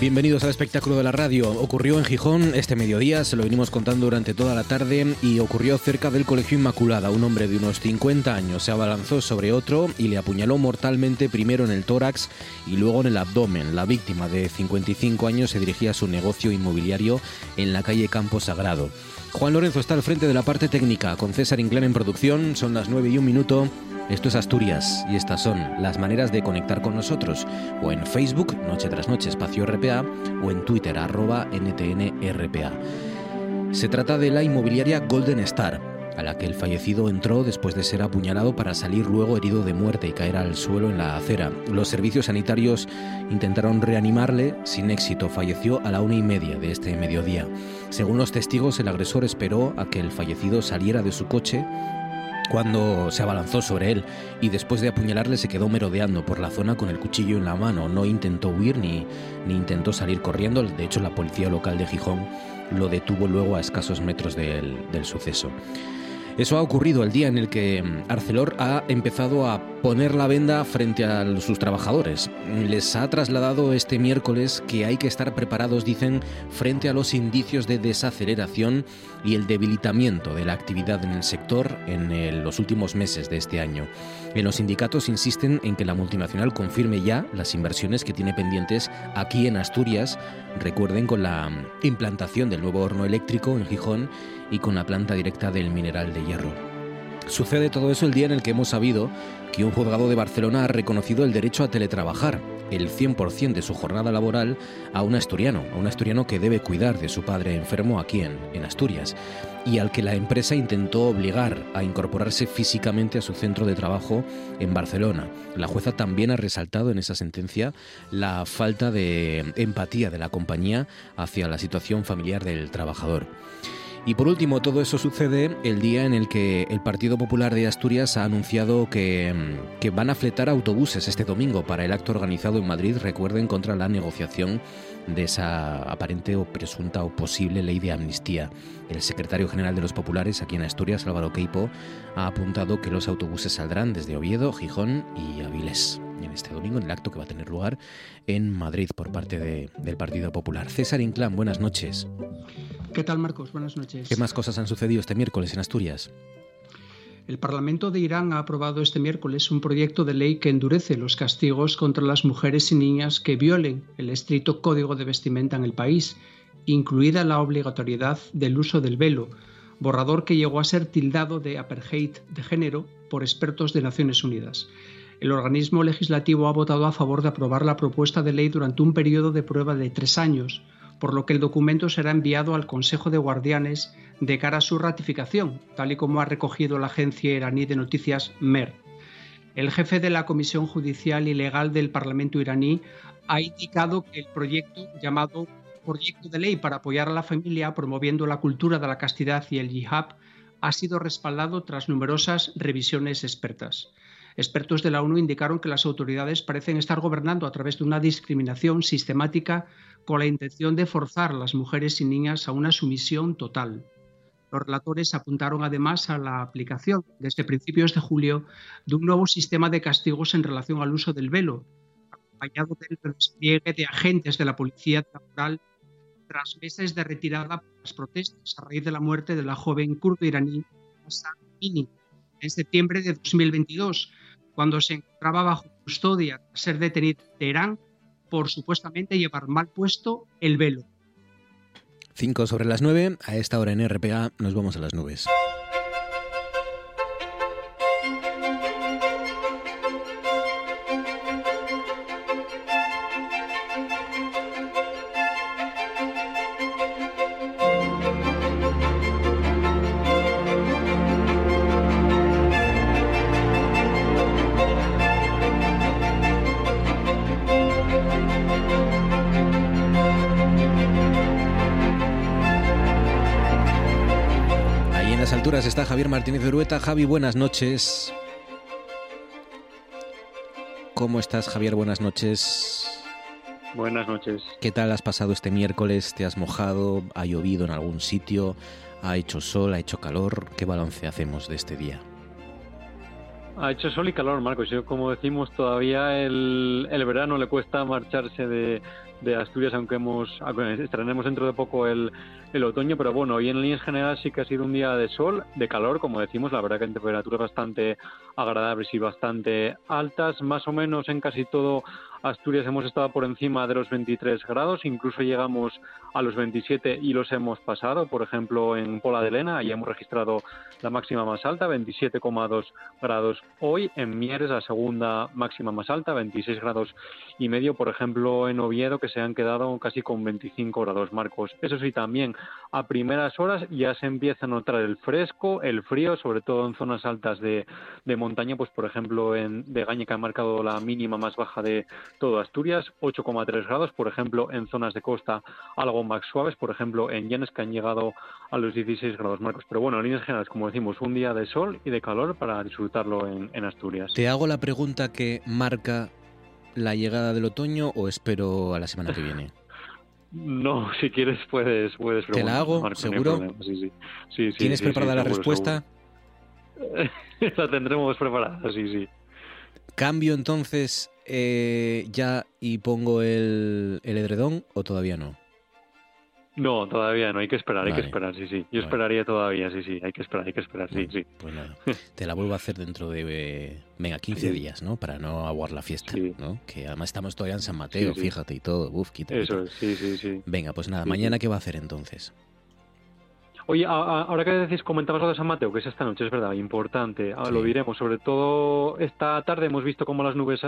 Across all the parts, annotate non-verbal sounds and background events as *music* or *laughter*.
Bienvenidos al espectáculo de la radio. Ocurrió en Gijón este mediodía, se lo venimos contando durante toda la tarde y ocurrió cerca del Colegio Inmaculada. Un hombre de unos 50 años se abalanzó sobre otro y le apuñaló mortalmente primero en el tórax y luego en el abdomen. La víctima de 55 años se dirigía a su negocio inmobiliario en la calle Campo Sagrado. Juan Lorenzo está al frente de la parte técnica, con César Inclán en producción. Son las 9 y un minuto. Esto es Asturias y estas son las maneras de conectar con nosotros, o en Facebook, Noche tras Noche, espacio RPA, o en Twitter, arroba NTNRPA. Se trata de la inmobiliaria Golden Star, a la que el fallecido entró después de ser apuñalado para salir luego herido de muerte y caer al suelo en la acera. Los servicios sanitarios intentaron reanimarle, sin éxito. Falleció a la una y media de este mediodía. Según los testigos, el agresor esperó a que el fallecido saliera de su coche cuando se abalanzó sobre él y después de apuñalarle se quedó merodeando por la zona con el cuchillo en la mano. No intentó huir ni, ni intentó salir corriendo. De hecho, la policía local de Gijón lo detuvo luego a escasos metros del, del suceso. Eso ha ocurrido el día en el que mm, Arcelor ha empezado a poner la venda frente a sus trabajadores. Les ha trasladado este miércoles que hay que estar preparados, dicen, frente a los indicios de desaceleración y el debilitamiento de la actividad en el sector en los últimos meses de este año. En los sindicatos insisten en que la multinacional confirme ya las inversiones que tiene pendientes aquí en Asturias, recuerden con la mm, implantación del nuevo horno eléctrico en Gijón y con la planta directa del mineral de hierro. Sucede todo eso el día en el que hemos sabido que un juzgado de Barcelona ha reconocido el derecho a teletrabajar, el 100% de su jornada laboral, a un asturiano, a un asturiano que debe cuidar de su padre enfermo aquí en, en Asturias, y al que la empresa intentó obligar a incorporarse físicamente a su centro de trabajo en Barcelona. La jueza también ha resaltado en esa sentencia la falta de empatía de la compañía hacia la situación familiar del trabajador. Y por último, todo eso sucede el día en el que el Partido Popular de Asturias ha anunciado que, que, van a fletar autobuses este domingo para el acto organizado en Madrid, recuerden, contra la negociación de esa aparente o presunta o posible ley de amnistía. El secretario general de los populares aquí en Asturias, Álvaro Queipo, ha apuntado que los autobuses saldrán desde Oviedo, Gijón y Avilés en este domingo en el acto que va a tener lugar en Madrid por parte de, del Partido Popular. César Inclán, buenas noches. ¿Qué tal, Marcos? Buenas noches. ¿Qué más cosas han sucedido este miércoles en Asturias? El Parlamento de Irán ha aprobado este miércoles un proyecto de ley que endurece los castigos contra las mujeres y niñas que violen el estricto código de vestimenta en el país, incluida la obligatoriedad del uso del velo, borrador que llegó a ser tildado de apartheid de género por expertos de Naciones Unidas. El organismo legislativo ha votado a favor de aprobar la propuesta de ley durante un periodo de prueba de tres años, por lo que el documento será enviado al Consejo de Guardianes de cara a su ratificación, tal y como ha recogido la agencia iraní de noticias MER. El jefe de la Comisión Judicial y Legal del Parlamento iraní ha indicado que el proyecto llamado Proyecto de Ley para apoyar a la familia promoviendo la cultura de la castidad y el yihad ha sido respaldado tras numerosas revisiones expertas. Expertos de la ONU indicaron que las autoridades parecen estar gobernando a través de una discriminación sistemática con la intención de forzar a las mujeres y niñas a una sumisión total. Los relatores apuntaron además a la aplicación desde principios de julio de un nuevo sistema de castigos en relación al uso del velo, acompañado del despliegue de agentes de la policía temporal tras meses de retirada por las protestas a raíz de la muerte de la joven kurdo iraní Hassan Mini en septiembre de 2022, cuando se encontraba bajo custodia tras ser detenida en Teherán por supuestamente llevar mal puesto el velo. 5 sobre las 9, a esta hora en RPA nos vamos a las nubes. Javier Martínez Urueta. Javi, buenas noches. ¿Cómo estás, Javier? Buenas noches. Buenas noches. ¿Qué tal has pasado este miércoles? ¿Te has mojado? ¿Ha llovido en algún sitio? ¿Ha hecho sol? ¿Ha hecho calor? ¿Qué balance hacemos de este día? Ha hecho sol y calor, Marcos. Yo, como decimos, todavía el, el verano le cuesta marcharse de, de Asturias, aunque hemos estrenemos dentro de poco el, el otoño, pero bueno, hoy en líneas generales sí que ha sido un día de sol, de calor, como decimos, la verdad que en temperaturas bastante agradables y bastante altas, más o menos en casi todo Asturias hemos estado por encima de los 23 grados, incluso llegamos a los 27 y los hemos pasado. Por ejemplo, en Pola de Lena, ahí hemos registrado la máxima más alta, 27,2 grados hoy. En Mieres, la segunda máxima más alta, 26 grados y medio. Por ejemplo, en Oviedo, que se han quedado casi con 25 grados marcos. Eso sí, también a primeras horas ya se empieza a notar el fresco, el frío, sobre todo en zonas altas de, montaña, pues por ejemplo en Gaña, que ha marcado la mínima más baja de todo Asturias, 8,3 grados, por ejemplo en zonas de costa algo más suaves, por ejemplo en Llanes que han llegado a los 16 grados marcos. Pero bueno, en líneas generales, como decimos, un día de sol y de calor para disfrutarlo en, en Asturias. Te hago la pregunta que marca la llegada del otoño o espero a la semana que viene. *laughs* No, si quieres puedes, puedes ¿Te la hago? ¿Seguro? ¿Tienes preparada la respuesta? *laughs* la tendremos preparada, sí, sí. ¿Cambio entonces eh, ya y pongo el, el edredón o todavía no? No, todavía no, hay que esperar, hay que esperar, sí, sí. Yo esperaría todavía, sí, sí, hay que esperar, hay que esperar, sí, sí. Pues nada, *laughs* te la vuelvo a hacer dentro de, venga, 15 días, ¿no? Para no aguar la fiesta, ¿no? Que además estamos todavía en San Mateo, fíjate, y todo, uf, quita. Eso, sí, sí, sí. Venga, pues nada, mañana, ¿qué va a hacer entonces? Oye, ahora que decís, comentabas lo de San Mateo, que es esta noche, es verdad, importante, ah, lo diremos. Sobre todo esta tarde hemos visto cómo las nubes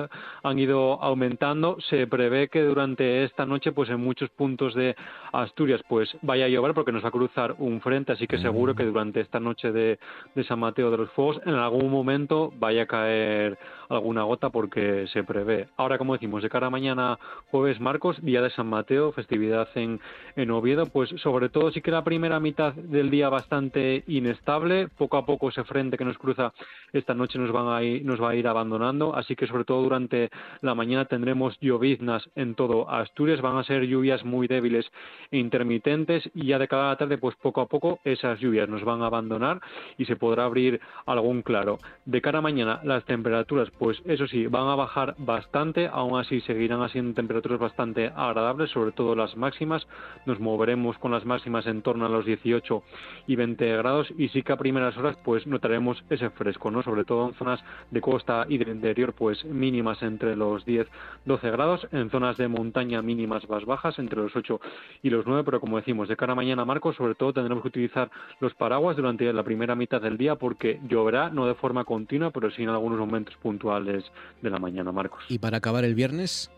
han ido aumentando. Se prevé que durante esta noche, pues en muchos puntos de Asturias, pues vaya a llover porque nos va a cruzar un frente, así que seguro que mm. durante esta noche de, de San Mateo de los Fuegos, en algún momento vaya a caer alguna gota porque se prevé. Ahora, como decimos, de cara a mañana, jueves Marcos, día de San Mateo, festividad en, en Oviedo, pues sobre todo sí que la primera mitad del día bastante inestable. Poco a poco ese frente que nos cruza esta noche nos, van a ir, nos va a ir abandonando, así que sobre todo durante la mañana tendremos lloviznas en todo Asturias. Van a ser lluvias muy débiles intermitentes y ya de cada tarde, pues poco a poco esas lluvias nos van a abandonar y se podrá abrir algún claro. De cara a mañana, las temperaturas, pues eso sí, van a bajar bastante, aún así seguirán siendo temperaturas bastante agradables, sobre todo las máximas. Nos moveremos con las máximas en torno a los 18 y 20 grados y sí que a primeras horas pues notaremos ese fresco, ¿no? Sobre todo en zonas de costa y del interior pues mínimas entre los 10, 12 grados, en zonas de montaña mínimas más bajas entre los 8 y 9, pero como decimos, de cara a mañana, Marcos, sobre todo tendremos que utilizar los paraguas durante la primera mitad del día porque lloverá no de forma continua, pero sí en algunos momentos puntuales de la mañana, Marcos. ¿Y para acabar el viernes?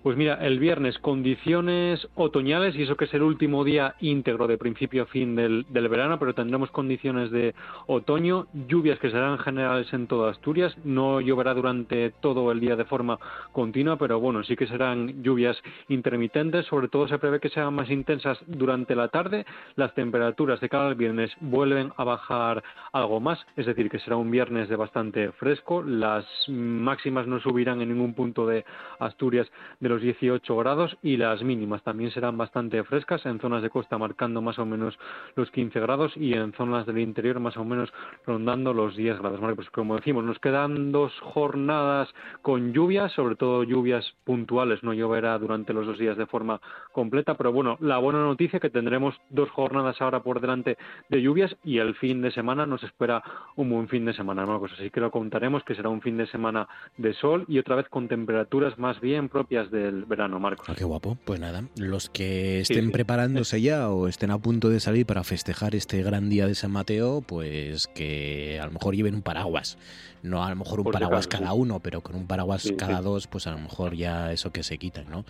Pues mira, el viernes condiciones otoñales y eso que es el último día íntegro de principio a fin del, verano, pero tendremos condiciones de otoño, lluvias que serán generales en toda Asturias, no lloverá durante todo el día de forma continua, pero bueno, sí que serán lluvias intermitentes, sobre todo se prevé que sean más intensas durante la tarde, las temperaturas de cada viernes vuelven a bajar algo más, es decir, que será un viernes de bastante fresco, las máximas no subirán en ningún punto de Asturias de los 18 grados y las mínimas también serán bastante frescas, en zonas de costa marcando más o menos los 15 grados y en zonas del interior más o menos rondando los 10 grados. pues como decimos, nos quedan dos jornadas con lluvias, sobre todo lluvias puntuales, no lloverá durante los dos días de forma completa, pero bueno, la buena noticia que tendremos dos jornadas ahora por delante de lluvias y el fin de semana nos espera un buen fin de semana, Marcos, así que lo contaremos que será un fin de semana de sol y otra vez con temperaturas más bien propias del verano, Marcos. Ah, qué guapo. Pues nada, los que estén preparándose ya o estén a punto de salir para festejar este gran día de San Mateo, pues que a lo mejor lleven un paraguas. No a lo mejor un paraguas cada uno, pero con un paraguas cada dos, pues a lo mejor ya eso que se quita, ¿no?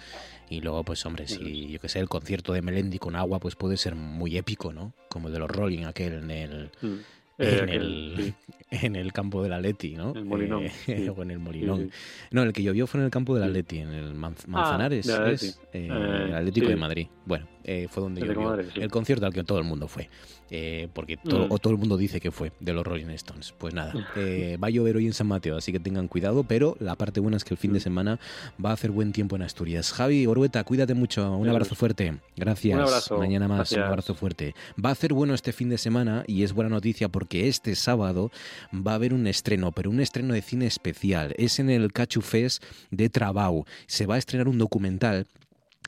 Y luego, pues hombre, si yo que sé, el concierto de Melendi con agua, pues puede ser muy épico, ¿no? Como el de los Rolling aquel en el... Mm. Eh, en, el, *laughs* en el campo del Atleti, ¿no? El Molinón. Eh, *laughs* o en el Molinón. No, el que llovió fue en el campo del Atleti, en el ah, Manzanares, es, eh, el Atlético de Madrid. Bueno, fue donde llovió. El concierto al que todo el mundo fue. Eh, porque todo, mm. o todo el mundo dice que fue de los Rolling Stones. Pues nada, mm. eh, va a llover hoy en San Mateo, así que tengan cuidado, pero la parte buena es que el fin de mm. semana va a hacer buen tiempo en Asturias. Javi Orueta, cuídate mucho, un abrazo fuerte. Gracias. Un abrazo. Mañana más, un abrazo fuerte. Va a hacer bueno este fin de semana y es buena noticia porque este sábado va a haber un estreno, pero un estreno de cine especial. Es en el Cachufés de Trabau. Se va a estrenar un documental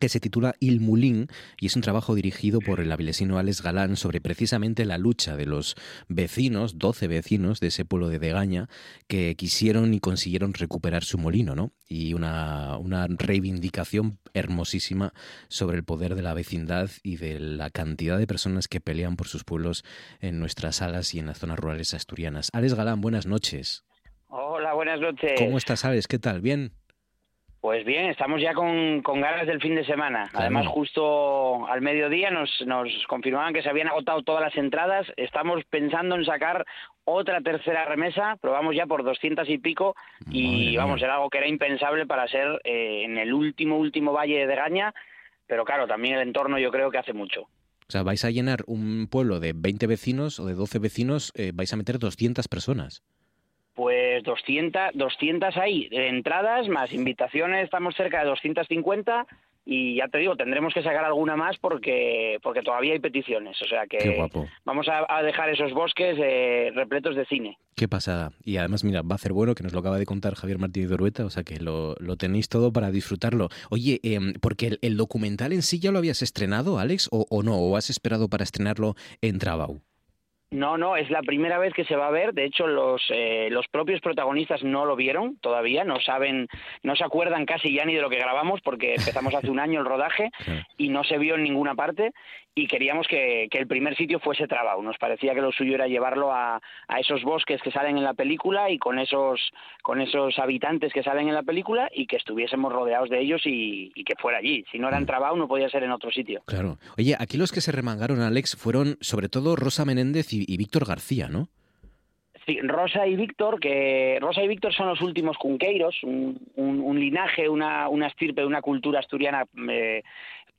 que se titula Il Moulin y es un trabajo dirigido por el avilesino Alex Galán sobre precisamente la lucha de los vecinos, 12 vecinos de ese pueblo de Degaña, que quisieron y consiguieron recuperar su molino, ¿no? Y una, una reivindicación hermosísima sobre el poder de la vecindad y de la cantidad de personas que pelean por sus pueblos en nuestras salas y en las zonas rurales asturianas. Alex Galán, buenas noches. Hola, buenas noches. ¿Cómo estás, Alex? ¿Qué tal? ¿Bien? Pues bien, estamos ya con, ganas del fin de semana. Además, justo al mediodía nos, nos confirmaban que se habían agotado todas las entradas. Estamos pensando en sacar otra tercera remesa, probamos ya por doscientas y pico y vamos, era algo que era impensable para ser eh, en el último, último valle de Gaña, pero claro, también el entorno yo creo que hace mucho. O sea, vais a llenar un pueblo de 20 vecinos o de 12 vecinos, eh, vais a meter 200 personas. Pues 200, 200 hay entradas, más invitaciones, estamos cerca de 250 y ya te digo, tendremos que sacar alguna más porque porque todavía hay peticiones. O sea que vamos a, dejar esos bosques eh, repletos de cine. Qué pasada. Y además, mira, va a ser bueno, que nos lo acaba de contar Javier Martínez de Orueta, o sea que lo, tenéis todo para disfrutarlo. Oye, em, porque el, documental en sí ya lo habías estrenado, Alex, o, o no, o has esperado para estrenarlo en Trabau. No, no, es la primera vez que se va a ver. De hecho, los, eh, los propios protagonistas no lo vieron todavía, no saben, no se acuerdan casi ya ni de lo que grabamos porque empezamos hace un año el rodaje *laughs* y no se vio en ninguna parte y queríamos que, el primer sitio fuese Trabau. Nos parecía que lo suyo era llevarlo a, a, esos bosques que salen en la película y con esos, con esos habitantes que salen en la película y que estuviésemos rodeados de ellos y, que fuera allí. Si no era en mm. Trabau, no podía ser en otro sitio. Claro. Oye, aquí los que se remangaron, Alex, fueron sobre todo Rosa Menéndez y, Víctor García, ¿no? Sí, Rosa y Víctor, que Rosa y Víctor son los últimos cunqueiros, un, un, linaje, una, una estirpe, una cultura asturiana eh,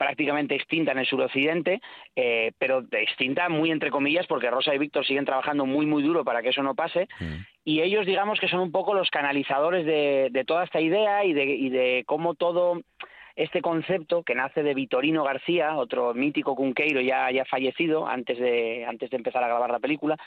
prácticamente extinta en el suroccidente, eh, pero extinta muy entre comillas porque Rosa y Víctor siguen trabajando muy muy duro para que eso no pase mm. y ellos digamos que son un poco los canalizadores de, toda esta idea y de, y de cómo todo este concepto que nace de Vitorino García, otro mítico cunqueiro ya, ya fallecido antes de, antes de empezar a grabar la película,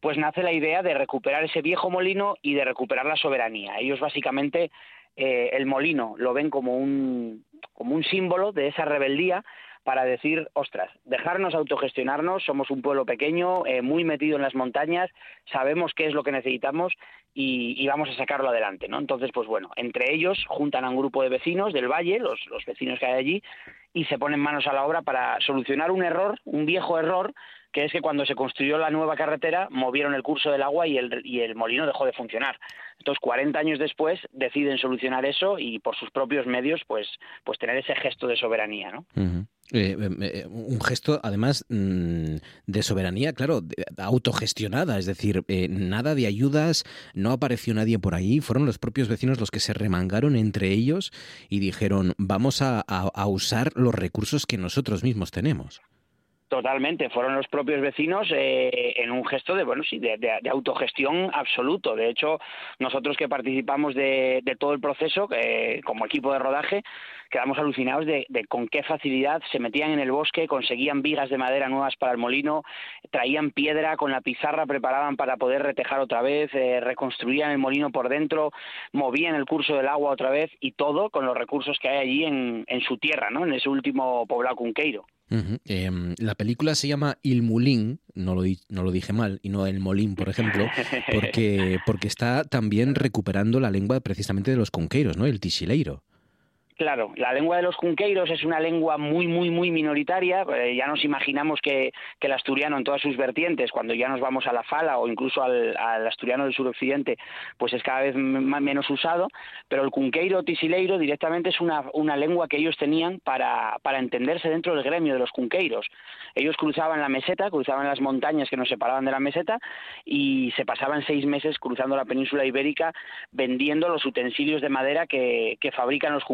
pues nace la idea de recuperar ese viejo molino y de recuperar la soberanía. Ellos básicamente eh, el molino lo ven como un, como un símbolo de esa rebeldía para decir, ostras, dejarnos autogestionarnos, somos un pueblo pequeño, eh, muy metido en las montañas, sabemos qué es lo que necesitamos y, vamos a sacarlo adelante, ¿no? Entonces, pues bueno, entre ellos juntan a un grupo de vecinos del valle, los, los vecinos que hay allí, y se ponen manos a la obra para solucionar un error, un viejo error, que es que cuando se construyó la nueva carretera movieron el curso del agua y el, molino dejó de funcionar. Entonces, 40 años después deciden solucionar eso y por sus propios medios, pues, pues tener ese gesto de soberanía, ¿no? Eh, eh, eh, un gesto, además, mm, de soberanía, claro, autogestionada, es decir, nada de ayudas, no apareció nadie por ahí, fueron los propios vecinos los que se remangaron entre ellos y dijeron, vamos a usar los recursos que nosotros mismos tenemos. Totalmente, fueron los propios vecinos eh, en un gesto de bueno sí de, autogestión absoluto. De hecho, nosotros que participamos de, todo el proceso como equipo de rodaje quedamos alucinados de, con qué facilidad se metían en el bosque, conseguían vigas de madera nuevas para el molino, traían piedra con la pizarra, preparaban para poder retejar otra vez, eh, reconstruían el molino por dentro, movían el curso del agua otra vez y todo con los recursos que hay allí en, en su tierra, ¿no? En ese último poblado cunqueiro. Em, la película se llama Il Mulín, no lo, no lo dije mal, y no El Molín, por ejemplo, porque, porque está también recuperando la lengua precisamente de los cunqueiros, ¿no? El tisileiro. Claro, la lengua de los cunqueiros es una lengua muy, muy, muy minoritaria. Eh, ya nos imaginamos que, el asturiano en todas sus vertientes, cuando ya nos vamos a la fala o incluso al, asturiano del suroccidente, pues es cada vez menos usado. Pero el cunqueiro tisileiro directamente es una, una lengua que ellos tenían para, para entenderse dentro del gremio de los cunqueiros. Ellos cruzaban la meseta, cruzaban las montañas que nos separaban de la meseta y se pasaban seis meses cruzando la península ibérica vendiendo los utensilios de madera que, que fabrican los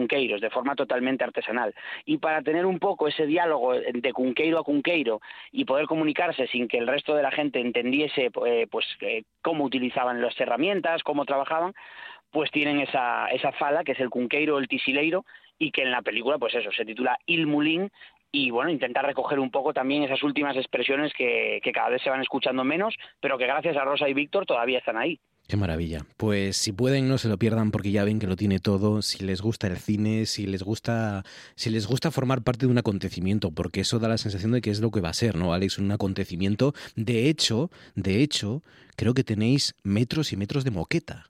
de forma totalmente artesanal. Y para tener un poco ese diálogo de cunqueiro a cunqueiro y poder comunicarse sin que el resto de la gente entendiese eh, pues eh, cómo utilizaban las herramientas, cómo trabajaban, pues tienen esa, esa fala que es el cunqueiro, el tisileiro, y que en la película, pues eso, se titula Il Mulín, y bueno, intentar recoger un poco también esas últimas expresiones que, que cada vez se van escuchando menos, pero que gracias a Rosa y Víctor todavía están ahí. Qué maravilla. Pues si pueden no se lo pierdan porque ya ven que lo tiene todo, si les gusta el cine, si les gusta si les gusta formar parte de un acontecimiento, porque eso da la sensación de que es lo que va a ser, ¿no, Alex? Un acontecimiento. De hecho, de hecho, creo que tenéis metros y metros de moqueta.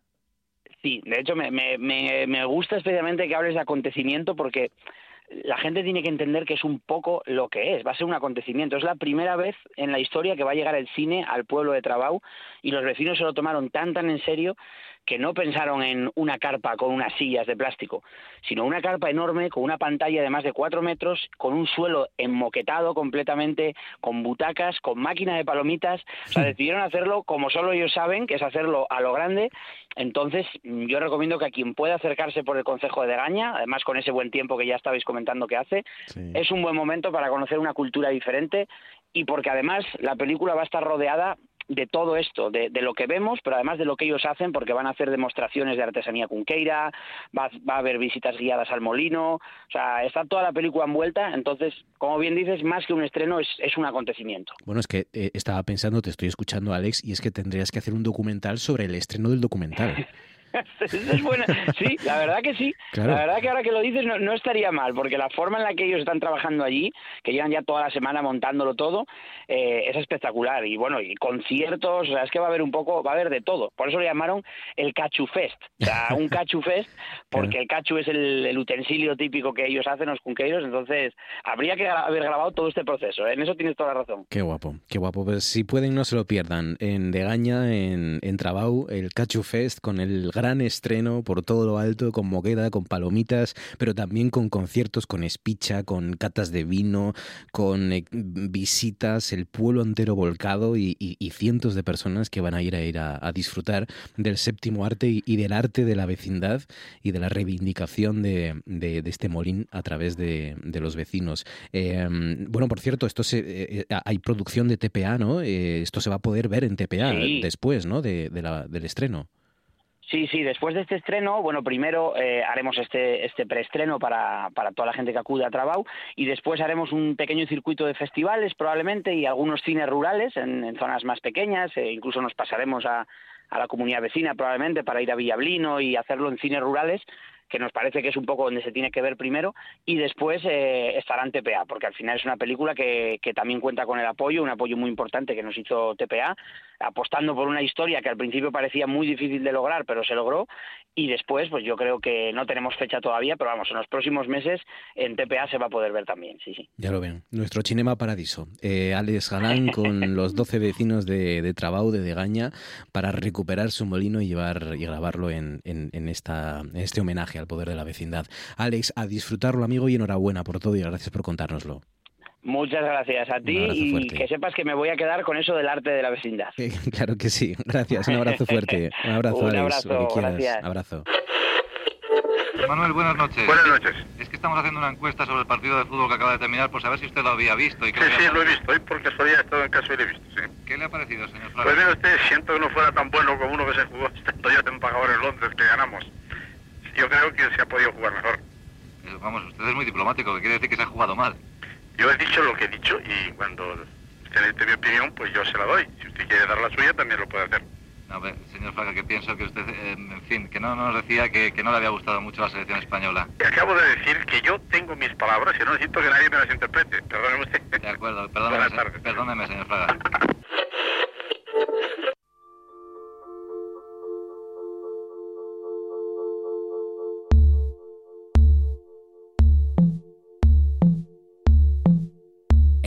Sí, de hecho me, me, me gusta especialmente que hables de acontecimiento porque la gente tiene que entender que es un poco lo que es, va a ser un acontecimiento. Es la primera vez en la historia que va a llegar el cine al pueblo de Trabau y los vecinos se lo tomaron tan tan en serio que no pensaron en una carpa con unas sillas de plástico, sino una carpa enorme con una pantalla de más de cuatro metros, con un suelo enmoquetado completamente, con butacas, con máquina de palomitas. O sea, decidieron hacerlo como solo ellos saben, que es hacerlo a lo grande. Entonces, yo recomiendo que a quien pueda acercarse por el Consejo de Degaña, además con ese buen tiempo que ya estabais comentando que hace, es un buen momento para conocer una cultura diferente y porque además la película va a estar rodeada de todo esto, de, lo que vemos, pero además de lo que ellos hacen, porque van a hacer demostraciones de artesanía cunqueira, va, va a haber visitas guiadas al molino, o sea, está toda la película envuelta, entonces, como bien dices, más que un estreno es, es un acontecimiento. Bueno, es que eh, estaba pensando, te estoy escuchando, Alex, y es que tendrías que hacer un documental sobre el estreno del documental. *laughs* *laughs* es buena. Sí, la verdad que sí. La verdad que ahora que lo dices no, estaría mal, porque la forma en la que ellos están trabajando allí, que llevan ya toda la semana montándolo todo, eh, es espectacular. Y bueno, y conciertos, o sea, es que va a haber un poco, va a haber de todo. Por eso lo llamaron el Cachu Fest. O sea, *laughs* un Cachu Fest, porque el cachu es el, utensilio típico que ellos hacen, los cunqueiros. Entonces, habría que haber grabado todo este proceso. ¿eh? En eso tienes toda la razón. Qué guapo, qué guapo. Pues si pueden, no se lo pierdan. En Degaña, en, en Trabau, el Cachu Fest con el gran estreno por todo lo alto, con moqueda, con palomitas, pero también con conciertos, con espicha, con catas de vino, con eh, visitas, el pueblo entero volcado y, cientos de personas que van a ir a ir a, disfrutar del séptimo arte y, del arte de la vecindad y de la reivindicación de, este molín a través de, los vecinos. Em, bueno, por cierto, esto se, eh, eh, hay producción de TPA, ¿no? esto se va a poder ver en TPA después, ¿no? De, del estreno. Sí, sí, después de este estreno, bueno, primero eh, haremos este, este preestreno para, para toda la gente que acude a Trabau y después haremos un pequeño circuito de festivales probablemente y algunos cines rurales en, zonas más pequeñas, e incluso nos pasaremos a, a la comunidad vecina probablemente para ir a Villablino y hacerlo en cines rurales que nos parece que es un poco donde se tiene que ver primero, y después eh, estará en TPA, porque al final es una película que, que, también cuenta con el apoyo, un apoyo muy importante que nos hizo TPA, apostando por una historia que al principio parecía muy difícil de lograr, pero se logró, y después, pues yo creo que no tenemos fecha todavía, pero vamos, en los próximos meses en TPA se va a poder ver también, sí, sí. Ya lo ven, nuestro Cinema Paradiso. Eh, Alex Galán *laughs* con los 12 vecinos de, de Trabau, de Degaña, para recuperar su molino y llevar y grabarlo en, en, en esta, en este homenaje al poder de la vecindad. Alex, a disfrutarlo, amigo, y enhorabuena por todo y gracias por contárnoslo. Muchas gracias a ti y que sepas que me voy a quedar con eso del arte de la vecindad. *laughs* claro que sí. Gracias. Un abrazo fuerte. *laughs* Un abrazo, Un abrazo. Gracias. Abrazo. Manuel, buenas noches. Buenas noches. Es que estamos haciendo una encuesta sobre el partido de fútbol que acaba de terminar por saber si usted lo había visto. Y sí, sí, lo he visto. Hoy por casualidad he estado en casa y lo he visto, sí. ¿Qué le ha parecido, señor Fraga? Pues mire usted, siento que no fuera tan bueno como uno que se jugó estando yo en pagador en Londres, que ganamos. Yo creo que se ha podido jugar mejor. Eh, vamos, usted es muy diplomático, que quiere decir que se ha jugado mal. Yo he dicho lo que he dicho y cuando usted necesite mi opinión, pues yo se la doy. Si usted quiere dar la suya, también lo puede hacer. A ver, señor Fraga, que pienso que usted, eh, en fin, que no nos decía que, que, no le había gustado mucho la selección española. Acabo de decir que yo tengo mis palabras y no necesito que nadie me las interprete. Perdóneme usted. De acuerdo, perdóneme, se, perdóneme señor Fraga.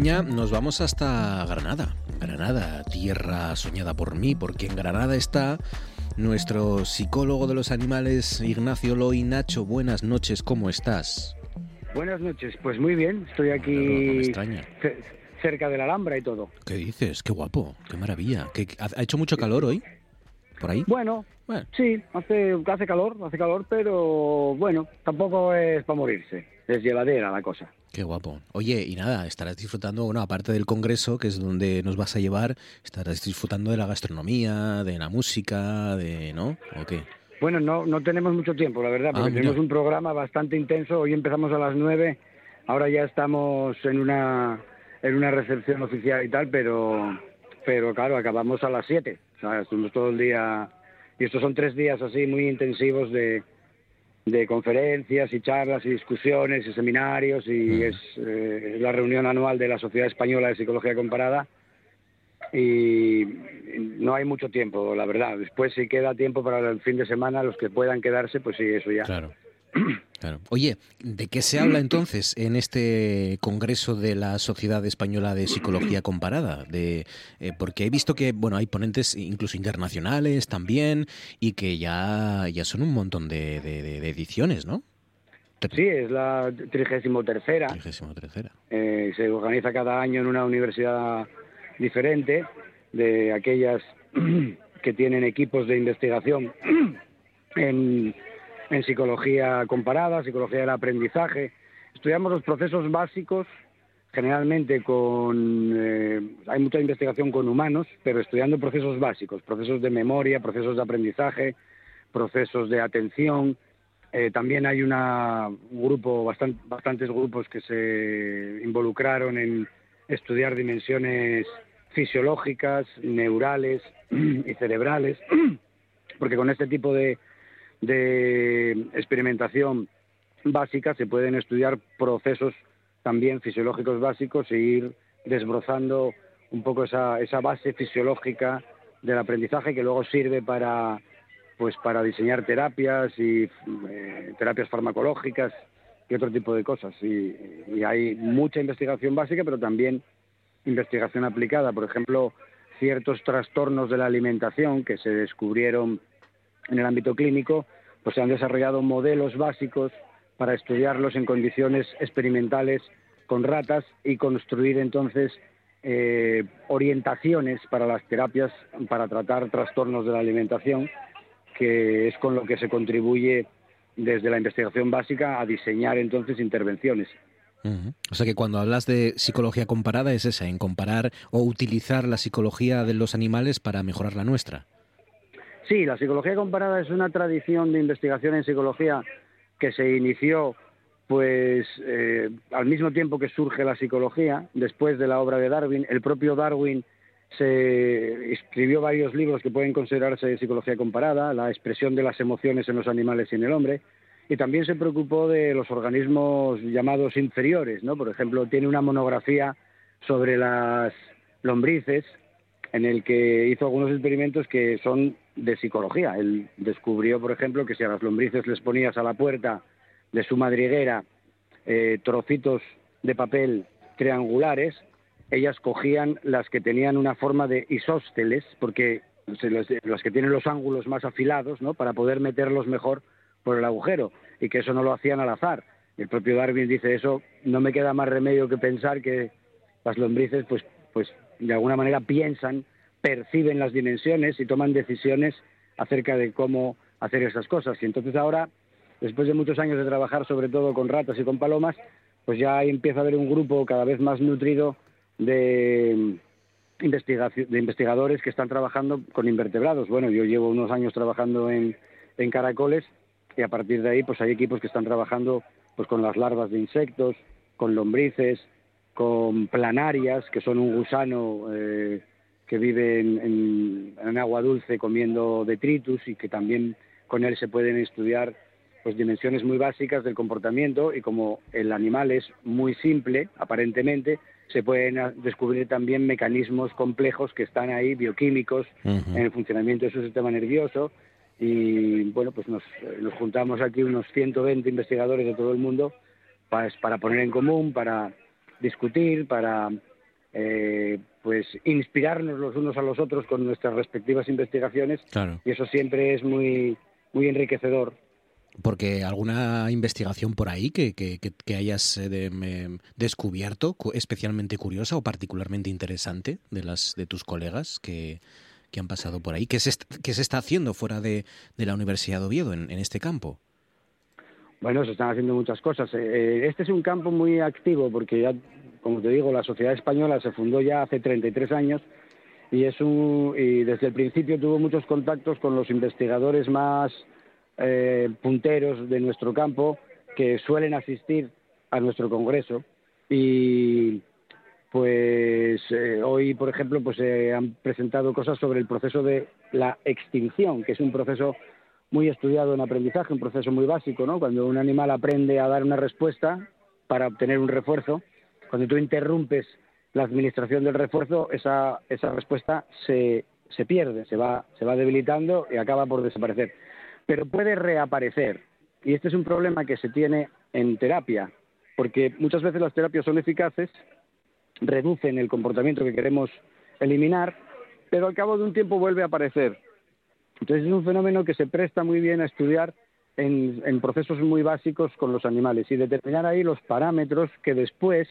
9 de Degaña nos vamos hasta Granada. Granada, tierra soñada por mí, porque en Granada está nuestro psicólogo de los animales, Ignacio Loy. Nacho, buenas noches, ¿cómo estás? Buenas noches, pues muy bien, estoy aquí cerca de la Alhambra y todo. ¿Qué dices? Qué guapo, qué maravilla. ¿Qué, ¿Ha hecho mucho calor hoy? ¿Por ahí? Bueno, bueno. sí, hace, hace calor, hace calor, pero bueno, tampoco es para morirse, es llevadera la cosa. Qué guapo. Oye, y nada, estarás disfrutando, bueno, aparte del congreso, que es donde nos vas a llevar, estarás disfrutando de la gastronomía, de la música, de, ¿no? ¿O qué? Bueno, no, no tenemos mucho tiempo, la verdad, porque ah, tenemos un programa bastante intenso. Hoy empezamos a las nueve, ahora ya estamos en una, en una recepción oficial y tal, pero, pero claro, acabamos a las siete. O sea, estuvimos todo el día, y estos son tres días así muy intensivos de, de conferencias y charlas y discusiones y seminarios y es eh, la reunión anual de la Sociedad Española de Psicología Comparada y no hay mucho tiempo, la verdad. Después si queda tiempo para el fin de semana, los que puedan quedarse, pues sí, eso ya. Claro. Claro. Oye, ¿de qué se habla entonces en este congreso de la Sociedad Española de Psicología Comparada? De, eh, porque he visto que bueno hay ponentes incluso internacionales también y que ya, ya son un montón de, ediciones, ¿no? Sí, es la 33 tercera. Eh, se organiza cada año en una universidad diferente, de aquellas *clears throat* que tienen equipos de investigación *clears throat* en en psicología comparada, psicología del aprendizaje. Estudiamos los procesos básicos, generalmente con... Eh, hay mucha investigación con humanos, pero estudiando procesos básicos, procesos de memoria, procesos de aprendizaje, procesos de atención. Eh, también hay una, un grupo, bastante, bastantes grupos que se involucraron en estudiar dimensiones fisiológicas, neurales *clears throat* y cerebrales, *clears throat* porque con este tipo de de experimentación básica se pueden estudiar procesos también fisiológicos básicos e ir desbrozando un poco esa, esa base fisiológica del aprendizaje que luego sirve para pues para diseñar terapias y eh, terapias farmacológicas y otro tipo de cosas. Y, y hay mucha investigación básica pero también investigación aplicada. Por ejemplo ciertos trastornos de la alimentación que se descubrieron en el ámbito clínico, pues se han desarrollado modelos básicos para estudiarlos en condiciones experimentales con ratas y construir entonces eh, orientaciones para las terapias para tratar trastornos de la alimentación, que es con lo que se contribuye desde la investigación básica a diseñar entonces intervenciones. O sea que cuando hablas de psicología comparada es esa, en comparar o utilizar la psicología de los animales para mejorar la nuestra. Sí, la psicología comparada es una tradición de investigación en psicología que se inició pues eh, al mismo tiempo que surge la psicología, después de la obra de Darwin, el propio Darwin se escribió varios libros que pueden considerarse de psicología comparada, la expresión de las emociones en los animales y en el hombre, y también se preocupó de los organismos llamados inferiores, ¿no? Por ejemplo, tiene una monografía sobre las lombrices en el que hizo algunos experimentos que son de psicología. Él descubrió, por ejemplo, que si a las lombrices les ponías a la puerta de su madriguera eh, trocitos de papel triangulares, ellas cogían las que tenían una forma de isósceles, porque las que tienen los ángulos más afilados, ¿no? Para poder meterlos mejor por el agujero y que eso no lo hacían al azar. El propio Darwin dice eso, no me queda más remedio que pensar que las lombrices, pues, pues de alguna manera piensan, perciben las dimensiones y toman decisiones acerca de cómo hacer esas cosas. Y entonces ahora, después de muchos años de trabajar sobre todo con ratas y con palomas, pues ya empieza a haber un grupo cada vez más nutrido de, de investigadores que están trabajando con invertebrados. Bueno, yo llevo unos años trabajando en, en caracoles y a partir de ahí pues hay equipos que están trabajando pues con las larvas de insectos, con lombrices, con planarias, que son un gusano eh, que vive en, en, agua dulce comiendo detritus y que también con él se pueden estudiar pues dimensiones muy básicas del comportamiento y como el animal es muy simple aparentemente se pueden descubrir también mecanismos complejos que están ahí bioquímicos en el funcionamiento de su sistema nervioso. Y bueno pues nos, nos juntamos aquí unos 120 investigadores de todo el mundo para, para poner en común para discutir, para eh, pues inspirarnos los unos a los otros con nuestras respectivas investigaciones y eso siempre es muy muy enriquecedor. Porque alguna investigación por ahí que, que, que hayas eh, descubierto especialmente curiosa o particularmente interesante de las de tus colegas que, que han pasado por ahí, ¿qué se, qué se está haciendo fuera de, de la Universidad de Oviedo en, en este campo? Bueno, se están haciendo muchas cosas. Eh, eh, este es un campo muy activo porque ya, como te digo, la sociedad española se fundó ya hace 33 años y, es un, y desde el principio tuvo muchos contactos con los investigadores más eh, punteros de nuestro campo que suelen asistir a nuestro congreso y pues hoy, por ejemplo, pues se han presentado cosas sobre el proceso de la extinción, que es un proceso muy estudiado en aprendizaje, un proceso muy básico, ¿no? Cuando un animal aprende a dar una respuesta para obtener un refuerzo, cuando tú interrumpes la administración del refuerzo, esa, esa respuesta se, se pierde, se va, se va debilitando y acaba por desaparecer. Pero puede reaparecer. Y este es un problema que se tiene en terapia, porque muchas veces las terapias son eficaces, reducen el comportamiento que queremos eliminar, pero al cabo de un tiempo vuelve a aparecer entonces es un fenómeno que se presta muy bien a estudiar en, procesos muy básicos con los animales y determinar ahí los parámetros que después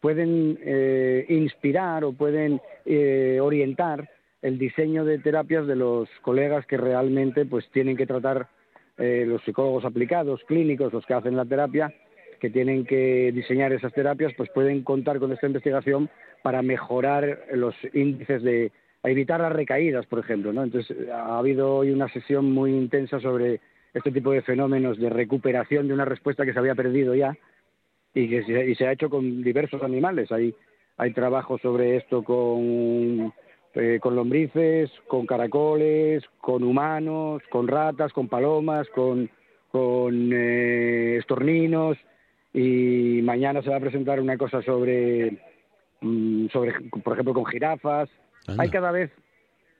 pueden eh, inspirar o pueden eh, orientar el diseño de terapias de los colegas que realmente pues tienen que tratar eh, los psicólogos aplicados, clínicos, los que hacen la terapia, que tienen que diseñar esas terapias, pues pueden contar con esta investigación para mejorar los índices de, a evitar las recaídas, por ejemplo. ¿no? Entonces, ha habido hoy una sesión muy intensa sobre este tipo de fenómenos de recuperación de una respuesta que se había perdido ya y que se, y se ha hecho con diversos animales. Hay, hay trabajos sobre esto con, eh, con lombrices, con caracoles, con humanos, con ratas, con palomas, con, con eh, estorninos y mañana se va a presentar una cosa sobre, mm, sobre por ejemplo, con jirafas. Hay cada vez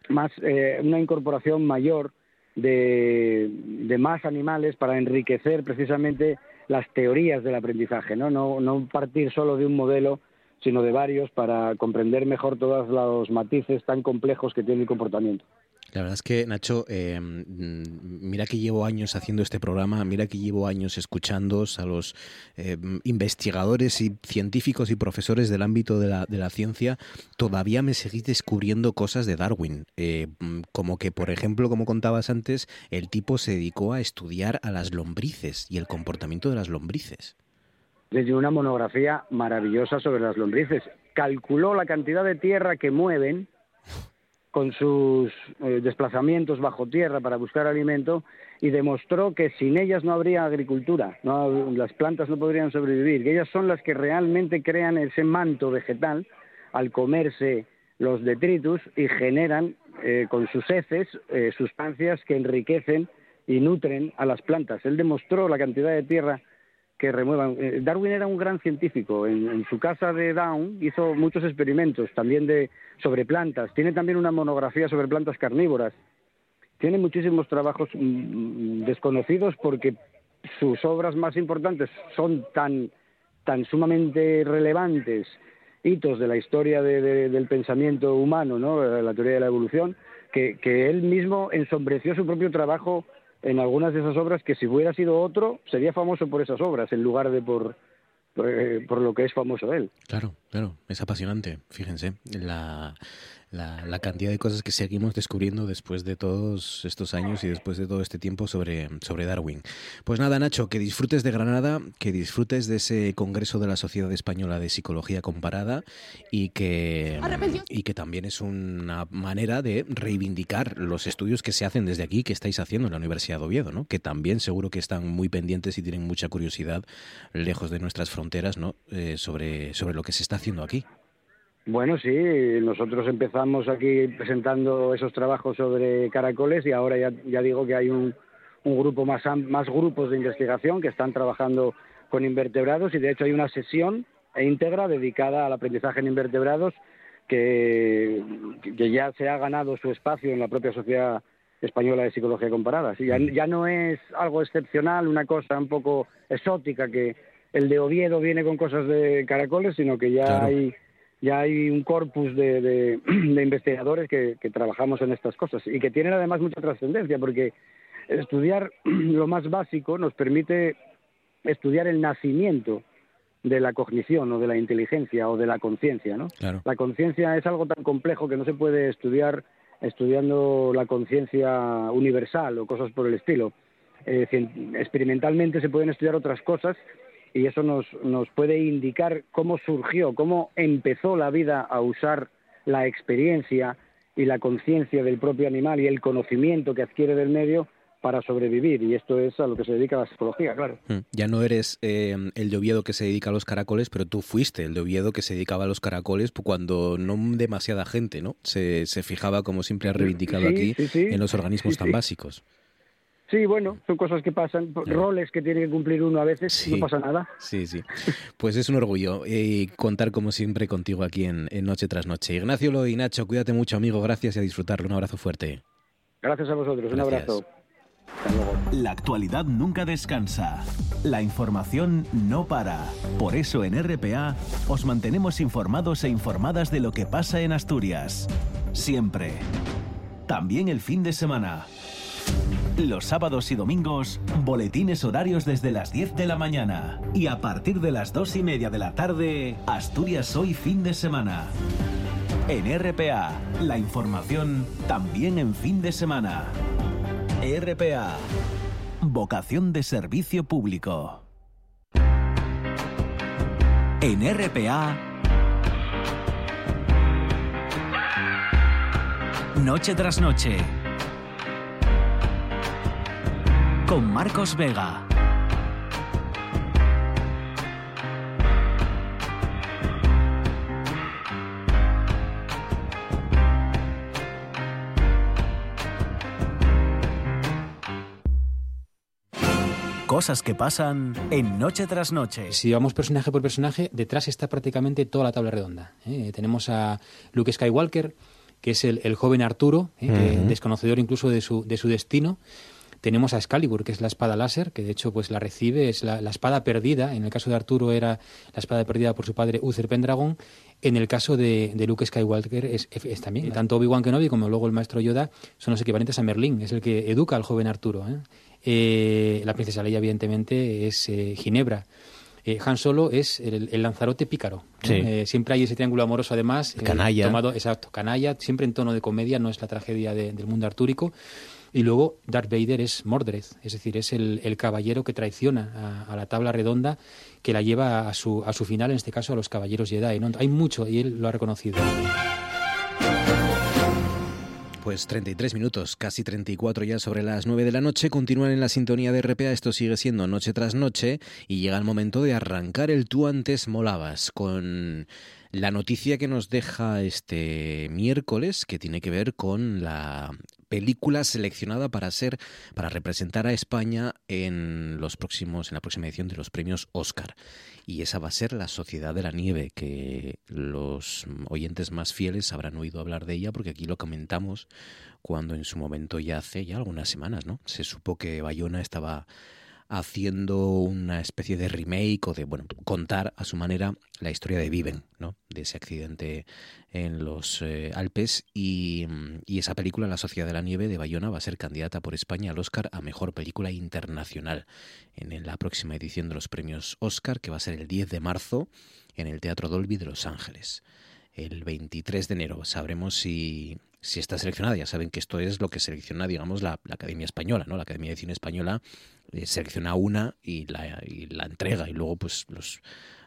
más eh, una incorporación mayor de, de, más animales para enriquecer precisamente las teorías del aprendizaje, ¿no? ¿no? No partir solo de un modelo, sino de varios para comprender mejor todos los matices tan complejos que tiene el comportamiento. La verdad es que, Nacho, eh, mira que llevo años haciendo este programa, mira que llevo años escuchando a los eh, investigadores y científicos y profesores del ámbito de la, de la, ciencia, todavía me seguís descubriendo cosas de Darwin. Eh, como que, por ejemplo, como contabas antes, el tipo se dedicó a estudiar a las lombrices y el comportamiento de las lombrices. Desde una monografía maravillosa sobre las lombrices. Calculó la cantidad de tierra que mueven con sus eh, desplazamientos bajo tierra para buscar alimento y demostró que sin ellas no habría agricultura, no, las plantas no podrían sobrevivir, que ellas son las que realmente crean ese manto vegetal al comerse los detritus y generan eh, con sus heces eh, sustancias que enriquecen y nutren a las plantas. Él demostró la cantidad de tierra que remuevan. Eh, Darwin era un gran científico. En, su casa de Down hizo muchos experimentos también de sobre plantas. Tiene también una monografía sobre plantas carnívoras. Tiene muchísimos trabajos mm, mm, desconocidos porque sus obras más importantes son tan, tan sumamente relevantes, hitos de la historia del pensamiento humano, ¿no? la teoría de la evolución, que él mismo ensombreció su propio trabajo en algunas de esas obras que si hubiera sido otro sería famoso por esas obras en lugar de por, por, eh, por lo que es famoso él. Claro, claro, es apasionante, fíjense, la, la, cantidad de cosas que seguimos descubriendo después de todos estos años y después de todo este tiempo sobre, sobre Darwin. Pues nada, Nacho, que disfrutes de Granada, que disfrutes de ese Congreso de la Sociedad Española de Psicología Comparada y que, y que también es una manera de reivindicar los estudios que se hacen desde aquí, que estáis haciendo en la Universidad de Oviedo, ¿no? que también seguro que están muy pendientes y tienen mucha curiosidad, lejos de nuestras fronteras, ¿no? Eh, sobre, sobre lo que se está haciendo aquí. Bueno, sí, nosotros empezamos aquí presentando esos trabajos sobre caracoles y ahora ya, ya digo que hay un, un grupo más, más grupos de investigación que están trabajando con invertebrados y de hecho hay una sesión íntegra dedicada al aprendizaje en invertebrados que, que ya se ha ganado su espacio en la propia Sociedad Española de Psicología Comparada. Sí, ya, ya no es algo excepcional, una cosa un poco exótica que el de Oviedo viene con cosas de caracoles, sino que ya hay ya hay un corpus de, *clears throat* investigadores que, trabajamos en estas cosas y que tienen además mucha trascendencia porque estudiar *clears throat* lo más básico nos permite estudiar el nacimiento de la cognición o de la inteligencia o de la conciencia, ¿no? La conciencia es algo tan complejo que no se puede estudiar estudiando la conciencia universal o cosas por el estilo. Eh, experimentalmente se pueden estudiar otras cosas y eso nos, nos puede indicar cómo surgió, cómo empezó la vida a usar la experiencia y la conciencia del propio animal y el conocimiento que adquiere del medio para sobrevivir y esto es a lo que se dedica la psicología, claro. Hmm. Ya no eres eh, el de Oviedo que se dedica a los caracoles, pero tú fuiste el de Oviedo que se dedicaba a los caracoles cuando no demasiada gente no se, se fijaba, como siempre ha reivindicado aquí, en los organismos tan básicos. Sí, bueno, son cosas que pasan, roles que tiene que cumplir uno a veces, no pasa nada. Sí, sí. Pues es un orgullo eh, contar como siempre contigo aquí en, Noche tras Noche. Ignacio Lo y Nacho, cuídate mucho, amigo, gracias y a disfrutarlo. Un abrazo fuerte. Gracias a vosotros, un abrazo. La actualidad nunca descansa. La información no para. Por eso en RPA os mantenemos informados e informadas de lo que pasa en Asturias. Siempre. También el fin de semana. Los sábados y domingos, boletines horarios desde las 10 de la mañana. Y a partir de las 2 y media de la tarde, Asturias Hoy fin de semana. En RPA, la información también en fin de semana. RPA, vocación de servicio público. En RPA, noche tras noche con Marcos Vega. Cosas que pasan en Noche tras Noche. Si vamos personaje por personaje, detrás está prácticamente toda la tabla redonda. ¿eh? Tenemos a Luke Skywalker, que es el, joven Arturo, ¿eh? desconocedor incluso de su, de su destino tenemos a Excalibur, que es la espada láser, que de hecho pues la recibe, es la, espada perdida. En el caso de Arturo era la espada perdida por su padre Uther Pendragon. En el caso de, Luke Skywalker es, también. Tanto Obi-Wan Kenobi como luego el maestro Yoda son los equivalentes a Merlín, es el que educa al joven Arturo. ¿eh? Eh, la princesa Leia, evidentemente, es eh, Ginebra. Han Solo es el, Lanzarote pícaro. siempre hay ese triángulo amoroso, además. Canalla. tomado, exacto, canalla, siempre en tono de comedia, no es la tragedia del mundo artúrico. Y luego Darth Vader es Mordred, es decir, es el, caballero que traiciona a, la tabla redonda que la lleva a su, final, en este caso a los caballeros Jedi. ¿no? Hay mucho y él lo ha reconocido. Pues 33 minutos, casi 34 ya sobre las 9 de la noche, continúan en la sintonía de RPA, esto sigue siendo noche tras noche y llega el momento de arrancar el tú antes molabas con la noticia que nos deja este miércoles que tiene que ver con la película seleccionada para ser para representar a España en los próximos en la próxima edición de los premios Oscar y esa va a ser La Sociedad de la Nieve que los oyentes más fieles habrán oído hablar de ella porque aquí lo comentamos cuando en su momento ya hace ya algunas semanas, ¿no? Se supo que Bayona estaba haciendo una especie de remake o de, bueno, contar a su manera la historia de Viven, ¿no? De ese accidente en los eh, Alpes y, y, esa película, La Sociedad de la Nieve de Bayona, va a ser candidata por España al Oscar a Mejor Película Internacional en la próxima edición de los premios Oscar, que va a ser el 10 de marzo en el Teatro Dolby de Los Ángeles. El 23 de enero sabremos si, si está seleccionada. Ya saben que esto es lo que selecciona, digamos, la, Academia Española, ¿no? La Academia de Cine Española selecciona una y la, y la entrega. Y luego, pues, los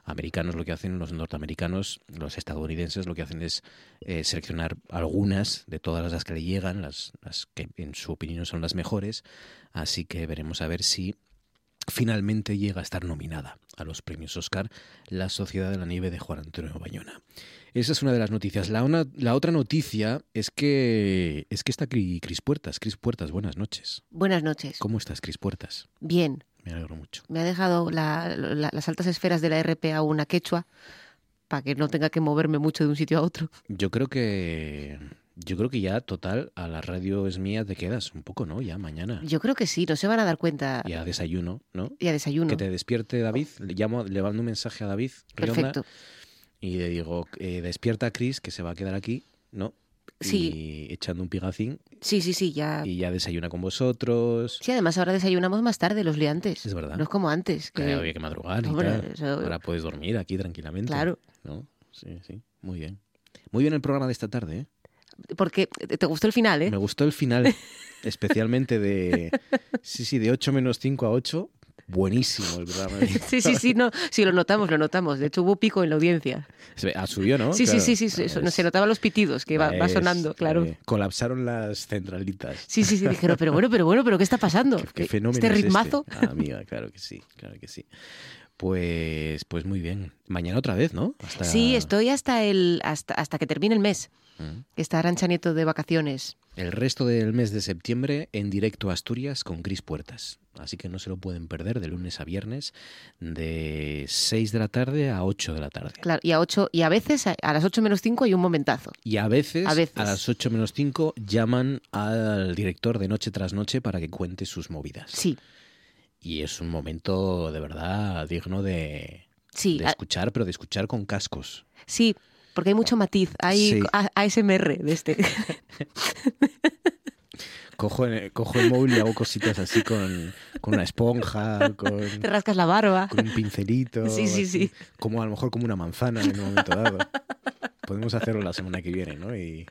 americanos lo que hacen, los norteamericanos, los estadounidenses lo que hacen es eh, seleccionar algunas de todas las que le llegan, las, las que en su opinión son las mejores. Así que veremos a ver si finalmente llega a estar nominada a los premios Oscar La Sociedad de la Nieve de Juan Antonio Bayona. Esa es una de las noticias. La, la otra noticia es que es que está Cris Puertas. Cris Puertas, buenas noches. Buenas noches. ¿Cómo estás, Cris Puertas? Bien. Me alegro mucho. Me ha dejado las altas esferas de la RPA una quechua para que no tenga que moverme mucho de un sitio a otro. Yo creo que yo creo que ya, total, a la radio es mía te quedas un poco, ¿no? Ya mañana. Yo creo que sí, no se van a dar cuenta. Y a desayuno, ¿no? Y a desayuno. Que te despierte David, le, llamo, le mando un mensaje a David Perfecto. y le digo, eh, despierta a Chris, que se va a quedar aquí, ¿no? Sí. Y echando un pigacín. Sí, sí, sí, ya. Y ya desayuna con vosotros. Sí, además ahora desayunamos más tarde los liantes. Es verdad. No es como antes. Que, había que madrugar y tal. Ahora puedes dormir aquí tranquilamente. Claro. ¿no? Sí, sí. Muy bien. Muy bien el programa de esta tarde, ¿eh? Porque te gustó el final, ¿eh? Me gustó el final, *laughs* especialmente de, sí, sí, de 8 menos 5 a 8. Buenísimo el programa. Sí, sí, sí, no, sí, lo notamos, lo notamos. De hecho, hubo pico en la audiencia. Ah, subió, ¿no? Sí, sí, sí, sí, se notaban los pitidos que va, sonando, claro. Eh, colapsaron las centralitas. Sí, sí, sí, dijeron, pero bueno, pero bueno, pero ¿qué está pasando? ¿Qué, fenómeno ¿Este ritmazo? Este? Ah, amiga, claro que sí, claro que sí. Pues, pues muy bien. Mañana otra vez, ¿no? Sí, estoy hasta el hasta, hasta que termine el mes. Mm. Está Arancha Nieto de vacaciones. El resto del mes de septiembre en directo a Asturias con Gris Puertas. Así que no se lo pueden perder de lunes a viernes de 6 de la tarde a 8 de la tarde. Claro, y a 8 y a veces a, las 8 menos 5 hay un momentazo. Y a veces, a veces a las 8 menos 5 llaman al director de Noche tras Noche para que cuente sus movidas. Sí y es un momento de verdad digno de, de escuchar, pero de escuchar con cascos. Sí, porque hay mucho matiz, hay ASMR de este. cojo, cojo el móvil y hago cositas así con, con una esponja, con... Te rascas la barba. Con un pincelito. Sí, sí, sí. Como a lo mejor como una manzana en un momento dado. Podemos hacerlo la semana que viene, ¿no? Y,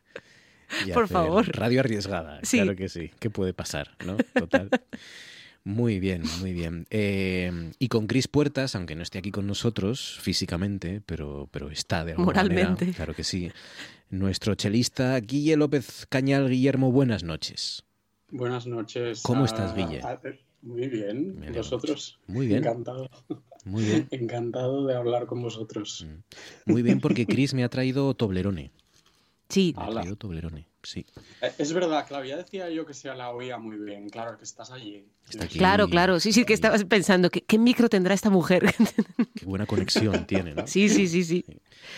Por favor. Radio arriesgada, claro que sí. ¿Qué puede pasar, no? Total. Muy bien, muy bien. Eh, y con Cris Puertas, aunque no esté aquí con nosotros físicamente, pero, pero está de alguna Moralmente. claro que sí. Nuestro chelista Guille López Cañal Guillermo, buenas noches. Buenas noches. ¿Cómo estás, Guille? muy bien. ¿Vosotros? Muy bien. Encantado. Muy bien. *laughs* Encantado de hablar con vosotros. Mm. Muy bien, porque Cris me ha traído Toblerone. Sí. Me ha traído Toblerone. Sí. Eh, es verdad, Claudia decía yo que se la oía muy bien. Claro, que estás allí. Claro, claro. Sí, sí, que estabas pensando, ¿qué, micro tendrá esta mujer? *laughs* Qué buena conexión tiene, ¿no? Sí, sí, sí, sí.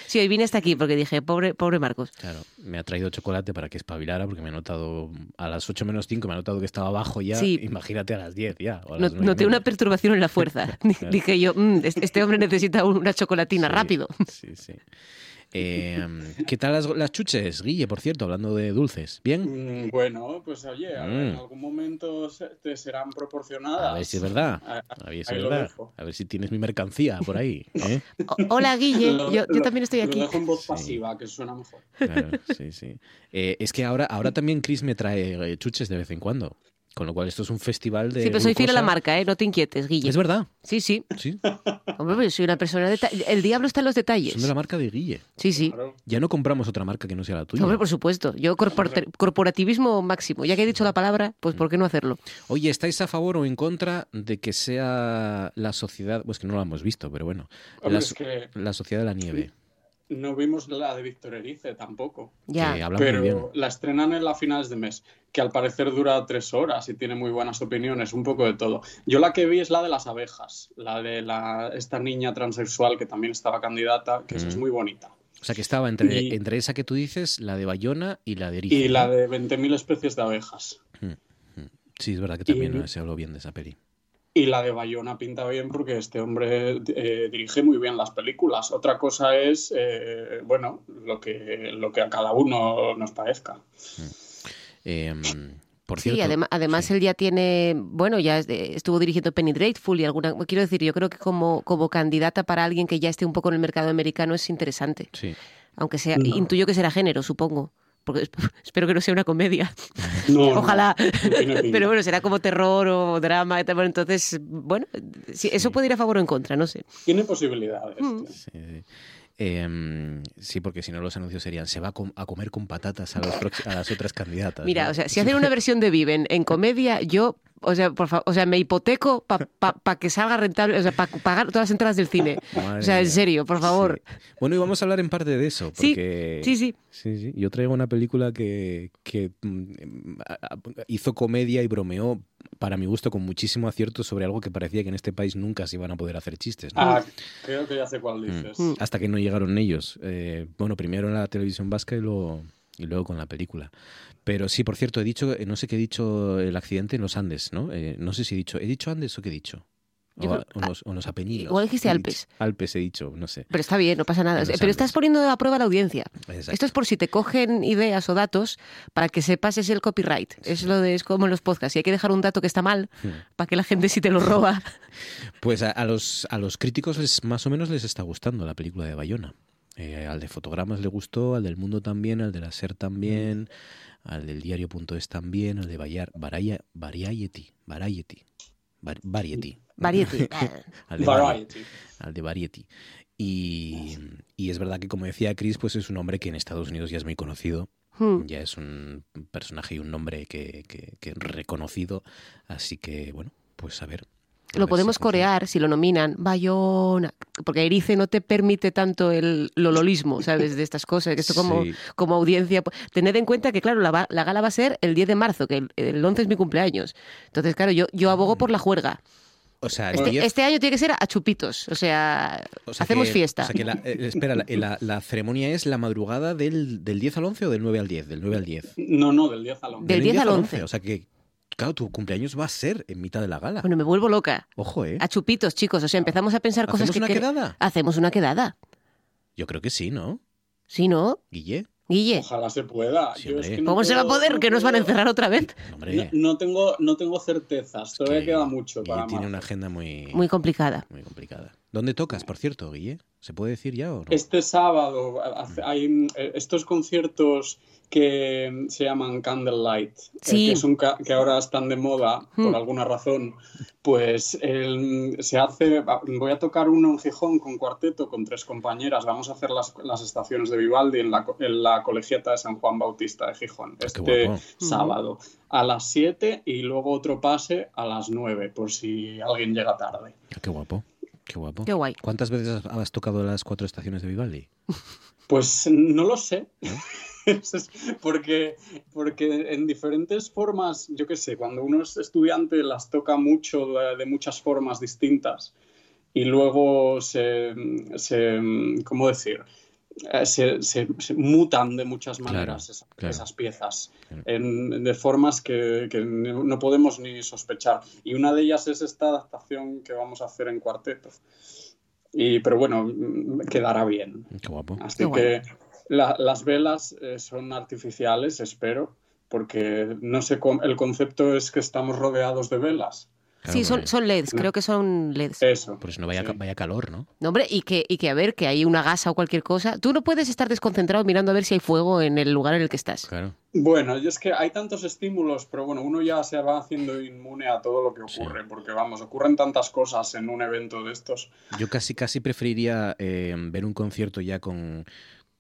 Sí, hoy vine hasta aquí porque dije, pobre, pobre Marcos. Claro, me ha traído chocolate para que espabilara porque me ha notado a las 8 menos 5, me ha notado que estaba abajo ya. Sí. Imagínate a las 10 ya. No, noté una perturbación en la fuerza. *laughs* *laughs* Dije yo, mm, este hombre necesita una chocolatina, rápido. Sí, sí. Eh, ¿Qué tal las, chuches, Guille, por cierto, hablando de dulces? ¿Bien? Mm, bueno, pues oye, en mm. algún momento te serán proporcionadas. A ver si es verdad. A, ver si es verdad. A ver si tienes mi mercancía por ahí. *laughs* ¿eh? Hola, Guille. yo, también estoy aquí. Lo dejo en voz pasiva, que suena mejor. Claro, sí, sí. Eh, es que ahora, ahora también Chris me trae chuches de vez en cuando. Con lo cual, esto es un festival de. Sí, pero soy fiel a la marca, ¿eh? No te inquietes, Guille. Es verdad. Sí, sí. Sí. Hombre, pues soy una persona de. El diablo está en los detalles. Son de la marca de Guille. Sí, sí. Ya no compramos otra marca que no sea la tuya. Hombre, por supuesto. Yo, corporativismo máximo. Ya que he dicho la palabra, pues ¿por qué no hacerlo? Oye, ¿estáis a favor o en contra de que sea la sociedad. Pues que no lo hemos visto, pero bueno. la, la sociedad de la nieve. No vimos la de Víctor Erice tampoco. Ya. pero la estrenan en la finales de mes. que al parecer dura tres horas y tiene muy buenas opiniones, un poco de todo. Yo la que vi es la de las abejas, la de la, esta niña transexual que también estaba candidata, que es mm. muy bonita. O sea, que estaba entre, entre esa que tú dices, la de Bayona y la de Erizo. Y la de 20.000 especies de abejas. Mm, mm. Sí, es verdad que también se habló bien de esa peli. Y la de Bayona pinta bien porque este hombre eh, dirige muy bien las películas. Otra cosa es, eh, bueno, lo que, lo que a cada uno nos parezca. Em, por cierto, sí, además él ya tiene, bueno, ya estuvo dirigiendo Penny Dreadful y alguna, quiero decir, yo creo que como, como candidata para alguien que ya esté un poco en el mercado americano es interesante. Sí. Aunque sea, intuyo que será género, supongo. Porque *laughs* espero que no sea una comedia. Ojalá. Pero bueno, será como terror o drama. entonces, bueno, eso puede ir a favor o en contra, no sé. Tiene posibilidades. Mm. Sí. Em, sí, porque si no los anuncios serían se va a, comer con patatas a, las otras candidatas. Mira, o sea, si hacen una versión de Viven en *laughs* comedia, yo, o sea, por favor, o sea, me hipoteco para *laughs* que salga rentable, o sea, para pagar todas las entradas del cine. *laughs* o sea, en serio, por favor. Bueno, y vamos a hablar en parte de eso, porque... Sí, sí, sí. sí, Yo traigo una película que, que mm, hizo comedia y bromeó para mi gusto, con muchísimo acierto sobre algo que parecía que en este país nunca se iban a poder hacer chistes. Ah, creo que ya sé cuál mm. dices. Mm. Hasta que no llegaron ellos. Eh, bueno, primero en la televisión vasca y luego, y luego con la película. Pero sí, por cierto, he dicho, no sé qué he dicho el accidente en los Andes, ¿no? Eh, no sé si he dicho, ¿he dicho Andes o qué he dicho? o, los, o, los, Apeninos. Igual dijiste Alpes. Alpes he dicho, no sé. Pero está bien, no pasa nada. Pero estás poniendo a prueba la audiencia. Esto es por si te cogen ideas o datos para que sepas es el copyright. Es lo de es como en los podcasts. Si hay que dejar un dato que está mal hmm. para que la gente si te lo roba. *laughs* Pues a, los, a los críticos les, más o menos les está gustando la película de Bayona. Eh, al de Fotogramas le gustó, al del Mundo también, al de la SER también, al del diario.es también, al de Variety. Variety. Variety. Variety. *laughs* al, de Variety. al de Variety. Y, y, es verdad que, como decía Chris, pues es un hombre que en Estados Unidos ya es muy conocido. Hmm. Ya es un personaje y un nombre que, que, que reconocido. Así que, bueno, pues a ver, lo podemos corear si lo nominan Bayona, porque Erice no te permite tanto el lololismo, *laughs* ¿sabes? De estas cosas, que esto como, como audiencia. Tened en cuenta que, claro, la, la, gala va a ser el 10 de marzo, que el, 11 es mi cumpleaños. Entonces, claro, yo, yo abogo por la juerga. O sea, este, este, año tiene que ser a chupitos, o sea, hacemos fiesta. O sea que la, eh, espera, la, la, ceremonia es la madrugada del, del, 10 al 11 o del 9 al 10? Del 9 al 10. No, no, del 10 al 11. Del 10 al 11. O sea que Claro, tu cumpleaños va a ser en mitad de la gala. Bueno, me vuelvo loca. Ojo, ¿eh? A chupitos, chicos. O sea, empezamos a pensar cosas que... ¿Hacemos una quedada? Hacemos una quedada. Yo creo que sí, ¿no? Sí, ¿no? Guille. Guille. Ojalá se pueda. ¿Cómo se va a poder? ¿Que nos van a encerrar otra vez? No, tengo, no tengo certezas. Todavía queda mucho para Tiene una agenda muy... Muy complicada. Muy complicada. ¿Dónde tocas, por cierto, Guille? ¿Se puede decir ya o no? Este sábado hay eh, estos conciertos que se llaman Candlelight, eh, que, que ahora están de moda por alguna razón, pues se hace, voy a tocar uno en Gijón con cuarteto, con tres compañeras, vamos a hacer las, las estaciones de Vivaldi en la, en la, colegiata de San Juan Bautista de Gijón, ah, este sábado, a las 7 y luego otro pase a las 9, por si alguien llega tarde. Ah, qué guapo. Qué guapo. Qué guay. ¿Cuántas veces has tocado las cuatro estaciones de Vivaldi? Pues no lo sé. *laughs* porque, porque en diferentes formas, yo qué sé, cuando uno es estudiante las toca mucho de, muchas formas distintas y luego se, se ¿cómo decir? Eh, se, se, mutan de muchas maneras esas, piezas de formas que, que, no podemos ni sospechar. Y una de ellas es esta adaptación que vamos a hacer en cuarteto. Y, pero bueno, quedará bien. Qué guapo. Así que las velas eh, son artificiales, espero, porque no sé, el concepto es que estamos rodeados de velas. Sí, son, son, LEDs, creo que son LEDs. Eso. Por eso no vaya, vaya calor, ¿no? No, hombre, y que, y que a ver, que hay una gasa o cualquier cosa. Tú no puedes estar desconcentrado mirando a ver si hay fuego en el lugar en el que estás. Claro. Bueno, y es que hay tantos estímulos, pero bueno, uno ya se va haciendo inmune a todo lo que ocurre, porque vamos, ocurren tantas cosas en un evento de estos. Yo casi, casi preferiría eh, ver un concierto ya con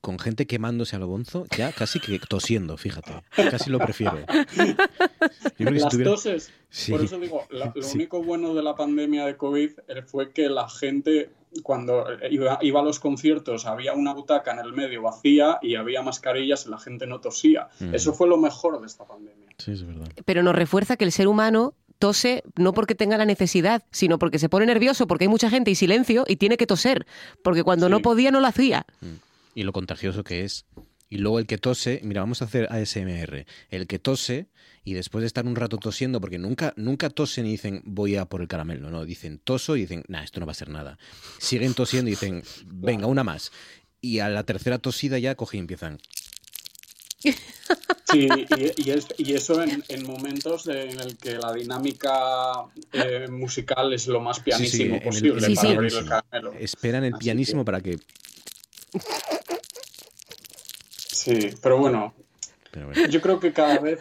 con gente quemándose a lo bonzo, ya casi que tosiendo, fíjate. Casi lo prefiero. *laughs* Las toses. Por eso digo, lo único bueno de la pandemia de COVID fue que la gente cuando iba, a los conciertos había una butaca en el medio vacía y había mascarillas y la gente no tosía. Mm. Eso fue lo mejor de esta pandemia. Sí, es verdad. Pero nos refuerza que el ser humano tose no porque tenga la necesidad, sino porque se pone nervioso, porque hay mucha gente y silencio y tiene que toser, porque cuando no podía no lo hacía. Mm. Y lo contagioso que es. Y luego el que tose, mira, vamos a hacer ASMR. El que tose y después de estar un rato tosiendo, porque nunca, nunca tosen y dicen voy a por el caramelo, no, dicen toso y dicen, nah, esto no va a ser nada. Siguen tosiendo y dicen, *laughs* venga, una más. Y a la tercera tosida ya cogen y empiezan. Sí, y, eso en, momentos en el que la dinámica eh, musical es lo más pianísimo posible para abrir el caramelo. Esperan el pianísimo para que. Sí, pero bueno, yo creo que cada vez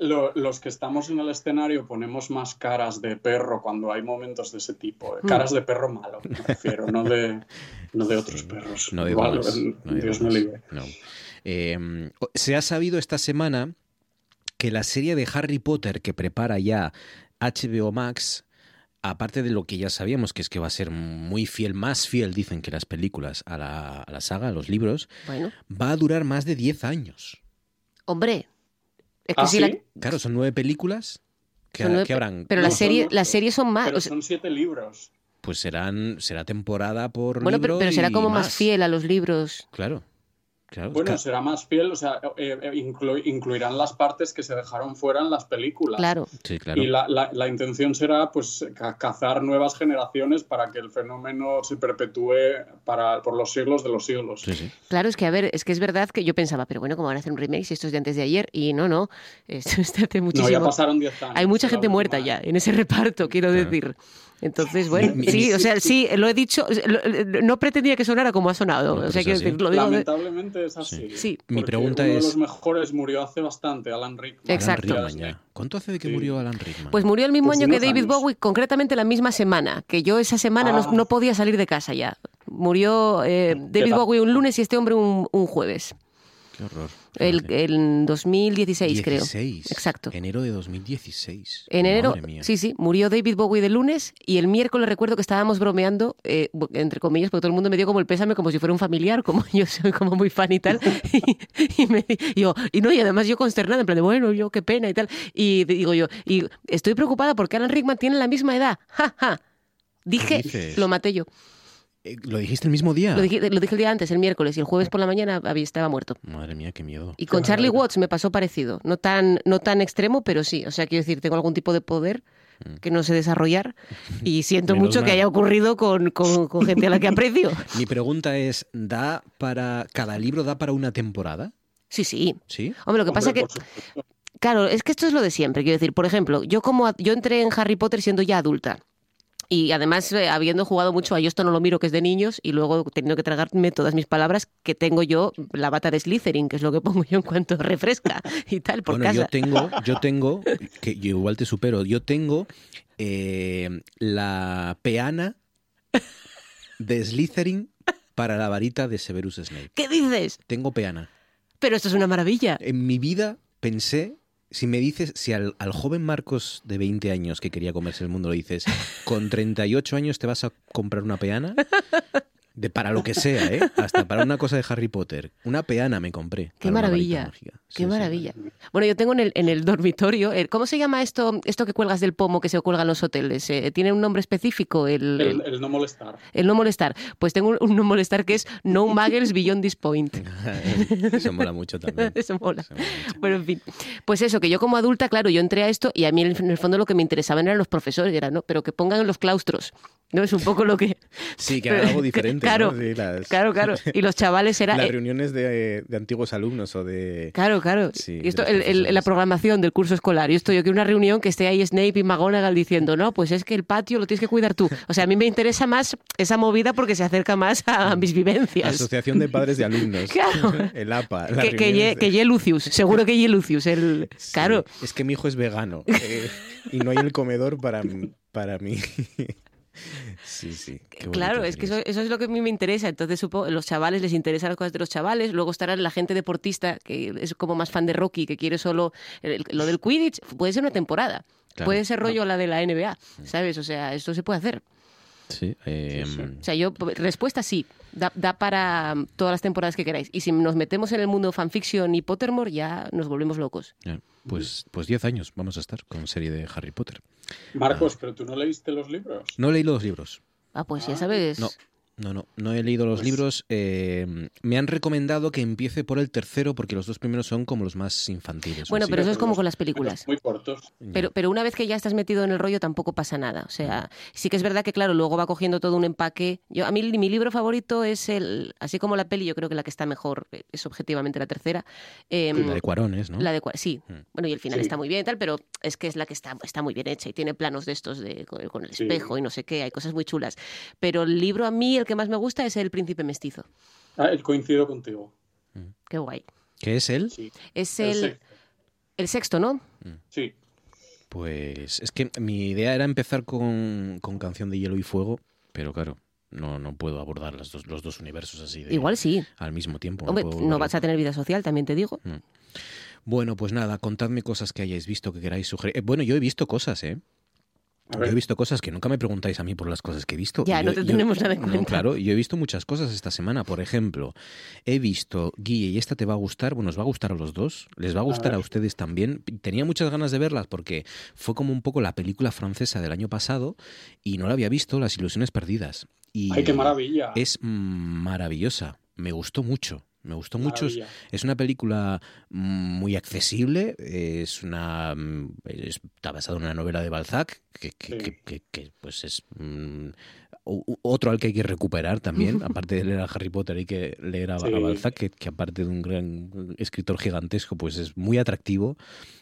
los que estamos en el escenario ponemos más caras de perro cuando hay momentos de ese tipo. ¿eh? Mm. Caras de perro malo, me refiero, no de, no de otros perros. No de Dios me libre. Em, se ha sabido esta semana que la serie de Harry Potter que prepara ya HBO Max aparte de lo que ya sabíamos, que es que va a ser muy fiel, más fiel, dicen que las películas, a la, a la saga, a los libros, va a durar más de 10 años. Hombre, es que ¿Ah, Claro, son nueve películas. Que, habrán? Pero las series son más. Pero son siete libros. Pues serán, será temporada por bueno, libro pero, pero será como más fiel a los libros. Claro bueno, será más fiel, o sea, eh, eh, incluirán las partes que se dejaron fuera en las películas. Claro. Y la, intención será, pues, cazar nuevas generaciones para que el fenómeno se perpetúe para, por los siglos de los siglos. Claro, es que, a ver, es que es verdad que yo pensaba, pero bueno, ¿cómo van a hacer un remake si esto es de antes de ayer? Y no, no, esto es de hace muchísimo. No, ya pasaron 10 años. Hay mucha gente muerta ya en ese reparto, quiero decir. Entonces, bueno, sí, o sea, sí, lo he dicho, no pretendía que sonara como ha sonado. o sea, lo Lamentablemente es así. Sí. Mi pregunta uno es... de los mejores murió hace bastante, Alan Rickman. Exacto. ¿Cuánto hace de que murió Alan Rickman? Pues murió el mismo pues año que David Bowie, concretamente la misma semana, que yo esa semana no, ah. podía salir de casa ya. Murió eh, David Bowie un lunes y este hombre un, un jueves. Qué horror. El, el 2016, 16, creo. Exacto. Enero de 2016. En enero, sí, sí, murió David Bowie de lunes y el miércoles recuerdo que estábamos bromeando, eh, entre comillas, porque todo el mundo me dio como el pésame como si fuera un familiar, como *laughs* yo soy como muy fan y tal. y, me, yo, y no, y además yo consternada, en plan de, bueno, yo qué pena y tal. Y digo yo, y estoy preocupada porque Alan Rickman tiene la misma edad. Ja, ja. Dije, lo maté yo. Eh, ¿Lo dijiste el mismo día? Lo dije, el día antes, el miércoles, y el jueves por la mañana estaba muerto. Madre mía, qué miedo. Y con Charlie Watts me pasó parecido. No tan, no tan extremo, pero sí. O sea, quiero decir, tengo algún tipo de poder mm. que no sé desarrollar *laughs* y siento mucho que haya ocurrido con, con, gente a la que aprecio. *laughs* Mi pregunta es, ¿da para cada libro da para una temporada? Sí, sí. ¿Sí? Hombre, lo que pasa es que claro, es que esto es lo de siempre, quiero decir, por ejemplo, yo como yo entré en Harry Potter siendo ya adulta. Y además, eh, habiendo jugado mucho a yo esto no lo miro que es de niños y luego teniendo que tragarme todas mis palabras, que tengo yo la bata de Slytherin, que es lo que *laughs* pongo yo en cuanto refresca y tal por bueno, Yo tengo, *laughs* yo tengo, que yo igual te supero, yo tengo eh, la peana de Slytherin para la varita de Severus Snape. ¿Qué dices? Tengo peana. Pero esto es una maravilla. En mi vida pensé si me dices, si al, joven Marcos de 20 años que quería comerse el mundo le dices, con 38 años te vas a comprar una peana, de para lo que sea, ¿eh? Hasta para una cosa de Harry Potter. Una peana me compré. Qué maravilla. Qué maravilla. Bueno, yo tengo en el, en el *laughs* dormitorio, eh, ¿cómo se llama esto esto que cuelgas del pomo que se cuelga en los hoteles? Eh, ¿Tiene un nombre específico? El, el, no molestar. El no molestar. Pues tengo un, no molestar que es No Muggles Beyond This Point. *laughs* eso mola mucho también. *laughs* eso mola. Bueno, en fin. Pues eso, que yo como adulta, claro, yo entré a esto y a mí en el fondo lo que me interesaban eran los profesores, era, ¿no? Pero que pongan en los claustros. ¿no? Es un poco lo que... Sí, que haga algo diferente. Claro, claro, claro. Y los chavales eran... Las eh, reuniones de, de, antiguos alumnos o de... Claro, claro. y esto, el, la programación del curso escolar. Y esto, yo quiero una reunión que esté ahí Snape y McGonagall diciendo, no, pues es que el patio lo tienes que cuidar tú. O sea, a mí me interesa más esa movida porque se acerca más a mis vivencias. Asociación de Padres de Alumnos. *laughs* Claro. el APA. Que, que, que Lucius, seguro que ye Lucius. El... Claro. Es que mi hijo es vegano eh, y no hay el comedor para, para mí. *laughs* Sí, sí. Claro, es que eso, es lo que a mí me interesa. Entonces, supongo, los chavales les interesan las cosas de los chavales. Luego estará la gente deportista, que es como más fan de Rocky, que quiere solo lo del Quidditch. Puede ser una temporada. Puede ser rollo la de la NBA, ¿sabes? O sea, esto se puede hacer. Sí, em, O sea, yo, respuesta sí, da, para todas las temporadas que queráis. Y si nos metemos en el mundo fanfiction y Pottermore, ya nos volvemos locos. pues, pues 10 años vamos a estar con serie de Harry Potter. Marcos, ah. ¿pero tú no leíste los libros? No he leído los libros. Ah, pues ya ah. sabes. No. No, no, no he leído los pues libros. Eh, me han recomendado que empiece por el tercero porque los dos primeros son como los más infantiles. Bueno, pero eso es como con las películas. Muy cortos. Pero, pero una vez que ya estás metido en el rollo tampoco pasa nada. O sea, sí que es verdad que, claro, luego va cogiendo todo un empaque. Yo, a mí mi libro favorito es el, así como la peli, yo creo que la que está mejor es objetivamente la tercera. Em, la de Cuarones, ¿no? La de sí. Mm. Bueno, y el final está muy bien y tal, pero es que es la que está, está muy bien hecha y tiene planos de estos de, con el espejo y no sé qué, hay cosas muy chulas. Pero el libro a mí, el que más me gusta es el príncipe mestizo. Ah, el coincido contigo. Mm. Qué guay. ¿Qué es él? Es el, el, sexto. ¿no? Mm. Sí. Pues es que mi idea era empezar con, Canción de Hielo y Fuego, pero claro, no, no puedo abordar los dos, los dos universos así de, Igual sí. al mismo tiempo. Hombre, no, vas a tener vida social, también te digo. Mm. Bueno, pues nada, contadme cosas que hayáis visto, que queráis sugerir. Eh, bueno, yo he visto cosas, ¿eh? Yo he visto cosas que nunca me preguntáis a mí por las cosas que he visto. Ya, no te tenemos nada en cuenta. claro, yo he visto muchas cosas esta semana. Por ejemplo, he visto Guille, y esta te va a gustar, bueno, os va a gustar a los dos, les va a gustar a, ustedes también. Tenía muchas ganas de verlas porque fue como un poco la película francesa del año pasado y no la había visto, Las Ilusiones Perdidas. Y ¡Ay, qué maravilla! Es maravillosa, me gustó mucho. Me gustó mucho. Es, una película muy accesible. Es una está basada en una novela de Balzac que, que, pues es mm, otro al que hay que recuperar también, aparte de leer a Harry Potter hay que leer a, Balzac, que, aparte de un gran escritor gigantesco, pues es muy atractivo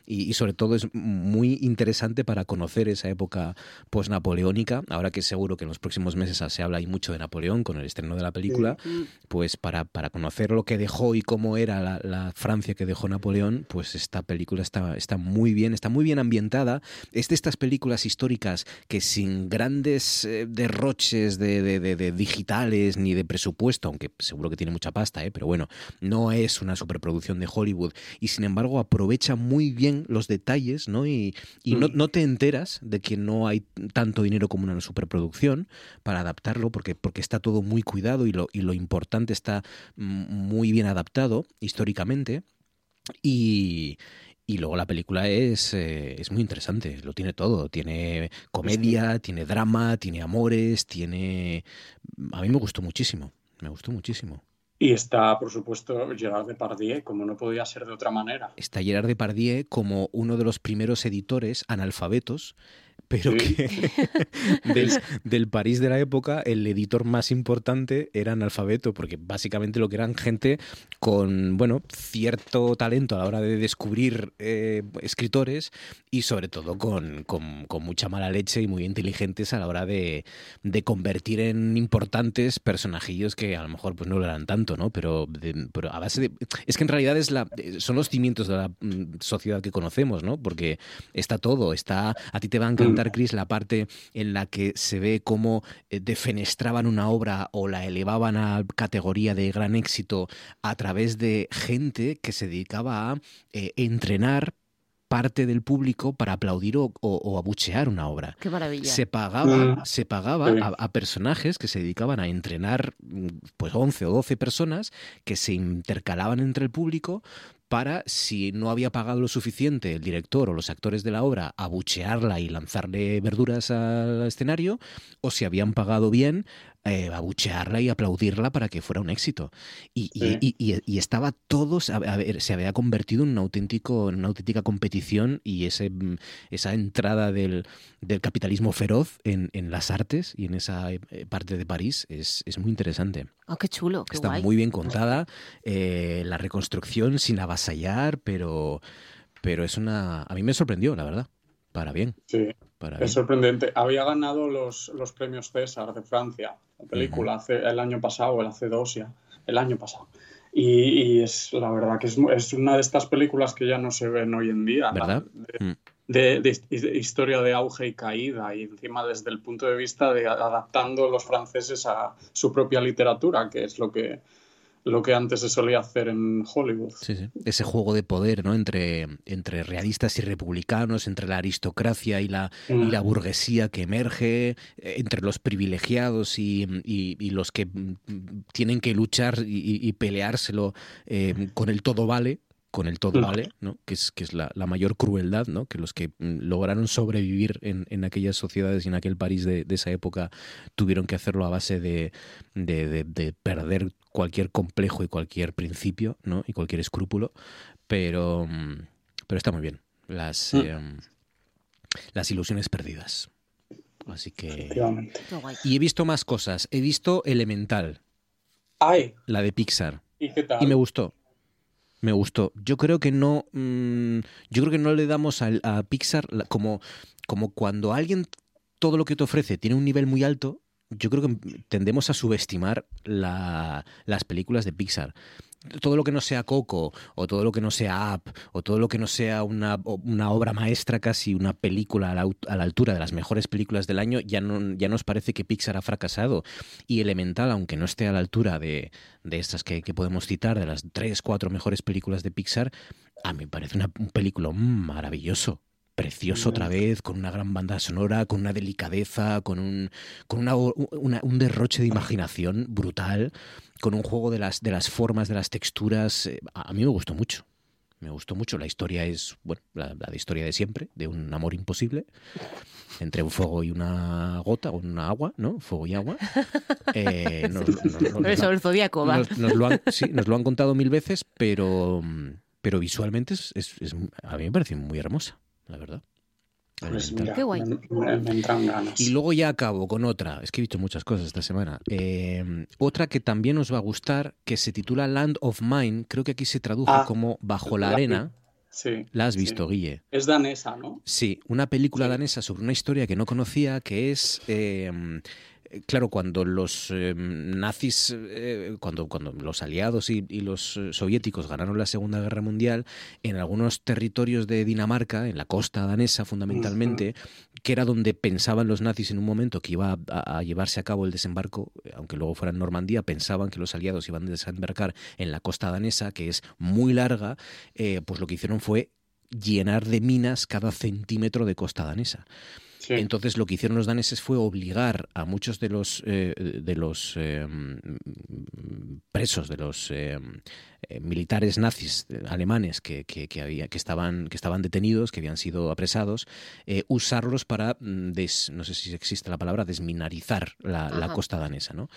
y, sobre todo es muy interesante para conocer esa época post-napoleónica, ahora que seguro que en los próximos meses se habla ahí mucho de Napoleón con el estreno de la película, pues para, para conocer lo que dejó y cómo era la, Francia que dejó Napoleón, pues esta película está, está muy bien, está muy bien ambientada, es de estas películas históricas que sin grandes eh, derroches de, digitales ni de presupuesto, aunque seguro que tiene mucha pasta, ¿eh? pero bueno, no es una superproducción de Hollywood y sin embargo aprovecha muy bien los detalles ¿no? y, no, mm. no, te enteras de que no hay tanto dinero como una superproducción para adaptarlo porque, porque está todo muy cuidado y lo, y lo importante está muy bien adaptado históricamente. Y, y luego la película es, eh, es muy interesante, lo tiene todo. Tiene comedia, tiene drama, tiene amores, tiene... A mí me gustó muchísimo, me gustó muchísimo. Y está, por supuesto, Gerard Depardieu, como no podía ser de otra manera. Está Gerard Depardieu como uno de los primeros editores analfabetos pero que *laughs* del, París de la época el editor más importante era analfabeto, porque básicamente lo que eran gente con, bueno, cierto talento a la hora de descubrir eh, escritores y sobre todo con, mucha mala leche y muy inteligentes a la hora de, convertir en importantes personajillos que a lo mejor pues no lo eran tanto, ¿no? Pero, pero a base de... Es que en realidad es la, son los cimientos de la mm, sociedad que conocemos, ¿no? Porque está todo, está... A ti te va a encantar Chris, la parte en la que se ve cómo eh, defenestraban una obra o la elevaban a categoría de gran éxito a través de gente que se dedicaba a eh, entrenar parte del público para aplaudir o, abuchear una obra. Qué maravilla. Se pagaba, mm. se pagaba a, a, personajes que se dedicaban a entrenar mm, pues 11 o 12 personas que se intercalaban entre el público para, si no había pagado lo suficiente el director o los actores de la obra, abuchearla y lanzarle verduras al escenario, o si habían pagado bien, eh, abuchearla y aplaudirla para que fuera un éxito. Y, estaba todo, a ver, se había convertido en, un auténtico, en una auténtica competición y ese, mm, esa entrada del, capitalismo feroz en, las artes y en esa eh, parte de París es, muy interesante. Oh, qué chulo. Está muy bien contada, eh, la reconstrucción sin avasallar, pero, pero es una... A mí me sorprendió, la verdad, para bien. Sí. Es sorprendente. Había ganado los, los premios César de Francia película hace, el año pasado, el hace dos ya, el año pasado. Y, es la verdad que es, es, una de estas películas que ya no se ven hoy en día. ¿Verdad? Mm. De, historia de auge y caída y encima desde el punto de vista de adaptando los franceses a su propia literatura, que es lo que lo que antes se solía hacer en Hollywood. Sí, sí. Ese juego de poder, ¿no? Entre, entre realistas y republicanos, entre la aristocracia y la, y mm. la burguesía que emerge, eh, entre los privilegiados y, y, los que mm, tienen que luchar y, peleárselo eh, con el todo vale, con el todo vale, ¿no? que es, que es la, mayor crueldad, ¿no? que los que mm, lograron sobrevivir en, en aquellas sociedades y en aquel París de, esa época tuvieron que hacerlo a base de, de, perder cualquier complejo y cualquier principio ¿no? y cualquier escrúpulo, pero, mm, pero está muy bien. Las, mm. em, las ilusiones perdidas. Así que... Y he visto más cosas. He visto Elemental. Ay. La de Pixar. ¿Y qué tal? Y me gustó. Me gustó. Yo creo que no. Mm, yo creo que no le damos a, a Pixar como, como cuando alguien todo lo que te ofrece tiene un nivel muy alto. Yo creo que tendemos a subestimar las películas de Pixar todo lo que no sea Coco, o todo lo que no sea Up, o todo lo que no sea una, obra maestra, casi una película a la, la, altura de las mejores películas del año, ya, no, ya nos parece que Pixar ha fracasado. Y Elemental, aunque no esté a la altura de, de estas que, podemos citar, de las tres, cuatro mejores películas de Pixar, a mí me parece una, un película maravilloso precioso otra vez, con una gran banda sonora, con una delicadeza, con un, con una, un derroche de imaginación brutal con un juego de las, de las formas, de las texturas. Eh, a, mí me gustó mucho. Me gustó mucho. La historia es, bueno, la, de historia de siempre, de un amor imposible entre un fuego y una gota, o una agua, ¿no? Fuego y agua. Eh, *laughs* nos, el zodiaco, va. Lo han, sí, nos lo han contado mil veces, pero, pero visualmente es, es, a mí me parece muy hermosa, la verdad. Pues Qué guay. Me, ganas. Y luego ya acabo con otra, es que he visto muchas cosas esta semana. Eh, otra que también os va a gustar, que se titula Land of Mine, creo que aquí se tradujo ah, como Bajo la, Arena. Sí, la has visto, Guille. Es danesa, ¿no? Sí, una película danesa sobre una historia que no conocía, que es eh, claro, cuando los eh, nazis, eh, cuando, cuando los aliados y, los eh, soviéticos ganaron la Segunda Guerra Mundial, en algunos territorios de Dinamarca, en la costa danesa fundamentalmente, que era donde pensaban los nazis en un momento que iba a, llevarse a cabo el desembarco, aunque luego fuera en Normandía, pensaban que los aliados iban a desembarcar en la costa danesa, que es muy larga, pues lo que hicieron fue llenar de minas cada centímetro de costa danesa. Entonces lo que hicieron los daneses fue obligar a muchos de los, eh, de los eh, presos, de los eh, militares nazis alemanes que, que, había, que, estaban, que estaban detenidos, que habían sido apresados, usarlos para, mm, no sé si existe la palabra, desminarizar la, costa danesa. ¿no?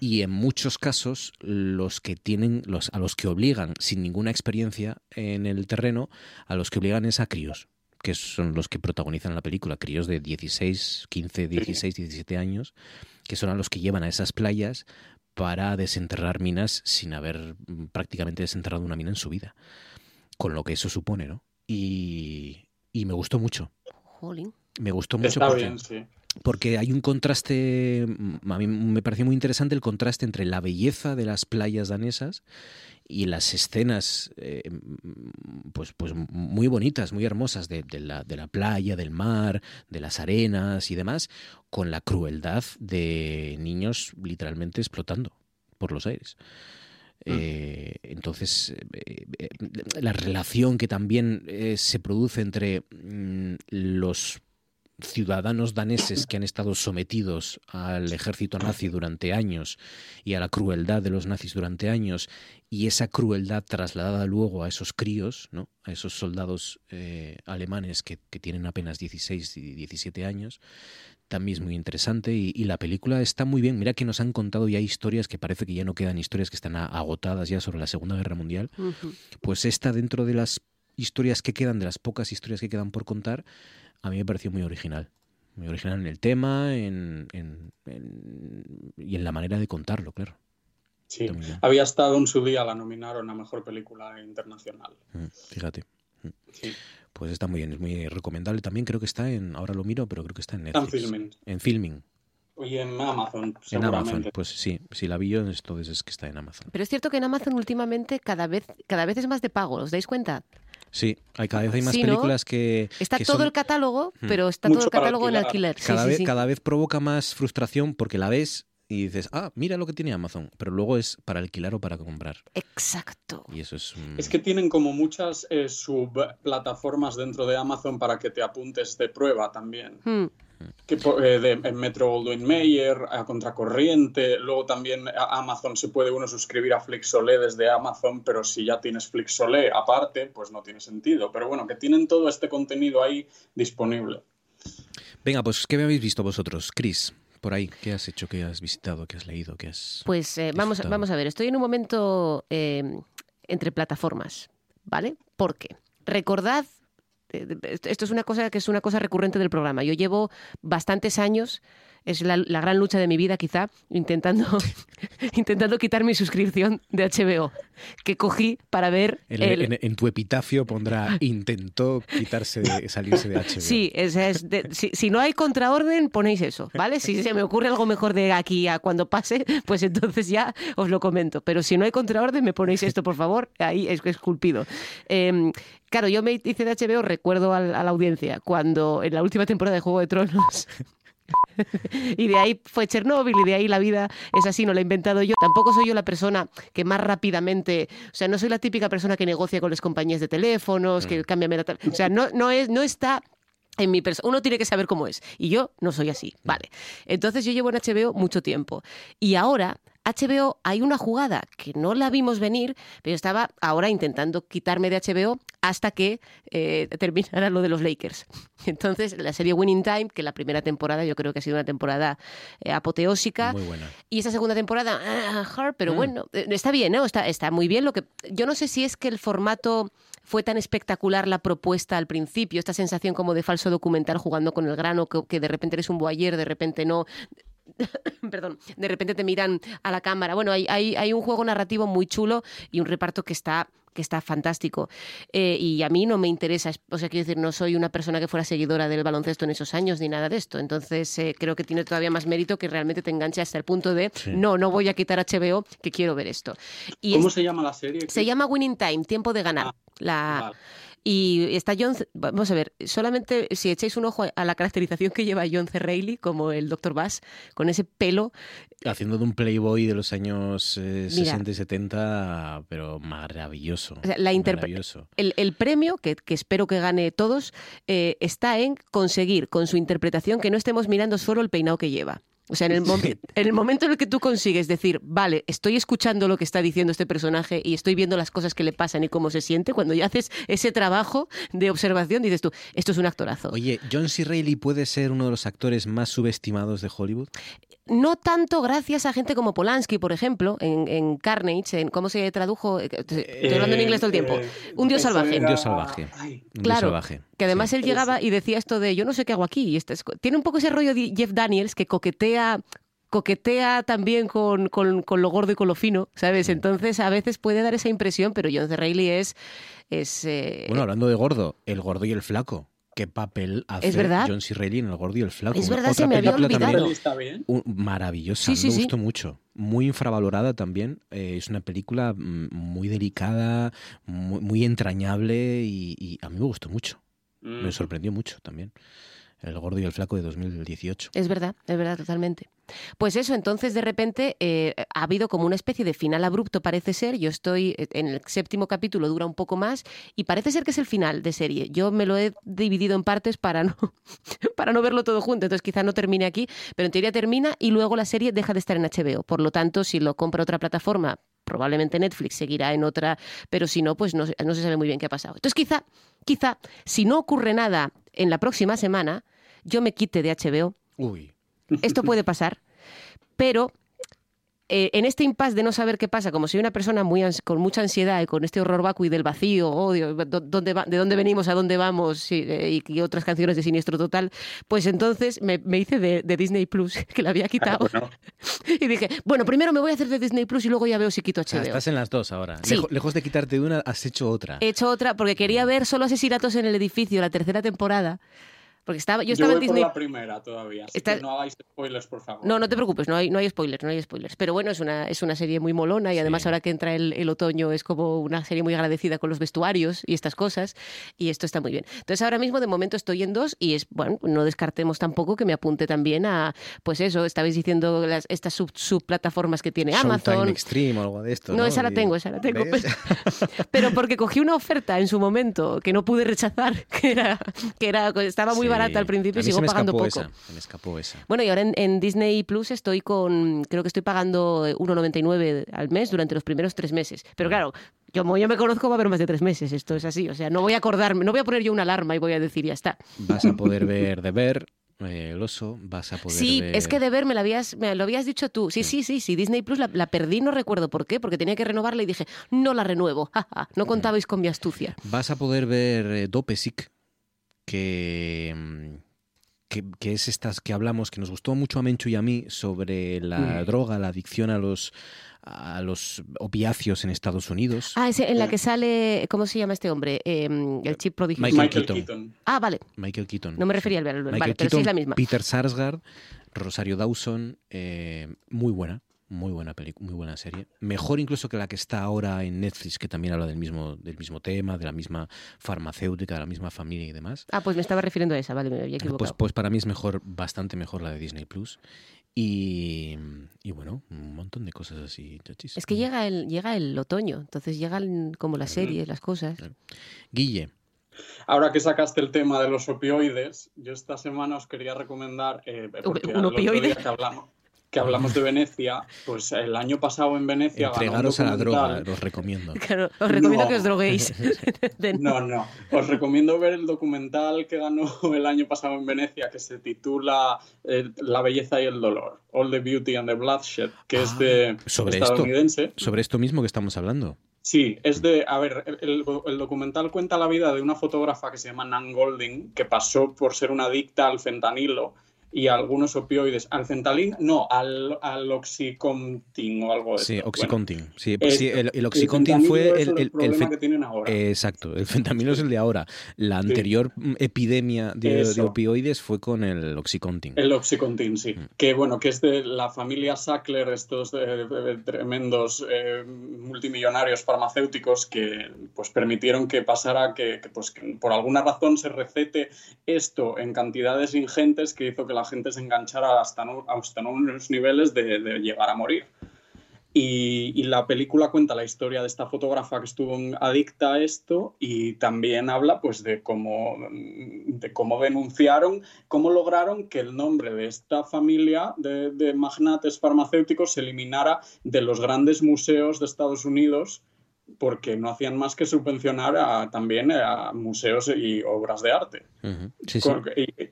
Y en muchos casos los que tienen, los, a los que obligan sin ninguna experiencia en el terreno, a los que obligan es a críos que son los que protagonizan la película, críos de 16, 15, 16, 17 años, que son a los que llevan a esas playas para desenterrar minas sin haber mm, prácticamente desenterrado una mina en su vida. Con lo que eso supone, ¿no? Y, y me gustó mucho. Me gustó mucho. Está bien, sí porque hay un contraste, mm, a mí me pareció muy interesante el contraste entre la belleza de las playas danesas y las escenas eh, mm, pues, pues muy bonitas, muy hermosas de, la, de la playa, del mar, de las arenas y demás, con la crueldad de niños literalmente explotando por los aires. Mm. Eh, entonces, eh, la relación que también se produce entre los ciudadanos daneses que han estado sometidos al ejército nazi durante años y a la crueldad de los nazis durante años y esa crueldad trasladada luego a esos críos, ¿no? a esos soldados eh, alemanes que, tienen apenas 16 y 17 años, también es muy interesante y, la película está muy bien. Mira que nos han contado ya historias que parece que ya no quedan historias que están agotadas ya sobre la Segunda Guerra Mundial. Pues esta dentro de las historias que quedan, de las pocas historias que quedan por contar, a mí me pareció muy original. Muy original en el tema en, y en la manera de contarlo, claro. Sí, había estado en su día, la nominaron a Mejor Película Internacional. Mm, fíjate. Mm. Pues está muy bien, es muy recomendable. También creo que está en, ahora lo miro, pero creo que está en Netflix. En filming. En filming. Y en Amazon. En Amazon, pues sí, si la vi yo, entonces es que está en Amazon. Pero es cierto que en Amazon últimamente cada vez, cada vez es más de pago, ¿os dais cuenta? Sí, hay cada vez hay más películas que... Está todo el catálogo, hmm. pero está todo el catálogo en alquiler. Cada, vez, cada vez provoca más frustración porque la ves y dices, ah, mira lo que tiene Amazon, pero luego es para alquilar o para comprar. Exacto. Y eso es... Es que tienen como muchas eh, subplataformas dentro de Amazon para que te apuntes de prueba también. Hmm. Que, eh, de, en Metro Goldwyn Mayer, a Contracorriente, luego también a Amazon se puede uno suscribir a Flixolé desde Amazon, pero si ya tienes Flixolé aparte, pues no tiene sentido. Pero bueno, que tienen todo este contenido ahí disponible. Venga, pues ¿qué habéis visto vosotros? Chris, por ahí, ¿qué has hecho, qué has visitado, qué has leído, qué has... Pues eh, vamos, vamos a ver, estoy en un momento eh, entre plataformas, ¿vale? Porque recordad eh, esto es una cosa que es una cosa recurrente del programa. Yo llevo bastantes años es la, gran lucha de mi vida quizá, intentando, *laughs* intentando quitar mi suscripción de HBO, que cogí para ver... En, tu epitafio pondrá intentó quitarse de, salirse de HBO. Sí, es, si, no hay contraorden, ponéis eso, ¿vale? Si se me ocurre algo mejor de aquí a cuando pase, pues entonces ya os lo comento. Pero si no hay contraorden, me ponéis esto, por favor, ahí es esculpido. Eh, Claro, yo me hice de HBO, recuerdo a, la audiencia, cuando en la última temporada de Juego de Tronos *laughs* y de ahí fue Chernóbil y de ahí la vida es así, no la he inventado yo. Tampoco soy yo la persona que más rápidamente, o sea, no soy la típica persona que negocia con las compañías de teléfonos, que mm. cambia la... O sea, no, no, es, no está en mi persona. Uno tiene que saber cómo es. Y yo no soy así. Mm. Vale. Entonces yo llevo en HBO mucho tiempo. Y ahora HBO hay una jugada que no la vimos venir, pero estaba ahora intentando quitarme de HBO hasta que eh, terminara lo de los Lakers. *laughs* Entonces, la serie Winning Time, que la primera temporada yo creo que ha sido una temporada eh, apoteósica. Muy buena. Y esa segunda temporada, ah, hard, pero mm. bueno, eh, está bien, ¿no? Está, está muy bien. Lo que, yo no sé si es que el formato fue tan espectacular la propuesta al principio, esta sensación como de falso documental jugando con el grano, que, que de repente eres un boyer, de repente no. *coughs* perdón, de repente te miran a la cámara. Bueno, hay, hay, un juego narrativo muy chulo y un reparto que está que está fantástico. Eh, y a mí no me interesa, o sea, quiero decir, no soy una persona que fuera seguidora del baloncesto en esos años ni nada de esto. Entonces, eh, creo que tiene todavía más mérito que realmente te enganche hasta el punto de, no, no voy a quitar HBO, que quiero ver esto. ¿Cómo se llama la serie? Se llama Winning Time, Tiempo de Ganar. Ah, la, y está John, vamos a ver, solamente si echáis un ojo a la caracterización que lleva John C. Reilly como el Dr. Bass, con ese pelo. Haciendo de un playboy de los años 60 eh, y 70, pero maravilloso. la maravilloso. El, el, premio, que, que, espero que gane todos, eh, está en conseguir con su interpretación que no estemos mirando solo el peinado que lleva. O sea, en el, *laughs* en el, momento en el que tú consigues decir, vale, estoy escuchando lo que está diciendo este personaje y estoy viendo las cosas que le pasan y cómo se siente, cuando ya haces ese trabajo de observación, dices tú, esto es un actorazo. Oye, ¿John C. Reilly puede ser uno de los actores más subestimados de Hollywood? no tanto gracias a gente como Polanski, por ejemplo, en, Carnage, en cómo se tradujo, eh, estoy hablando en inglés todo el tiempo, eh, un dios salvaje. Un dios salvaje. claro, que además él llegaba y decía esto de yo no sé qué hago aquí. Y este tiene un poco ese rollo de Jeff Daniels que coquetea coquetea también con, con, lo gordo y con lo fino, ¿sabes? Entonces a veces puede dar esa impresión, pero John C. Reilly es... es eh, Bueno, hablando de gordo, el gordo y el flaco qué papel hace John C. Reilly en El Gordo y el Flaco. Es verdad, se me había olvidado. maravillosa, me gustó mucho. Muy infravalorada también. Eh, es una película mm, muy delicada, muy, entrañable y, a mí me gustó mucho. Me mm. sorprendió mucho también. El gordo y el flaco de 2018. Es verdad, es verdad, totalmente. Pues eso, entonces de repente eh, ha habido como una especie de final abrupto, parece ser. Yo estoy eh, en el séptimo capítulo, dura un poco más, y parece ser que es el final de serie. Yo me lo he dividido en partes para no, *laughs* para no verlo todo junto, entonces quizá no termine aquí, pero en teoría termina y luego la serie deja de estar en HBO. Por lo tanto, si lo compra otra plataforma, probablemente Netflix seguirá en otra, pero si no, pues no, no se sabe muy bien qué ha pasado. Entonces quizá, quizá, si no ocurre nada en la próxima semana, yo me quite de HBO. Uy. Esto puede pasar, pero eh, en este impasse de no saber qué pasa, como soy una persona muy con mucha ansiedad y con este horror vacui del vacío, odio, dónde de dónde venimos, a dónde vamos eh, y, otras canciones de Siniestro Total, pues entonces me, hice de, Disney Plus, *laughs* que la había quitado. *laughs* y dije, bueno, primero me voy a hacer de Disney Plus y luego ya veo si quito HBO. estás en las dos ahora. Lejos, de quitarte una, has hecho otra. He hecho otra porque quería ver solo asesinatos en el edificio, la tercera temporada Porque estaba, yo estaba en Disney. la primera todavía, así que no hagáis spoilers, por favor. No, no te preocupes, no hay, no hay spoilers, no hay spoilers. Pero bueno, es una, es una serie muy molona y además ahora que entra el, otoño es como una serie muy agradecida con los vestuarios y estas cosas. Y esto está muy bien. Entonces ahora mismo de momento estoy en dos y es, bueno, no descartemos tampoco que me apunte también a, pues eso, estabais diciendo las, estas sub, subplataformas que tiene Amazon. Extreme o algo de esto. No, esa la tengo, esa la tengo. Pero, porque cogí una oferta en su momento que no pude rechazar, *laughs* que era, que era estaba muy barata al principio y sigo pagando poco. Esa, me escapó esa. Bueno, y ahora en, Disney Plus estoy con, creo que estoy pagando 1,99 al mes durante los primeros tres meses. Pero claro, yo, como yo me conozco va a haber más de tres meses, esto es así. O sea, no voy a acordarme, no voy a poner yo una alarma y voy a decir ya está. Vas a poder ver de ver eh, el oso, vas a poder Sí, ver... es que de ver me lo habías, me lo habías dicho tú. Sí, sí, sí, sí, Disney Plus la, perdí, no recuerdo por qué, porque tenía que renovarla y dije, no la renuevo, no contabais con mi astucia. Vas a poder ver eh, Dopesic, que, que, que, es estas que hablamos, que nos gustó mucho a Menchu y a mí, sobre la droga, la adicción a los a los opiáceos en Estados Unidos. Ah, es en la que sale, ¿cómo se llama este hombre? Em, el chip prodigioso. Michael, Keaton. Ah, vale. Michael Keaton. No me refería al verlo, vale, pero sí es la misma. Peter Sarsgaard, Rosario Dawson, eh, muy buena. Muy buena película, muy buena serie. Mejor incluso que la que está ahora en Netflix, que también habla del mismo, del mismo tema, de la misma farmacéutica, de la misma familia y demás. Ah, pues me estaba refiriendo a esa, vale, me había pues, equivocado. Pues, pues para mí es mejor, bastante mejor la de Disney Plus. Y, bueno, un montón de cosas así, chachis. Es que llega el, llega el otoño, entonces llegan como las series, las cosas. Guille. Ahora que sacaste el tema de los opioides, yo esta semana os quería recomendar. Eh, ¿Un opioide? Que hablamos, que hablamos de Venecia, pues el año pasado en Venecia. Entregaros a la droga, los recomiendo. Claro, os recomiendo que os droguéis. *laughs* no, no. Os recomiendo ver el documental que ganó el año pasado en Venecia, que se titula eh, La belleza y el dolor, All the Beauty and the Bloodshed, que es de ah, sobre estadounidense. Esto, sobre esto mismo que estamos hablando. Sí, es de, a ver, el, el, documental cuenta la vida de una fotógrafa que se llama Nan Golding, que pasó por ser una adicta al fentanilo y algunos opioides. Al centalín, no, al, al oxicontin o algo de Sí, oxicontin. sí, pues el, el, oxicontin fue el, el, problema que tienen ahora. exacto, el fentanilo es el de ahora. La anterior epidemia de, opioides fue con el oxicontin. El oxicontin, sí. Mm. Que bueno, que es de la familia Sackler, estos eh, tremendos eh, multimillonarios farmacéuticos que pues permitieron que pasara que, pues que por alguna razón se recete esto en cantidades ingentes que hizo que la la gente se enganchara hasta, hasta unos niveles de, llegar a morir. Y, la película cuenta la historia de esta fotógrafa que estuvo adicta a esto y también habla pues de cómo, de cómo denunciaron, cómo lograron que el nombre de esta familia de magnates farmacéuticos se eliminara de los grandes museos de Estados Unidos porque no hacían más que subvencionar también a museos y obras de arte.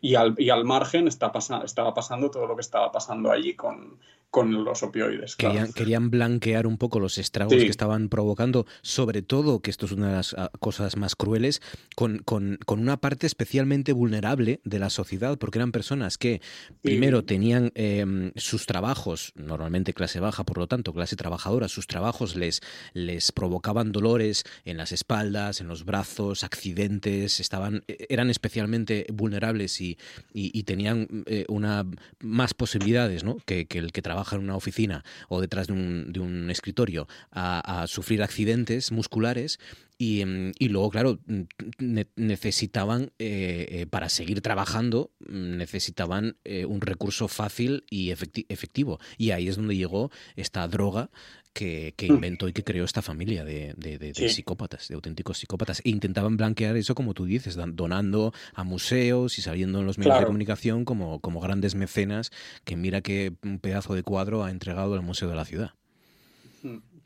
Y, al, margen está estaba pasando todo lo que estaba pasando allí con, con los opioides. Querían, blanquear un poco los estragos que estaban provocando, sobre todo, que esto es una de las ah, cosas más crueles, con, con, una parte especialmente vulnerable de la sociedad, porque eran personas que primero tenían em, sus trabajos, normalmente clase baja, por lo tanto, clase trabajadora, sus trabajos les, les provocaban dolores en las espaldas, en los brazos, accidentes, estaban, e, eran especialmente vulnerables y, y, tenían eh, una más posibilidades ¿no? que, que el que trabaja en una oficina o detrás de un, de un escritorio a, sufrir accidentes musculares y, mm, y, luego, claro, mm, necesitaban, eh, eh, para seguir trabajando, mm, necesitaban eh, un recurso fácil y efectivo. Y ahí es donde llegó esta droga que, que inventó y que creó esta familia de, de, psicópatas, de auténticos psicópatas. E intentaban blanquear eso, como tú dices, donando a museos y saliendo en los medios de comunicación como, como grandes mecenas que mira qué pedazo de cuadro ha entregado al Museo de la Ciudad.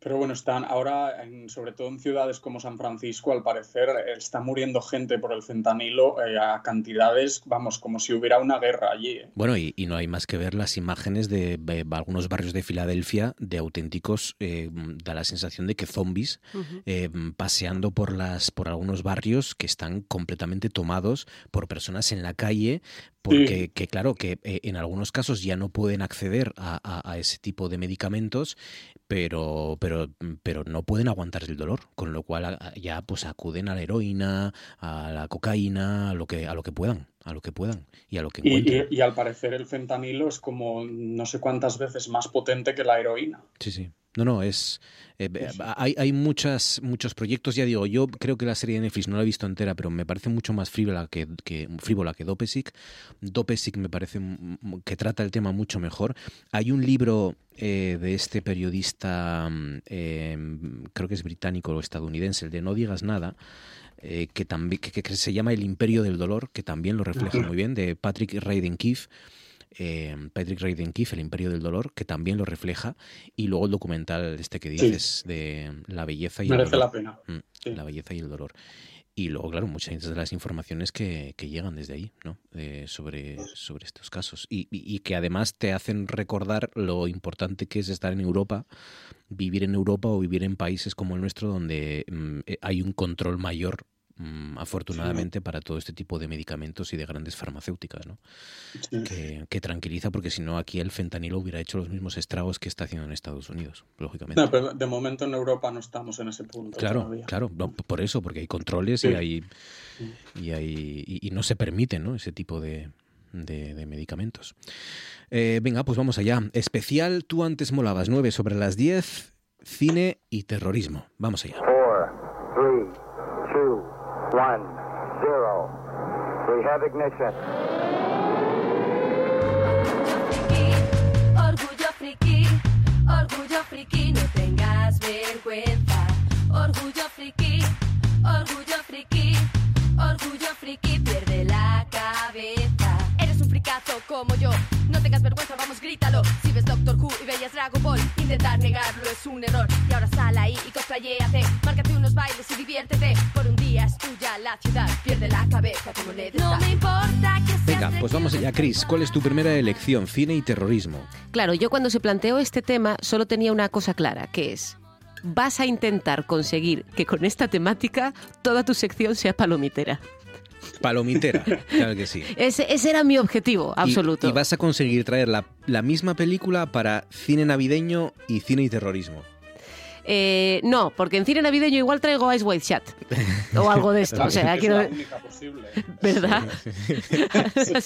Pero bueno, están ahora, sobre todo en ciudades como San Francisco, al parecer está muriendo gente por el fentanilo eh, a cantidades, vamos, como si hubiera una guerra allí. ¿eh? Bueno, y, no hay más que ver las imágenes de, algunos barrios de Filadelfia de auténticos, eh, da la sensación de que zombies paseando por, las, por algunos barrios que están completamente tomados por personas en la calle, porque que, claro, que en algunos casos ya no pueden acceder a, ese tipo de medicamentos pero, pero, pero no pueden aguantar el dolor, con lo cual ya pues acuden a la heroína, a la cocaína, a lo que, a lo que puedan, a lo que puedan y a lo que encuentren. Y, y al parecer el fentanilo es como no sé cuántas veces más potente que la heroína. Sí, sí. No, no, es. Eh, hay, hay muchas, muchos proyectos, ya digo, yo creo que la serie de Netflix no la he visto entera, pero me parece mucho más frívola que, que, frívola que Dopesic. Dopesic me parece que trata el tema mucho mejor. Hay un libro eh, de este periodista, eh, creo que es británico o estadounidense, el de No digas nada, que, también, que, se llama El Imperio del Dolor, que también lo refleja muy bien, de Patrick Radden Keefe eh, Patrick Radden Keefe, El Imperio del Dolor, que también lo refleja, y luego el documental este que dices de la belleza y el dolor. la pena. Mm, la belleza y el dolor. Y luego, claro, muchas de las informaciones que, llegan desde ahí, ¿no? sobre, sobre estos casos. Y, que además te hacen recordar lo importante que es estar en Europa, vivir en Europa o vivir en países como el nuestro, donde mm, eh, hay un control mayor Mm, afortunadamente para todo este tipo de medicamentos y de grandes farmacéuticas, ¿no? Que, tranquiliza porque si no aquí el fentanilo hubiera hecho los mismos estragos que está haciendo en Estados Unidos, lógicamente. pero de momento en Europa no estamos en ese punto. Claro, claro, por eso, porque hay controles y hay y hay y, no se permite, ¿no? Ese tipo de, de, medicamentos. Eh, venga, pues vamos allá. Especial, tú antes molabas 9 sobre las 10, cine y terrorismo. Vamos allá. One, zero. We have ignition. Orgullo friki, orgullo friki, no tengas vergüenza. Orgullo friki, orgullo friki, orgullo friki, pierde la cabeza. Como yo, no tengas vergüenza, vamos, grítalo. Si ves Doctor Who y veías Dragon Ball, intentar negarlo es un error. Y ahora sal ahí y cosplayéate, márcate unos bailes y diviértete. Por un día es tuya la ciudad, pierde la cabeza como le No me importa que Venga, pues vamos allá, Chris. ¿Cuál es tu primera elección? Cine y terrorismo. Claro, yo cuando se planteó este tema solo tenía una cosa clara, que es vas a intentar conseguir que con esta temática toda tu sección sea palomitera. Palomitera, claro que sí. *laughs* Ese, era mi objetivo, absoluto. Y, vas a conseguir traer la, la misma película para cine navideño y cine y terrorismo. Eh, no, porque en cine navideño igual traigo Ice White Chat o algo de esto. o sea, quiero... ¿Verdad? o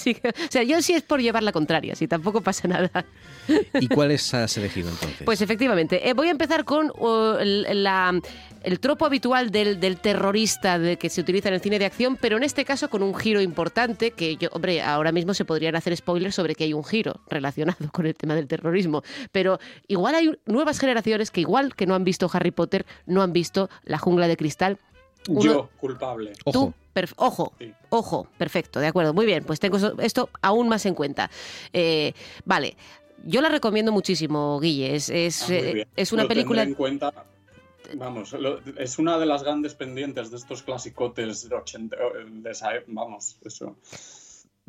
sea, yo sí es por llevar la contraria, si tampoco pasa nada. ¿Y cuáles has elegido entonces? Pues efectivamente, eh, voy a empezar con la, el tropo habitual del, terrorista de que se utiliza en el cine de acción, pero en este caso con un giro importante que yo, hombre, ahora mismo se podrían hacer spoilers sobre que hay un giro relacionado con el tema del terrorismo, pero igual hay nuevas generaciones que igual que no han visto Harry Potter, no han visto La jungla de cristal. Yo, culpable. Ojo. ojo, ojo, perfecto, de acuerdo, muy bien, pues tengo esto aún más en cuenta. Eh, vale, yo la recomiendo muchísimo, Guille. Es, es, ah, eh, una película. En cuenta, vamos, es una de las grandes pendientes de estos clasicotes de 80. De esa, vamos, eso.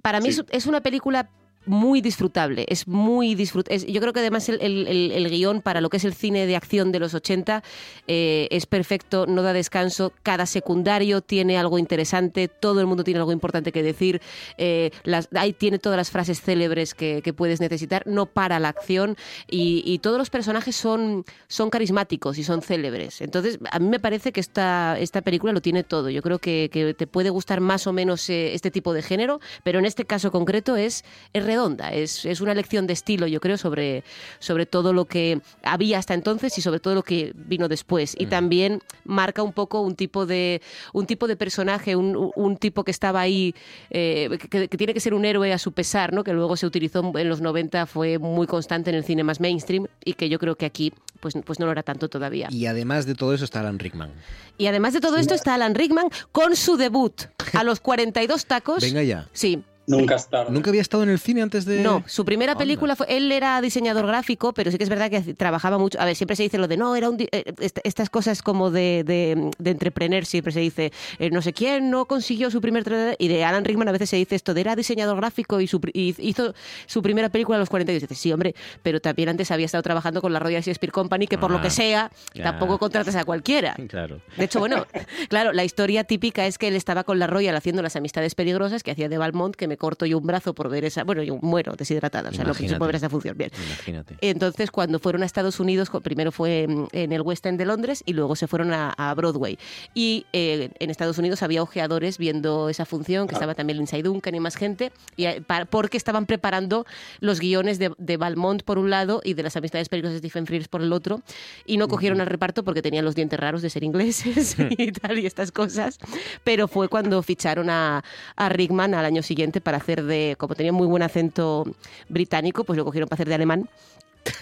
Para mí es una película muy disfrutable, es muy disfrutable. Yo creo que además el, el, guion para lo que es el cine de acción de los 80 eh, es perfecto, no da descanso, cada secundario tiene algo interesante, todo el mundo tiene algo importante que decir, eh, las, ahí tiene todas las frases célebres que, puedes necesitar, no para la acción y, todos los personajes son, son carismáticos y son célebres. Entonces, a mí me parece que esta, esta película lo tiene todo. Yo creo que, te puede gustar más o menos eh, este tipo de género, pero en este caso concreto es, es es, una lección de estilo, yo creo, sobre, sobre todo lo que había hasta entonces y sobre todo lo que vino después. Y mm. también marca un poco un tipo de, un tipo de personaje, un, tipo que estaba ahí, eh, que, tiene que ser un héroe a su pesar, ¿no? que luego se utilizó en los 90, fue muy constante en el cine más mainstream y que yo creo que aquí pues, pues no lo era tanto todavía. Y además de todo eso está Alan Rickman. Y además de todo esto está Alan Rickman con su debut a los 42 tacos. Venga ya. Sí, Nunca estado. ¿Nunca había estado en el cine antes de...? No, su primera película fue... Él era diseñador gráfico, pero sí que es verdad que trabajaba mucho... A ver, siempre se dice lo de, no, era un... Eh, estas cosas como de, de, de entrepreneur, siempre se dice, eh, no sé quién no consiguió su primer... Y de Alan Rickman a veces se dice esto de, era diseñador gráfico y, su, hizo su primera película a los 40 y dice, sí, hombre, pero también antes había estado trabajando con la Royal Shakespeare Company, que por lo que ah, sea, tampoco contratas a cualquiera. *laughs* Claro. De hecho, bueno, claro, la historia típica es que él estaba con la Royal haciendo las amistades peligrosas que hacía de Valmont, que me me corto yo un brazo por ver esa, bueno, yo muero deshidratada, o sea, no puedo ver esa función, bien. Imagínate. Entonces, cuando fueron a Estados Unidos, primero fue en el West End de Londres y luego se fueron a, Broadway. Y eh, en Estados Unidos había ojeadores viendo esa función, que estaba también Lindsay Duncan y más gente, y, eh, porque estaban preparando los guiones de, de, Balmont por un lado y de las amistades peligrosas de Stephen Frears por el otro, y no cogieron al reparto porque tenían los dientes raros de ser ingleses *laughs* y tal, y estas cosas. Pero fue cuando ficharon a, a Rickman al año siguiente para hacer de, como tenía muy buen acento británico, pues lo cogieron para hacer de alemán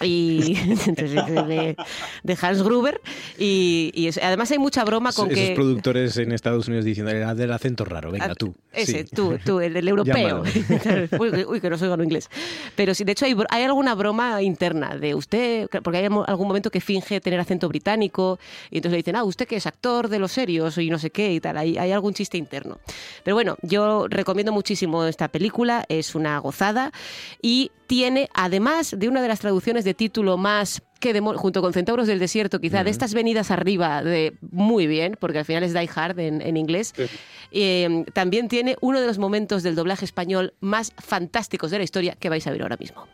y *laughs* de, de, Hans Gruber. Y, además hay mucha broma con Esos que productores en Estados Unidos diciendo era del acento raro venga ah, tú ese tú tú el, el europeo. *laughs* Uy, que no soy inglés. Pero sí de hecho hay, hay, alguna broma interna de usted porque hay algún momento que finge tener acento británico y entonces le dicen ah usted que es actor de los serios y no sé qué y tal hay, hay algún chiste interno. Pero bueno yo recomiendo muchísimo esta película es una gozada y tiene, además de una de las traducciones de título más que junto con Centauros del Desierto, quizá de estas venidas arriba de muy bien, porque al final es Die Hard en, inglés, em, también tiene uno de los momentos del doblaje español más fantásticos de la historia que vais a ver ahora mismo.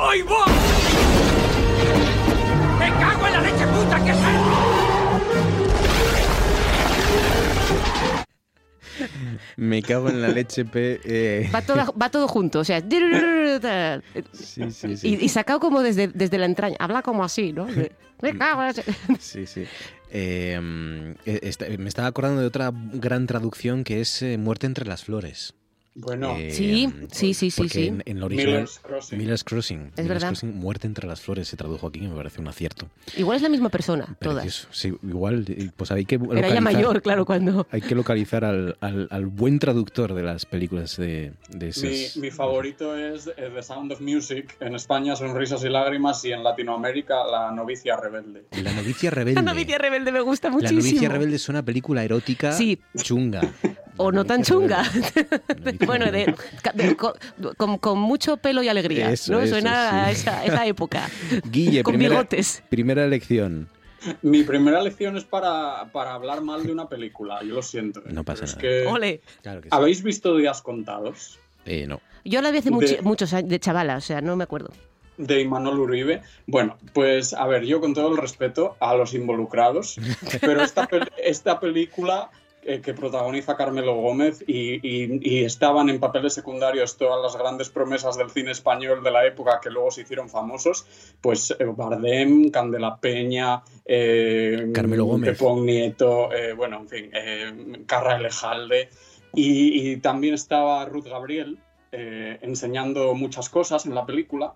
¡Ay, va! ¡Me cago en la leche puta que Me cago en la leche, P. Eh. Va, todo, va todo junto, o sea. Sí, sí, sí. Y, sacado como desde, desde la entraña. Habla como así, ¿no? Me cago en la leche. *laughs* Sí, sí. Em, eh, este, me estaba acordando de otra gran traducción que es eh, Muerte entre las flores. Bueno, eh, sí, sí, sí, sí, sí. En, en, original, Miller's Crossing. Miller's Crossing. Es verdad. Crossing, Muerte entre las flores se tradujo aquí y me parece un acierto. Igual es la misma persona, todas. Sí, igual, pues hay que Era ya mayor, claro, cuando... Hay que localizar al, al, al buen traductor de las películas de, de mi, favorito es eh, The Sound of Music. En España, Sonrisas y Lágrimas. Y en Latinoamérica, La novicia rebelde. La novicia *laughs* rebelde. la novicia rebelde me gusta muchísimo. La novicia rebelde es una película erótica sí. chunga. *laughs* o no tan chunga. *laughs* bueno, de, con, mucho pelo y alegría. ¿no? Suena a esa, época. *laughs* Guille, con primera, bigotes. Primera lección. Mi primera lección es para, para, hablar mal de una película, yo lo siento. No pasa nada. que Ole. ¿Habéis visto Días Contados? Eh, no. Yo la vi hace muchos años, de chavala, o sea, no me acuerdo de Imanol Uribe. Bueno, pues a ver, yo con todo el respeto a los involucrados, *laughs* pero esta, esta película eh, que protagoniza Carmelo Gómez y, estaban en papeles secundarios todas las grandes promesas del cine español de la época que luego se hicieron famosos, pues eh, Bardem, Candela Peña, eh, Carmelo Gómez, Pepón Nieto, bueno, en fin, Carra Elejalde y, y, también estaba Ruth Gabriel enseñando muchas cosas en la película.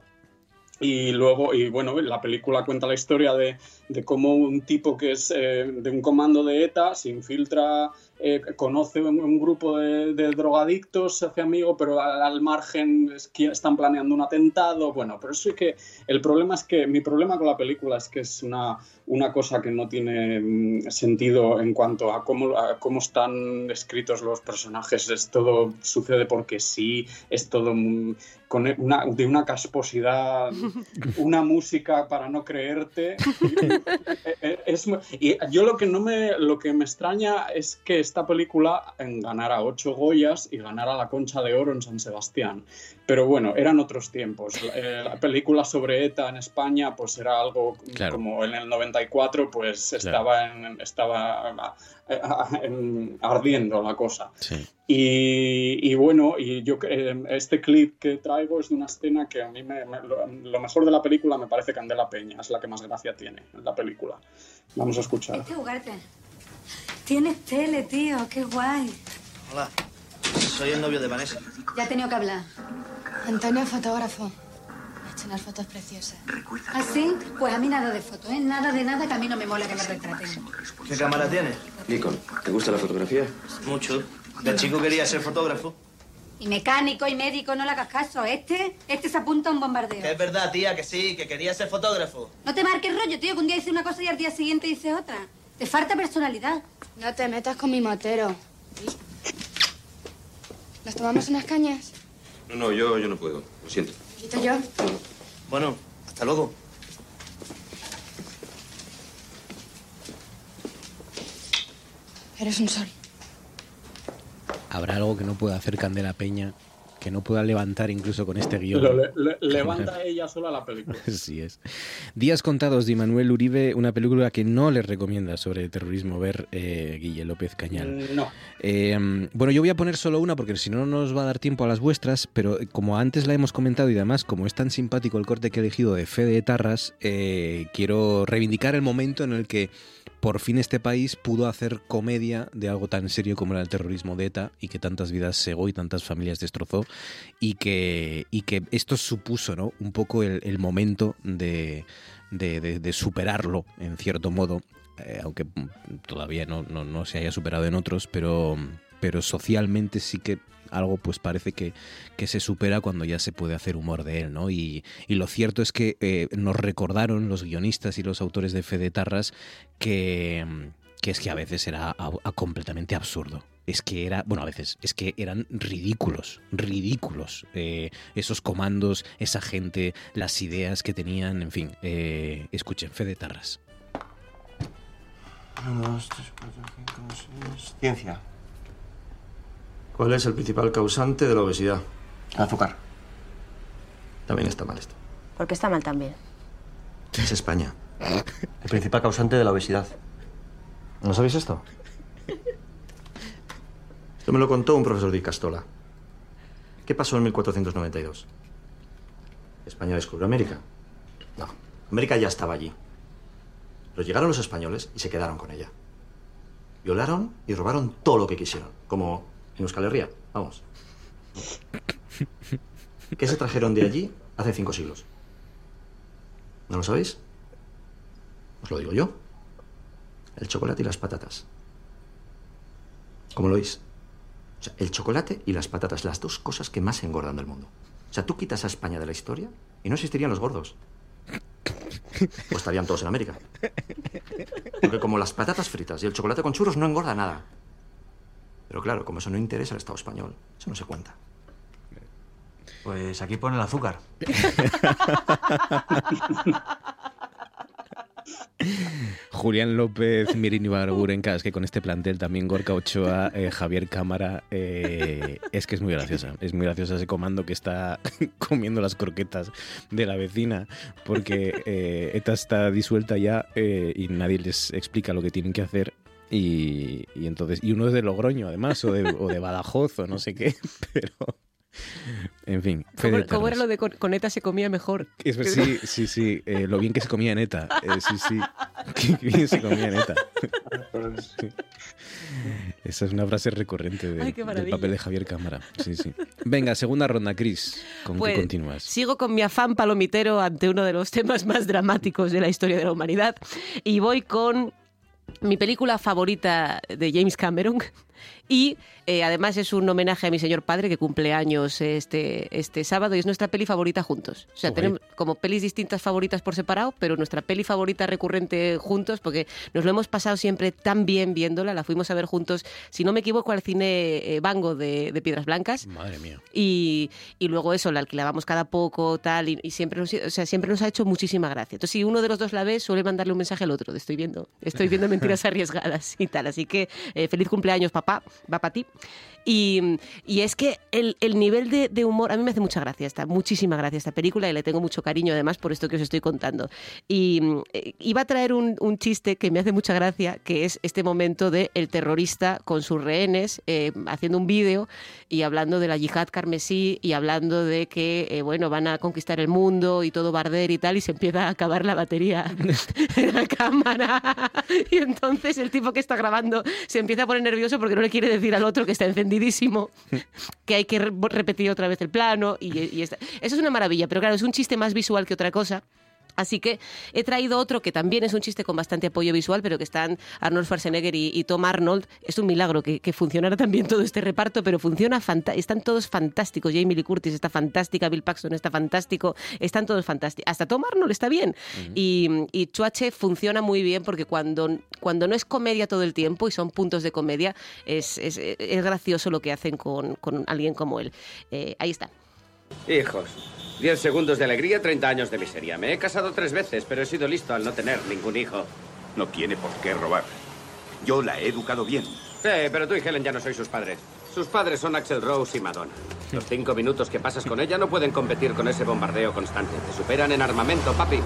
Y luego, y bueno, la película cuenta la historia de, de cómo un tipo que es de un comando de ETA se infiltra eh, conoce un, grupo de, drogadictos, se hace amigo, pero al, margen están planeando un atentado. Bueno, pero eso es que el problema es que mi problema con la película es que es una, una cosa que no tiene mm, sentido en cuanto a cómo, cómo están escritos los personajes. Es todo, sucede porque sí, es todo con una, de una casposidad, *laughs* una música para no creerte. *laughs* Es, y yo lo que no me, lo que me extraña es que esta película ganara ocho Goyas y ganara la Concha de Oro en San Sebastián. Pero bueno, eran otros tiempos. Eh, la película sobre ETA en España pues era algo como en el 94 pues estaba, en, estaba eh, ardiendo la cosa. Y, bueno, y yo eh, este clip que traigo es de una escena que a mí me, lo, mejor de la película me parece Candela Peña, es la que más gracia tiene en la película. Vamos a escuchar. Tienes tele, tío, qué guay. Hola, soy el novio de Vanessa. Ya he tenido que hablar. Antonio, fotógrafo. Me ha hecho unas fotos preciosas. ¿Ah, sí? Pues a mí nada de fotos, ¿eh? Nada de nada que a mí no me mola que me retraten. ¿Qué cámara tienes? Nikon. ¿Te gusta la fotografía? Mucho. De chico quería ser fotógrafo. Y mecánico y médico, no le hagas caso. Este, este se apunta a un bombardeo. es verdad, tía, que sí, que quería ser fotógrafo. No te marques rollo, tío, que un día dice una cosa y al día siguiente dice otra. Te falta personalidad. No te metas con mi motero. ¿Nos tomamos unas cañas? No, no, yo, yo no puedo. Lo siento. ¿Quito yo? Bueno, hasta luego. Eres un sol. ¿Habrá algo que no pueda hacer Candela Peña que no pueda levantar incluso con este guion. *laughs* levanta ella sola la película. *laughs* Sí es. Días contados de Manuel Uribe, una película que no le recomienda sobre terrorismo ver eh, Guille López Cañal. Mm, no. Eh, bueno, yo voy a poner solo una porque si no nos va a dar tiempo a las vuestras, pero como antes la hemos comentado y además como es tan simpático el corte que he elegido de Fede Tarras, eh, quiero reivindicar el momento en el que por fin este país pudo hacer comedia de algo tan serio como era el terrorismo de ETA y que tantas vidas cegó y tantas familias destrozó y que, y que esto supuso ¿no? un poco el, momento de, de, superarlo en cierto modo, eh, aunque todavía no, no, no, se haya superado en otros, pero, pero socialmente sí que algo pues parece que, se supera cuando ya se puede hacer humor de él, ¿no? Y, lo cierto es que eh, nos recordaron los guionistas y los autores de Fede Tarras que, que es que a veces era completamente absurdo es que era, bueno, a veces, es que eran ridículos, ridículos. Eh, esos comandos, esa gente, las ideas que tenían, en fin. Eh, escuchen, Fede Tarras. Ciencia. ¿Cuál es el principal causante de la obesidad? El azúcar. También está mal esto. ¿Por qué está mal también? Es España. El principal causante de la obesidad. ¿No sabéis esto? Esto me lo contó un profesor de Icastola. ¿Qué pasó en 1492? ¿España descubrió América? No, América ya estaba allí. Pero llegaron los españoles y se quedaron con ella. Violaron y robaron todo lo que quisieron, como en Euskal vamos. ¿Qué se trajeron de allí hace cinco siglos? ¿No lo sabéis? Os lo digo yo. El chocolate y las patatas. ¿Cómo lo oís? O sea, el chocolate y las patatas, las dos cosas que más engordan del mundo. O sea, tú quitas a España de la historia y no existirían los gordos. O estarían todos en América. Porque como las patatas fritas y el chocolate con churros no engorda nada. Pero claro, como eso no interesa al Estado español, eso no se cuenta. Pues aquí pone el azúcar. *laughs* Julián López, Mirini Barburenca, es que con este plantel también Gorka Ochoa, eh, Javier Cámara, eh, es que es muy graciosa. Es muy graciosa ese comando que está *laughs* comiendo las croquetas de la vecina, porque eh, ETA está disuelta ya y nadie les explica lo que tienen que hacer y, entonces, y uno es de Logroño, además, o de, o de Badajoz, o no sé qué, *laughs* pero. En fin. ¿Cómo, era lo de con, ETA se comía mejor? sí, sí, sí. Eh, lo bien que se comía en ETA. Eh, sí, sí. *laughs* Qué bien se comía en ETA. *laughs* Esa es una frase recurrente del papel de Javier Cámara. Sí, sí. Venga, segunda ronda, Cris. ¿Con qué pues, continúas? Sigo con mi afán palomitero ante uno de los temas más dramáticos de la historia de la humanidad. Y voy con mi película favorita de James Cameron y eh, además es un homenaje a mi señor padre que cumple años este, este sábado y es nuestra peli favorita juntos. O sea, tenemos como pelis distintas favoritas por separado, pero nuestra peli favorita recurrente juntos porque nos lo hemos pasado siempre tan bien viéndola. La fuimos a ver juntos, si no me equivoco, al cine Bango eh, de, Piedras Blancas. Madre mía. Y, y, luego eso, la alquilábamos cada poco, tal, y, siempre, nos, o sea, siempre nos ha hecho muchísima gracia. Entonces, si uno de los dos la ve, suele mandarle un mensaje al otro, de estoy viendo, estoy viendo mentiras *laughs* arriesgadas y tal. Así que eh, feliz cumpleaños, papá, va para ti. Y, es que el, nivel de, humor, a mí me hace mucha gracia esta, muchísima gracia esta película y le tengo mucho cariño además por esto que os estoy contando. Y eh, iba a traer un, chiste que me hace mucha gracia, que es este momento de el terrorista con sus rehenes eh, haciendo un vídeo y hablando de la yihad carmesí y hablando de que, eh, bueno, van a conquistar el mundo y todo barder y tal, y se empieza a acabar la batería *laughs* en la cámara. Y entonces el tipo que está grabando se empieza a poner nervioso porque no le quiere decir al otro que está encendido *laughs* que hay que repetir otra vez el plano y, eso es una maravilla, pero claro, es un chiste más visual que otra cosa Así que he traído otro que también es un chiste con bastante apoyo visual, pero que están Arnold Schwarzenegger y, Tom Arnold. Es un milagro que, funcionara también todo este reparto, pero funciona están todos fantásticos. Jamie Lee Curtis está fantástica, Bill Paxton está fantástico, están todos fantásticos. Hasta Tom Arnold está bien. Y, y Chuache funciona muy bien porque cuando, cuando no es comedia todo el tiempo y son puntos de comedia, es, es, gracioso lo que hacen con, alguien como él. Eh, ahí está. Hijos, Diez segundos de alegría, 30 años de miseria. Me he casado tres veces, pero he sido listo al no tener ningún hijo. No tiene por qué robar. Yo la he educado bien. Sí, pero tú y Helen ya no sois sus padres. Sus padres son Axel Rose y Madonna. Los cinco minutos que pasas con ella no pueden competir con ese bombardeo constante. Te superan en armamento, papi.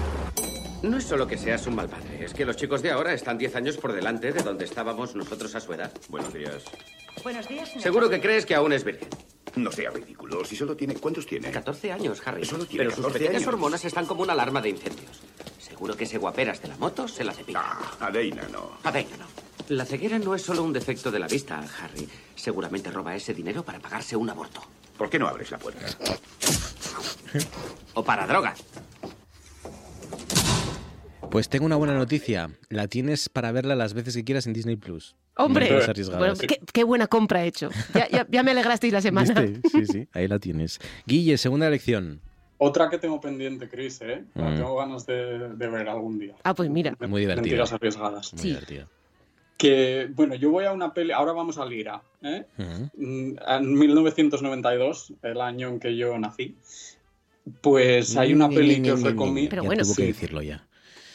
No es solo que seas un mal padre, es que los chicos de ahora están diez años por delante de donde estábamos nosotros a su edad. Buenos días. Buenos días, señor. Seguro que crees que aún es virgen. No sea ridículo. Si solo tiene... ¿Cuántos tiene? 14 años, Harry. Solo tiene Pero sus 14 pequeñas años. hormonas están como una alarma de incendios. Seguro que ese guaperas de la moto se la cepilla. Ah, a Deina no. A Deina no. La ceguera no es solo un defecto de la vista, Harry. Seguramente roba ese dinero para pagarse un aborto. ¿Por qué no abres la puerta? O para droga. Pues tengo una buena noticia. La tienes para verla las veces que quieras en Disney Plus. Hombre, bueno, qué, qué buena compra he hecho. Ya, ya- ya me alegrasteis la semana. ¿Viste? *laughs* Sí, sí, ahí la tienes. Guille, segunda elección. Otra que tengo pendiente, Chris, ¿eh? La Mm. tengo ganas de, de ver algún día. Ah, pues mira. Muy divertida. Mentiras arriesgadas. Muy divertida. Que, bueno, yo voy a una peli... Ahora vamos a Lira, ¿eh? Mm, En 1992, el año en que yo nací, pues hay una peli que os recomiendo... Ya tuvo que decirlo ya.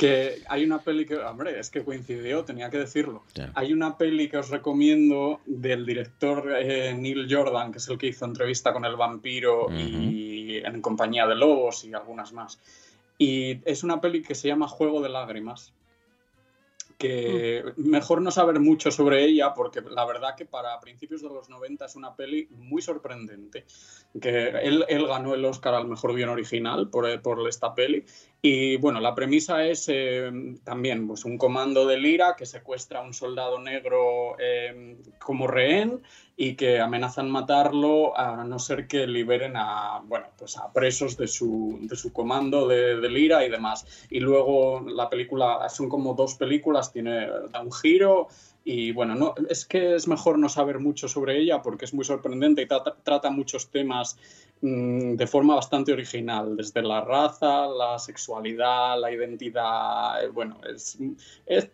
Que hay una peli que, hombre, es que coincidió, tenía que decirlo. Hay una peli que os recomiendo del director eh, Neil Jordan, que es el que hizo entrevista con el vampiro y en compañía de lobos y algunas más. Y es una peli que se llama Juego de Lágrimas. Que mejor no saber mucho sobre ella, porque la verdad que para principios de los 90 es una peli muy sorprendente. Que él, él ganó el Oscar al mejor guion original por, por esta peli. Y bueno, la premisa es eh, también pues, un comando de Lira que secuestra a un soldado negro eh, como rehén y que amenazan matarlo a no ser que liberen a, bueno, pues a presos de su, de su comando de, de Lira y demás. Y luego la película, son como dos películas, tiene, da un giro y bueno, no, es que es mejor no saber mucho sobre ella porque es muy sorprendente y trata, muchos temas mm, de forma bastante original, desde la raza, la sexualidad, la identidad. eh, Bueno, es-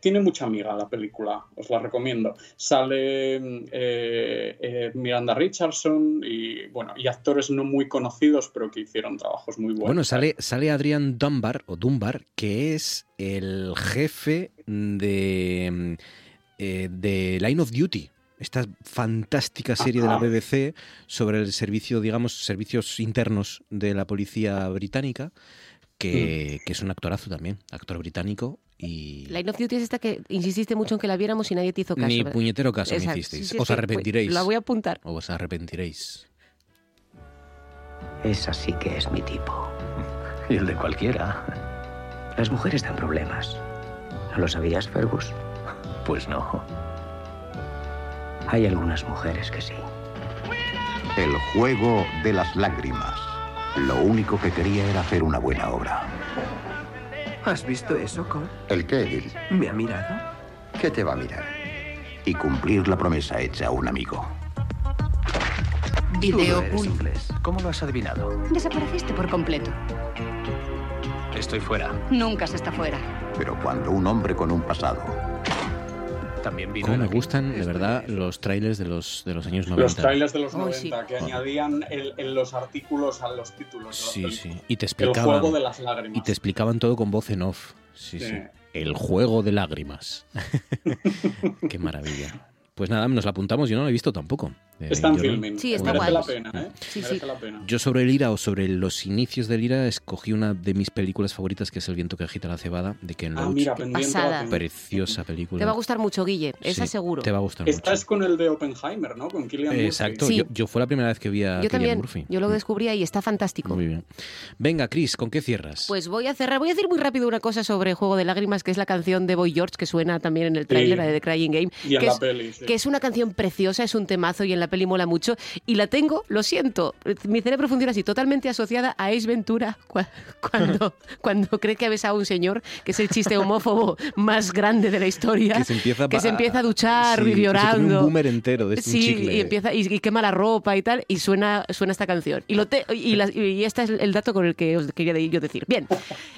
tiene mucha amiga la película, os la recomiendo. Sale mm, eh, eh, Miranda Richardson y bueno, y actores no muy conocidos, pero que hicieron trabajos muy buenos. Bueno, sale, sale Adrian Dunbar, o Dunbar, que es el jefe de, mm, eh, de Line of Duty. Esta fantástica serie de la Ajá. BBC sobre el servicio, digamos, servicios internos de la policía británica, que, que es un actorazo también, actor británico y Line of Duty es esta que insististe mucho en que la viéramos y nadie te hizo caso. ni ¿verdad? puñetero caso me Exacto. hicisteis. Sí, sí, Os sí, arrepentiréis. pues La voy a apuntar. O os arrepentiréis. Esa sí que es mi tipo. *laughs* Y el de cualquiera. Las mujeres dan problemas. ¿No lo sabías, Fergus? Pues no. Hay algunas mujeres que sí. El juego de las lágrimas. Lo único que quería era hacer una buena obra. ¿Has visto eso, Cole? ¿El qué, Gil? ¿Me ha mirado? ¿Qué te va a mirar? Y cumplir la promesa hecha a un amigo. No Video inglés. ¿Cómo lo has adivinado? Desapareciste por completo. Estoy fuera. Nunca se está fuera. Pero cuando un hombre con un pasado También vino Cómo él me gustan, de verdad, los trailers de los, de los años 90. Los trailers de los Ay, 90 que añadían el- en los artículos a los títulos. Sí, película. sí. Y te El explicaban. juego de las lágrimas. Y te explicaban todo con voz en off. Sí, sí. Sí. El juego de lágrimas. *laughs* Qué maravilla. Pues nada, nos la apuntamos, yo no la he visto tampoco. Eh, Está en filming. Sí, está Merece guay. la pena, ¿eh? Sí, Merece sí. la pena. Yo sobre el IRA o sobre los inicios del IRA escogí una de mis películas favoritas que es El viento que agita la cebada de Ken Ah, Loach. mira, pendiente pasada. la peli. Preciosa película. Te va a gustar mucho, Guille. Esa Sí, seguro. Te va a gustar Esta mucho. es con el de Oppenheimer, ¿no? Con Killian Murphy. Exacto, Sí. yo, yo fue la primera vez que vi a Yo también. Murphy. Yo lo descubrí y está fantástico. Muy bien. Venga, Chris, ¿con qué cierras? Pues voy a cerrar. Voy a decir muy rápido una cosa sobre Juego de Lágrimas, que es la canción de Boy George, que suena también en el tráiler, la de The Crying Game. Y en que la es, peli, sí. Que es una canción preciosa, es un temazo y en la peli mola mucho. Y la tengo, lo siento, mi cerebro funciona así, totalmente asociada a Ace Ventura cua- cuando, *laughs* cuando cree que ha besado a un señor, que es el chiste homófobo más grande de la historia. que se empieza, que se a- empieza a duchar sí, se llorando. un boomer entero de Sí, chicle. y empieza y, y quema la ropa y tal, y suena, suena esta canción. Y, lo te- y, la- y este es el dato con el que os quería yo decir. Bien,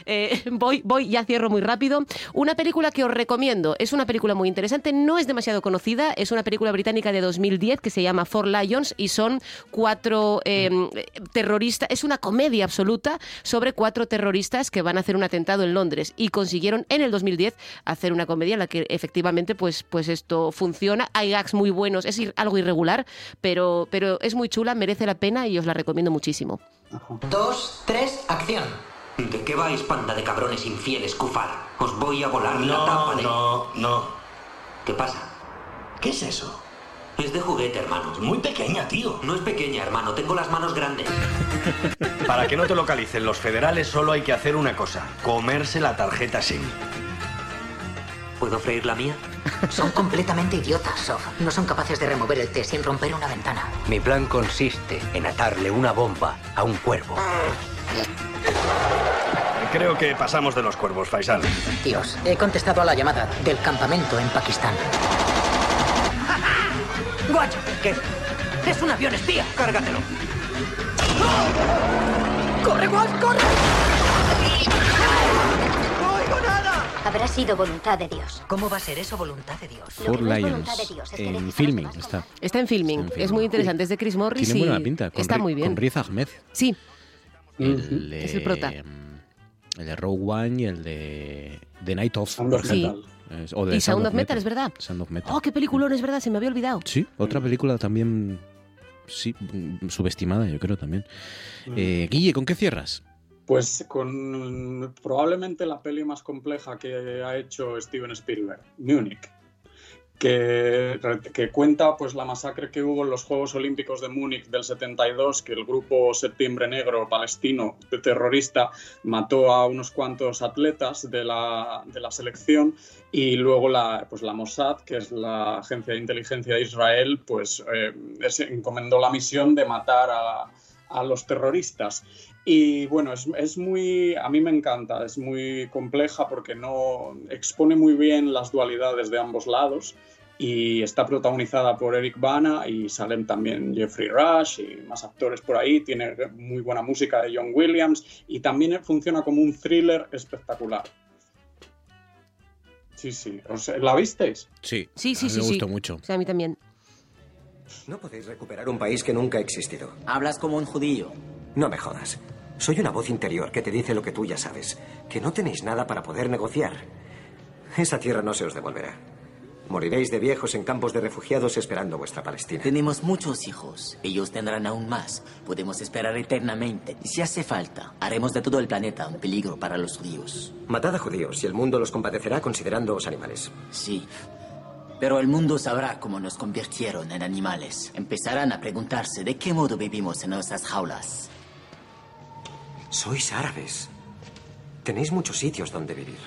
eh, voy, voy, ya cierro muy rápido. Una película que os recomiendo, es una película muy interesante, no es demasiado conocida, es una película británica de 2010 que se llama Four Lions y son cuatro em, terroristas, es una comedia absoluta sobre cuatro terroristas que van a hacer un atentado en Londres y consiguieron en el 2010 hacer una comedia en la que efectivamente pues, pues esto funciona, hay gags muy buenos, es algo irregular, pero, pero es muy chula, merece la pena y os la recomiendo muchísimo. Dos, tres, acción. ¿De qué vais, panda de cabrones infieles, Kufar? Os voy a volar la tapa de... No, no. ¿Qué pasa? ¿Qué es eso? Es de juguete, hermano. Es muy pequeña, tío. No es pequeña, hermano. Tengo las manos grandes. *laughs* Para que no te localicen los federales, solo hay que hacer una cosa. Comerse la tarjeta SIM. ¿Puedo freír la mía? *laughs* Son completamente idiotas, Sof. No son capaces de remover el té sin romper una ventana. Mi plan consiste en atarle una bomba a un cuervo. Creo que pasamos de los cuervos, Faisal. Dios, he contestado a la llamada del campamento en Pakistán. ¡Guacho! ¿Qué? ¡Es un avión espía! ¡Cárgatelo! ¡Corre, Guacho, corre! ¡No oigo nada! Habrá sido voluntad de Dios. ¿Cómo va a ser eso voluntad de Dios? Four Lions. En filming está. Está en filming. Es muy interesante. Es de Chris Morris. Tiene y buena pinta. Con está muy bien. Con Riz Ahmed. Sí. El Es el prota. de, El de Rogue One y el de The Night of. Sound Es- o de Y Sound of Metal, es verdad. Sound of Metal. Oh, qué peliculón, es verdad, se me había olvidado. Sí, otra película también. Sí, mm, subestimada, yo creo también. Eh, Guille, ¿con qué cierras? Pues con probablemente la peli más compleja que ha hecho Steven Spielberg, Munich, que, cuenta pues la masacre que hubo en los Juegos Olímpicos de Múnich del 72, que el grupo Septiembre Negro palestino terrorista mató a unos cuantos atletas de la, de la selección y luego la, pues la Mossad, que es la agencia de inteligencia de Israel, pues eh, encomendó la misión de matar a, a los terroristas. Y bueno, es, es muy, a mí me encanta, es muy compleja porque no expone muy bien las dualidades de ambos lados y está protagonizada por Eric Bana y salen también Jeffrey Rush y más actores por ahí, tiene muy buena música de John Williams y también funciona como un thriller espectacular. Sí, sí, ¿Os- ¿la visteis? Sí, Sí, sí, a mí sí. me sí. gustó mucho. Sí, a mí también. No podéis recuperar un país que nunca ha existido. Hablas como un judío. No me jodas. Soy una voz interior que te dice lo que tú ya sabes. Que no tenéis nada para poder negociar. Esa tierra no se os devolverá. Moriréis de viejos en campos de refugiados esperando vuestra Palestina. Tenemos muchos hijos. Ellos tendrán aún más. Podemos esperar eternamente. Y si hace falta, haremos de todo el planeta un peligro para los judíos. Matad a judíos y el mundo los compadecerá considerándoos animales. Sí. Pero el mundo sabrá cómo nos convirtieron en animales. Empezarán a preguntarse de qué modo vivimos en nuestras jaulas. Sois árabes. Tenéis muchos sitios donde vivir.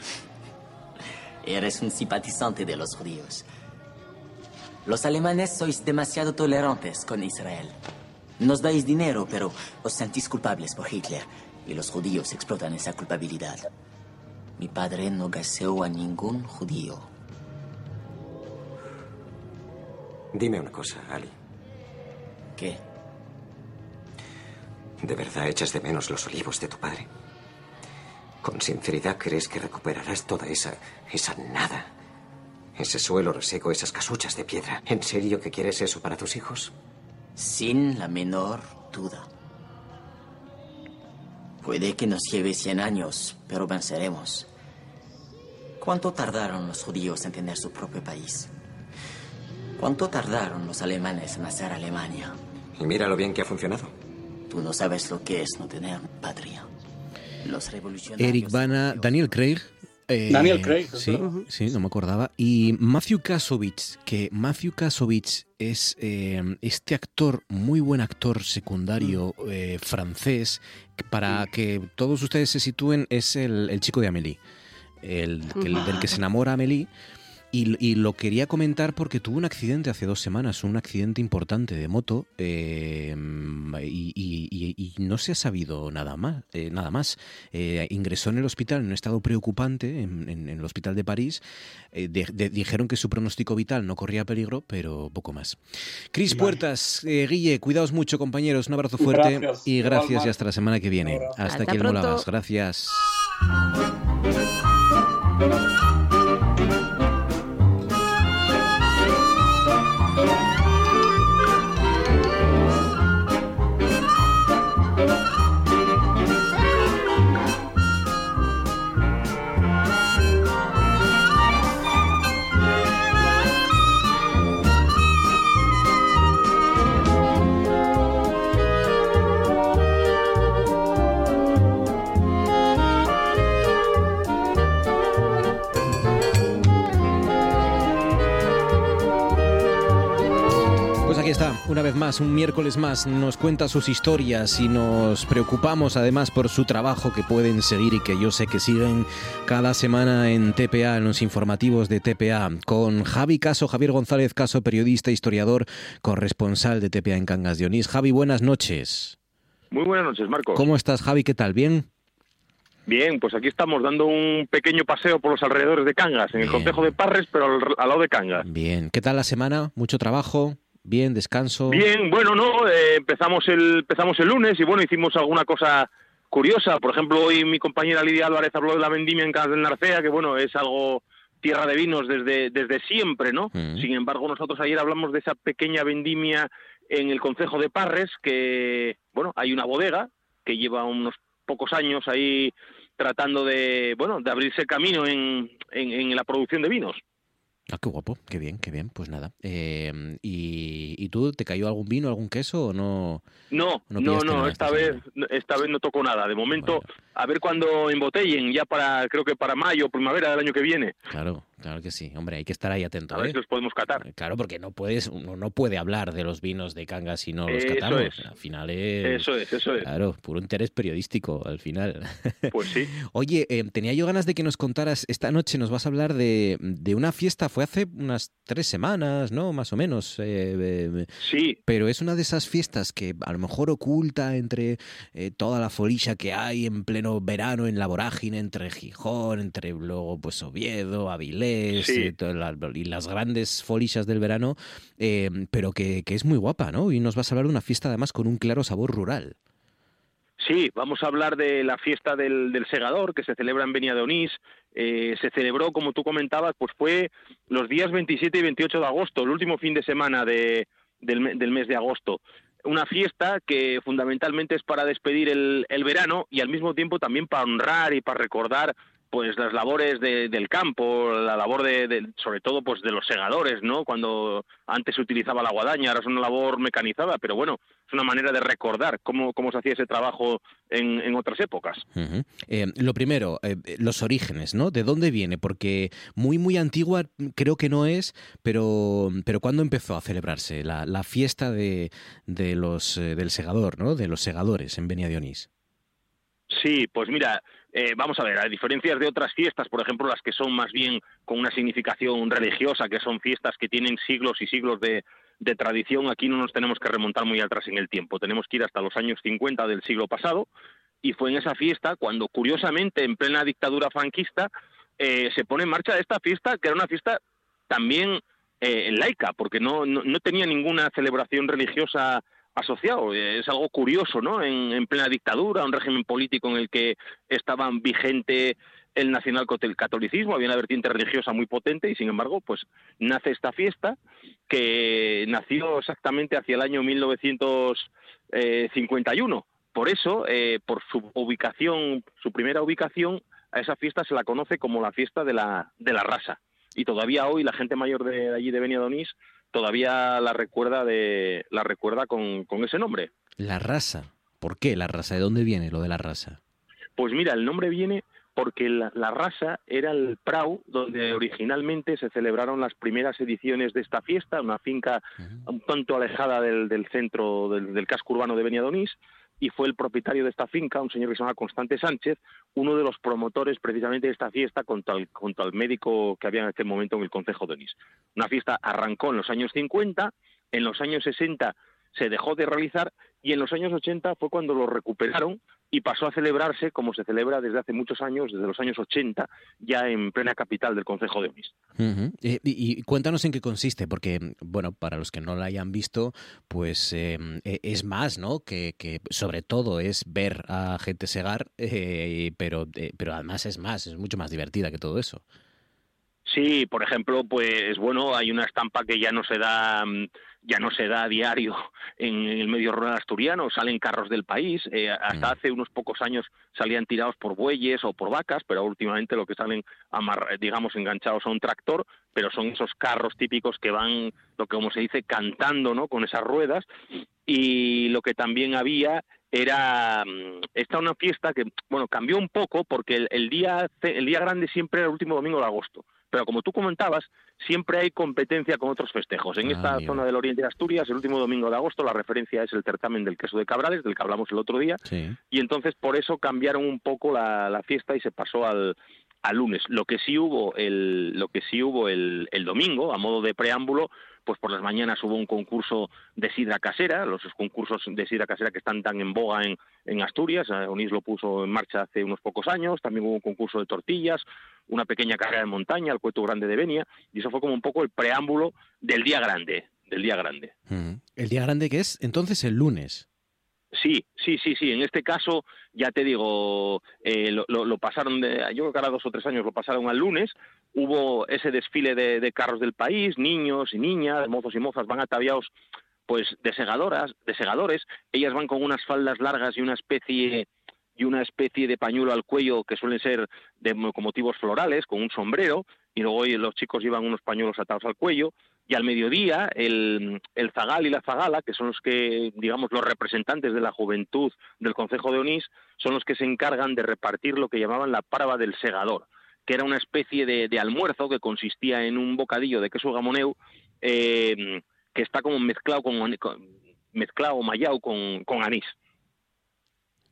Eres un simpatizante de los judíos. Los alemanes sois demasiado tolerantes con Israel. Nos dais dinero, pero os sentís culpables por Hitler. Y los judíos explotan esa culpabilidad. Mi padre no gaseó a ningún judío. Dime una cosa, Ali. ¿Qué? ¿De verdad echas de menos los olivos de tu padre? ¿Con sinceridad crees que recuperarás toda esa... esa nada? Ese suelo reseco, esas casuchas de piedra. ¿En serio que quieres eso para tus hijos? Sin la menor duda. Puede que nos lleve 100 años, pero venceremos. ¿Cuánto tardaron los judíos en tener su propio país? ¿Cuánto tardaron los alemanes en hacer Alemania? Y mira lo bien que ha funcionado. Tú no sabes lo que es no tener patria. Los revolucionarios... Eric Bana, Daniel Craig. eh, Daniel Craig, Sí, sí, no me acordaba. Y Matthew Kasovich, que Matthew Kasovich es eh, este actor, muy buen actor secundario eh, francés, para que todos ustedes se sitúen, es el, el chico de Amélie, el, el del que se enamora Amélie. Y, y lo quería comentar porque tuvo un accidente hace dos semanas, un accidente importante de moto, eh, y, y- y- y no se ha sabido nada más. eh, nada más. Eh, ingresó en el hospital en un estado preocupante, en, en- en el hospital de París. Eh, de- de- dijeron que su pronóstico vital no corría peligro, pero poco más. Cris Vale. Puertas, eh, Guille, cuidaos mucho, compañeros. Un abrazo fuerte Gracias. y gracias Igual, y hasta la semana que viene. Hasta, Hasta aquí el pronto. Molagas. Gracias. *laughs* una vez más, un miércoles más, nos cuenta sus historias y nos preocupamos además por su trabajo que pueden seguir y que yo sé que siguen cada semana en TPA, en los informativos de TPA, con Javi Caso, Javier González Caso, periodista, historiador, corresponsal de TPA en Cangas de Onís. Javi, buenas noches. Muy buenas noches, Marcos. ¿Cómo estás, Javi? ¿Qué tal? ¿Bien? Bien, pues aquí estamos dando un pequeño paseo por los alrededores de Cangas, en el concejo de Parres, pero al, lado de Cangas. Bien, ¿qué tal la semana? ¿Mucho trabajo? ¿Bien? ¿Descanso? Bien, bueno, no, eh, empezamos, el, empezamos el lunes y bueno, hicimos alguna cosa curiosa. Por ejemplo, hoy mi compañera Lidia Álvarez habló de la vendimia en Cangas del Narcea, que bueno, es algo tierra de vinos desde, desde siempre, ¿no? Mm. Sin embargo, nosotros ayer hablamos de esa pequeña vendimia en el concejo de Parres, que, bueno, hay una bodega que lleva unos pocos años ahí tratando de, bueno, de abrirse camino en, en, la producción de vinos. Ah, qué guapo, qué bien, qué bien. Pues nada. Eh, ¿y, ¿y, tú te cayó algún vino, algún queso o no? No, no, no, esta, vez, esta vez no tocó nada. De momento, a ver cuándo embotellen, ya para, creo que para mayo, primavera del año que viene. Claro, Claro que sí, hombre, hay que estar ahí atento. A ver ¿eh? si los podemos catar. Claro, porque no puedes, uno no puede hablar de los vinos de Cangas si no los catamos. Al final es. Eso es, eso es. Claro, puro interés periodístico al final. Pues sí. *laughs* Oye, eh, tenía yo ganas de que nos contaras, esta noche nos vas a hablar de, de una fiesta, fue hace unas tres semanas, ¿no? Más o menos. Eh, sí. Pero es una de esas fiestas que a lo mejor oculta entre toda la folilla que hay en pleno verano en la vorágine, entre Gijón, entre luego pues Oviedo, Avilés eh, y las grandes folillas del verano, eh, pero que, es muy guapa, ¿no? Y nos vas a hablar de una fiesta además con un claro sabor rural. Sí, vamos a hablar de la fiesta del, segador que se celebra en Beniadonís. Eh, se celebró, como tú comentabas, pues fue los días 27 y 28 de agosto, el último fin de semana de, del, del, mes de agosto. Una fiesta que fundamentalmente es para despedir el, el verano y al mismo tiempo también para honrar y para recordar pues las labores del campo, la labor de, sobre todo pues de los segadores, ¿no? Cuando antes se utilizaba la guadaña, ahora es una labor mecanizada, pero bueno, es una manera de recordar cómo, cómo se hacía ese trabajo en, otras épocas. Eh, lo primero, eh, los orígenes, ¿no? ¿De dónde viene? Porque muy, muy antigua creo que no es, pero, pero ¿cuándo empezó a celebrarse la, la fiesta de, de los, eh, del segador, ¿no? De los segadores en Beniadionís. Sí, pues mira, eh, vamos a ver, a diferencias de otras fiestas, por ejemplo, las que son más bien con una significación religiosa, que son fiestas que tienen siglos y siglos de, tradición, aquí no nos tenemos que remontar muy atrás en el tiempo, tenemos que ir hasta los años 50 del siglo pasado, y fue en esa fiesta cuando, curiosamente, en plena dictadura franquista, eh, se pone en marcha esta fiesta, que era una fiesta también eh, laica, porque no, no tenía ninguna celebración religiosa asociado. Es algo curioso, ¿no? En, plena dictadura, un régimen político en el que estaban vigente el nacionalcatolicismo, había una vertiente religiosa muy potente y sin embargo, pues nace esta fiesta que nació exactamente hacia el año 1951. Por eso, eh, por su ubicación, su primera ubicación, a esa fiesta se la conoce como la fiesta de la, de la raza. Y todavía hoy la gente mayor de allí de Beniadonís todavía la recuerda de la recuerda con, ese nombre. La raza. ¿Por qué la raza? ¿De dónde viene lo de la raza? Pues mira, el nombre viene porque la, raza era el prau donde originalmente se celebraron las primeras ediciones de esta fiesta, una finca un tanto alejada del, del centro del, del, casco urbano de Beniadonís, y fue el propietario de esta finca, un señor que se llama Constante Sánchez, uno de los promotores precisamente de esta fiesta contra el, médico que había en aquel momento en el Concejo de Onís. Una fiesta arrancó en los años 50, en los años 60 se dejó de realizar y en los años 80 fue cuando lo recuperaron y pasó a celebrarse como se celebra desde hace muchos años, desde los años 80, ya en plena capital del Concejo de Onís. Eh, y, cuéntanos en qué consiste, porque, bueno, para los que no la hayan visto, pues eh, e, es más, ¿no? Que, sobre todo es ver a gente segar, eh, pero, pero además es más, es mucho más divertida que todo eso. Sí, por ejemplo, pues bueno, hay una estampa que ya no se da mm, ya no se da a diario en, el medio rural asturiano, salen carros del país, eh, hasta mm. hace unos pocos años salían tirados por bueyes o por vacas, pero últimamente lo que salen, digamos, enganchados a un tractor, pero son esos carros típicos que van, lo que como se dice, cantando, ¿no?, con esas ruedas, y lo que también había era mm, esta una fiesta que bueno cambió un poco porque el, día el día grande siempre era el último domingo de agosto pero como tú comentabas, siempre hay competencia con otros festejos. En Ah, esta zona del oriente de Asturias, el último domingo de agosto, la referencia es el certamen del queso de Cabrales, del que hablamos el otro día, Sí. y entonces por eso cambiaron un poco la, la fiesta y se pasó al, al lunes. Lo que sí hubo el, lo que sí hubo el, el domingo, a modo de preámbulo, pues por las mañanas hubo un concurso de sidra casera, los concursos de sidra casera que están tan en boga en, Asturias, eh, Onís lo puso en marcha hace unos pocos años, también hubo un concurso de tortillas, una pequeña carrera de montaña, el Cueto Grande de Benia, y eso fue como un poco el preámbulo del día grande, del día grande. Mm. El día grande que es entonces el lunes. Sí, sí, sí, sí. En este caso, ya te digo, eh, lo, lo- lo pasaron, de, yo creo que ahora dos o tres años lo pasaron al lunes. Hubo ese desfile de, de carros del país, niños y niñas, mozos y mozas van ataviados pues de segadoras, de segadores. Ellas van con unas faldas largas y una especie y una especie de pañuelo al cuello que suelen ser de, con motivos florales, con un sombrero, y luego los chicos llevan unos pañuelos atados al cuello, y al mediodía el, el zagal y la zagala, que son los que, digamos, los representantes de la juventud del Concejo de Onís, son los que se encargan de repartir lo que llamaban la parva del segador, que era una especie de, almuerzo que consistía en un bocadillo de queso gamoneu eh, que está como mezclado con, con- mezclado mallado con, con anís.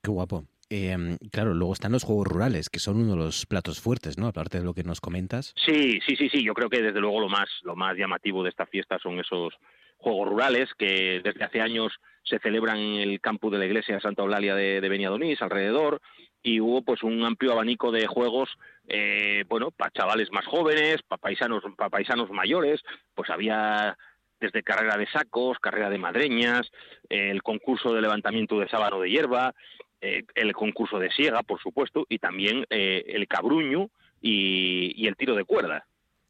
Qué guapo. Eh, claro, luego están los juegos rurales, que son uno de los platos fuertes, ¿no? Aparte de lo que nos comentas. Sí, sí, sí, sí. Yo creo que desde luego lo más, lo más llamativo de esta fiesta son esos juegos rurales que desde hace años se celebran en el campus de la iglesia de Santa Eulalia de, de Beniadonís, alrededor, y hubo pues un amplio abanico de juegos, eh, bueno, para chavales más jóvenes, para paisanos, para paisanos mayores, pues había desde carrera de sacos, carrera de madreñas, el concurso de levantamiento de sábano de hierba, eh, el concurso de siega, por supuesto, y también eh, el cabruño y, y el tiro de cuerda.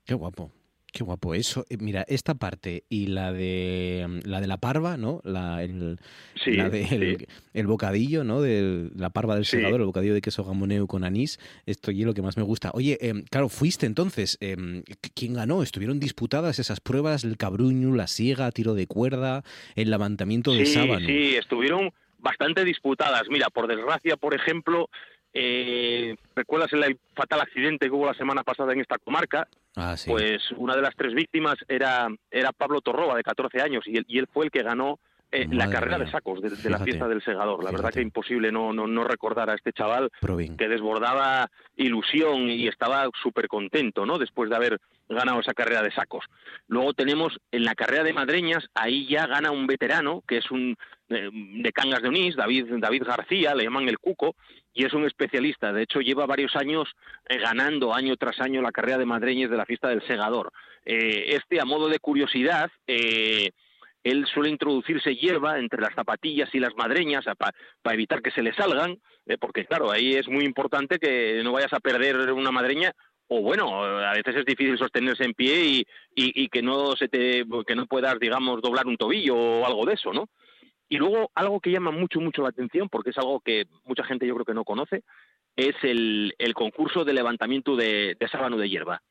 Qué guapo. Qué guapo eso. Eh, Mira, esta parte y la de mm, la de la parva, ¿no? La, el, Sí, la de el, sí. el bocadillo, ¿no? De la parva del Sí. segador, el bocadillo de queso gamoneu con anís. Esto y es lo que más me gusta. Oye, em, claro, fuiste entonces. em, ¿Quién ganó? Estuvieron disputadas esas pruebas, el cabruño, la siega, tiro de cuerda, el levantamiento de sí, sábano. Sí, estuvieron bastante disputadas. Mira, por desgracia, por ejemplo, eh, ¿recuerdas el fatal accidente que hubo la semana pasada en esta comarca? Ah, sí. Pues una de las tres víctimas era, era Pablo Torroba, de 14 años, y él, y él fue el que ganó eh, la carrera mía. de sacos de, de la fiesta del segador. La verdad que imposible no, no, no recordar a este chaval Provin. que desbordaba ilusión y estaba súper contento, ¿no? Después de haber ganado esa carrera de sacos. Luego tenemos en la carrera de madreñas, ahí ya gana un veterano, que es un de Cangas de Onís, David, David García, le llaman el Cuco, y es un especialista. De hecho, lleva varios años eh, ganando año tras año la carrera de madreñas de la fiesta del segador. Eh, este, a modo de curiosidad, eh, él suele introducirse hierba entre las zapatillas y las madreñas para evitar que se le salgan, eh, porque claro, ahí es muy importante que no vayas a perder una madreña o bueno, a veces es difícil sostenerse en pie y, y, y que no se te que no puedas digamos doblar un tobillo o algo de eso, ¿no? Y luego algo que llama mucho mucho la atención porque es algo que mucha gente yo creo que no conoce es el, el concurso de levantamiento de, de sábano de hierba.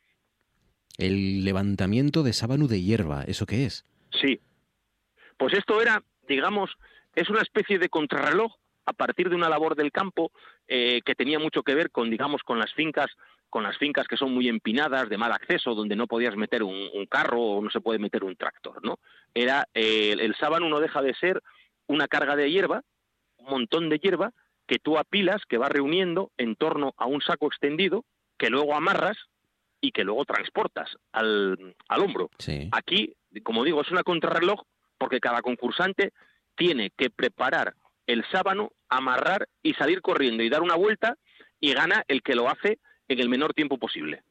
El levantamiento de sábano de hierba, ¿eso qué es? Sí. Pues esto era, digamos, es una especie de contrarreloj a partir de una labor del campo eh, que tenía mucho que ver con, digamos, con las fincas, con las fincas que son muy empinadas, de mal acceso, donde no podías meter un, un carro o no se puede meter un tractor, ¿no? Era eh, el, el sábano no deja de ser una carga de hierba, un montón de hierba que tú apilas, que vas reuniendo en torno a un saco extendido, que luego amarras y que luego transportas al, al hombro. Sí. Aquí, como digo, es una contrarreloj porque cada concursante tiene que preparar el sábano, amarrar y salir corriendo y dar una vuelta y gana el que lo hace en el menor tiempo posible.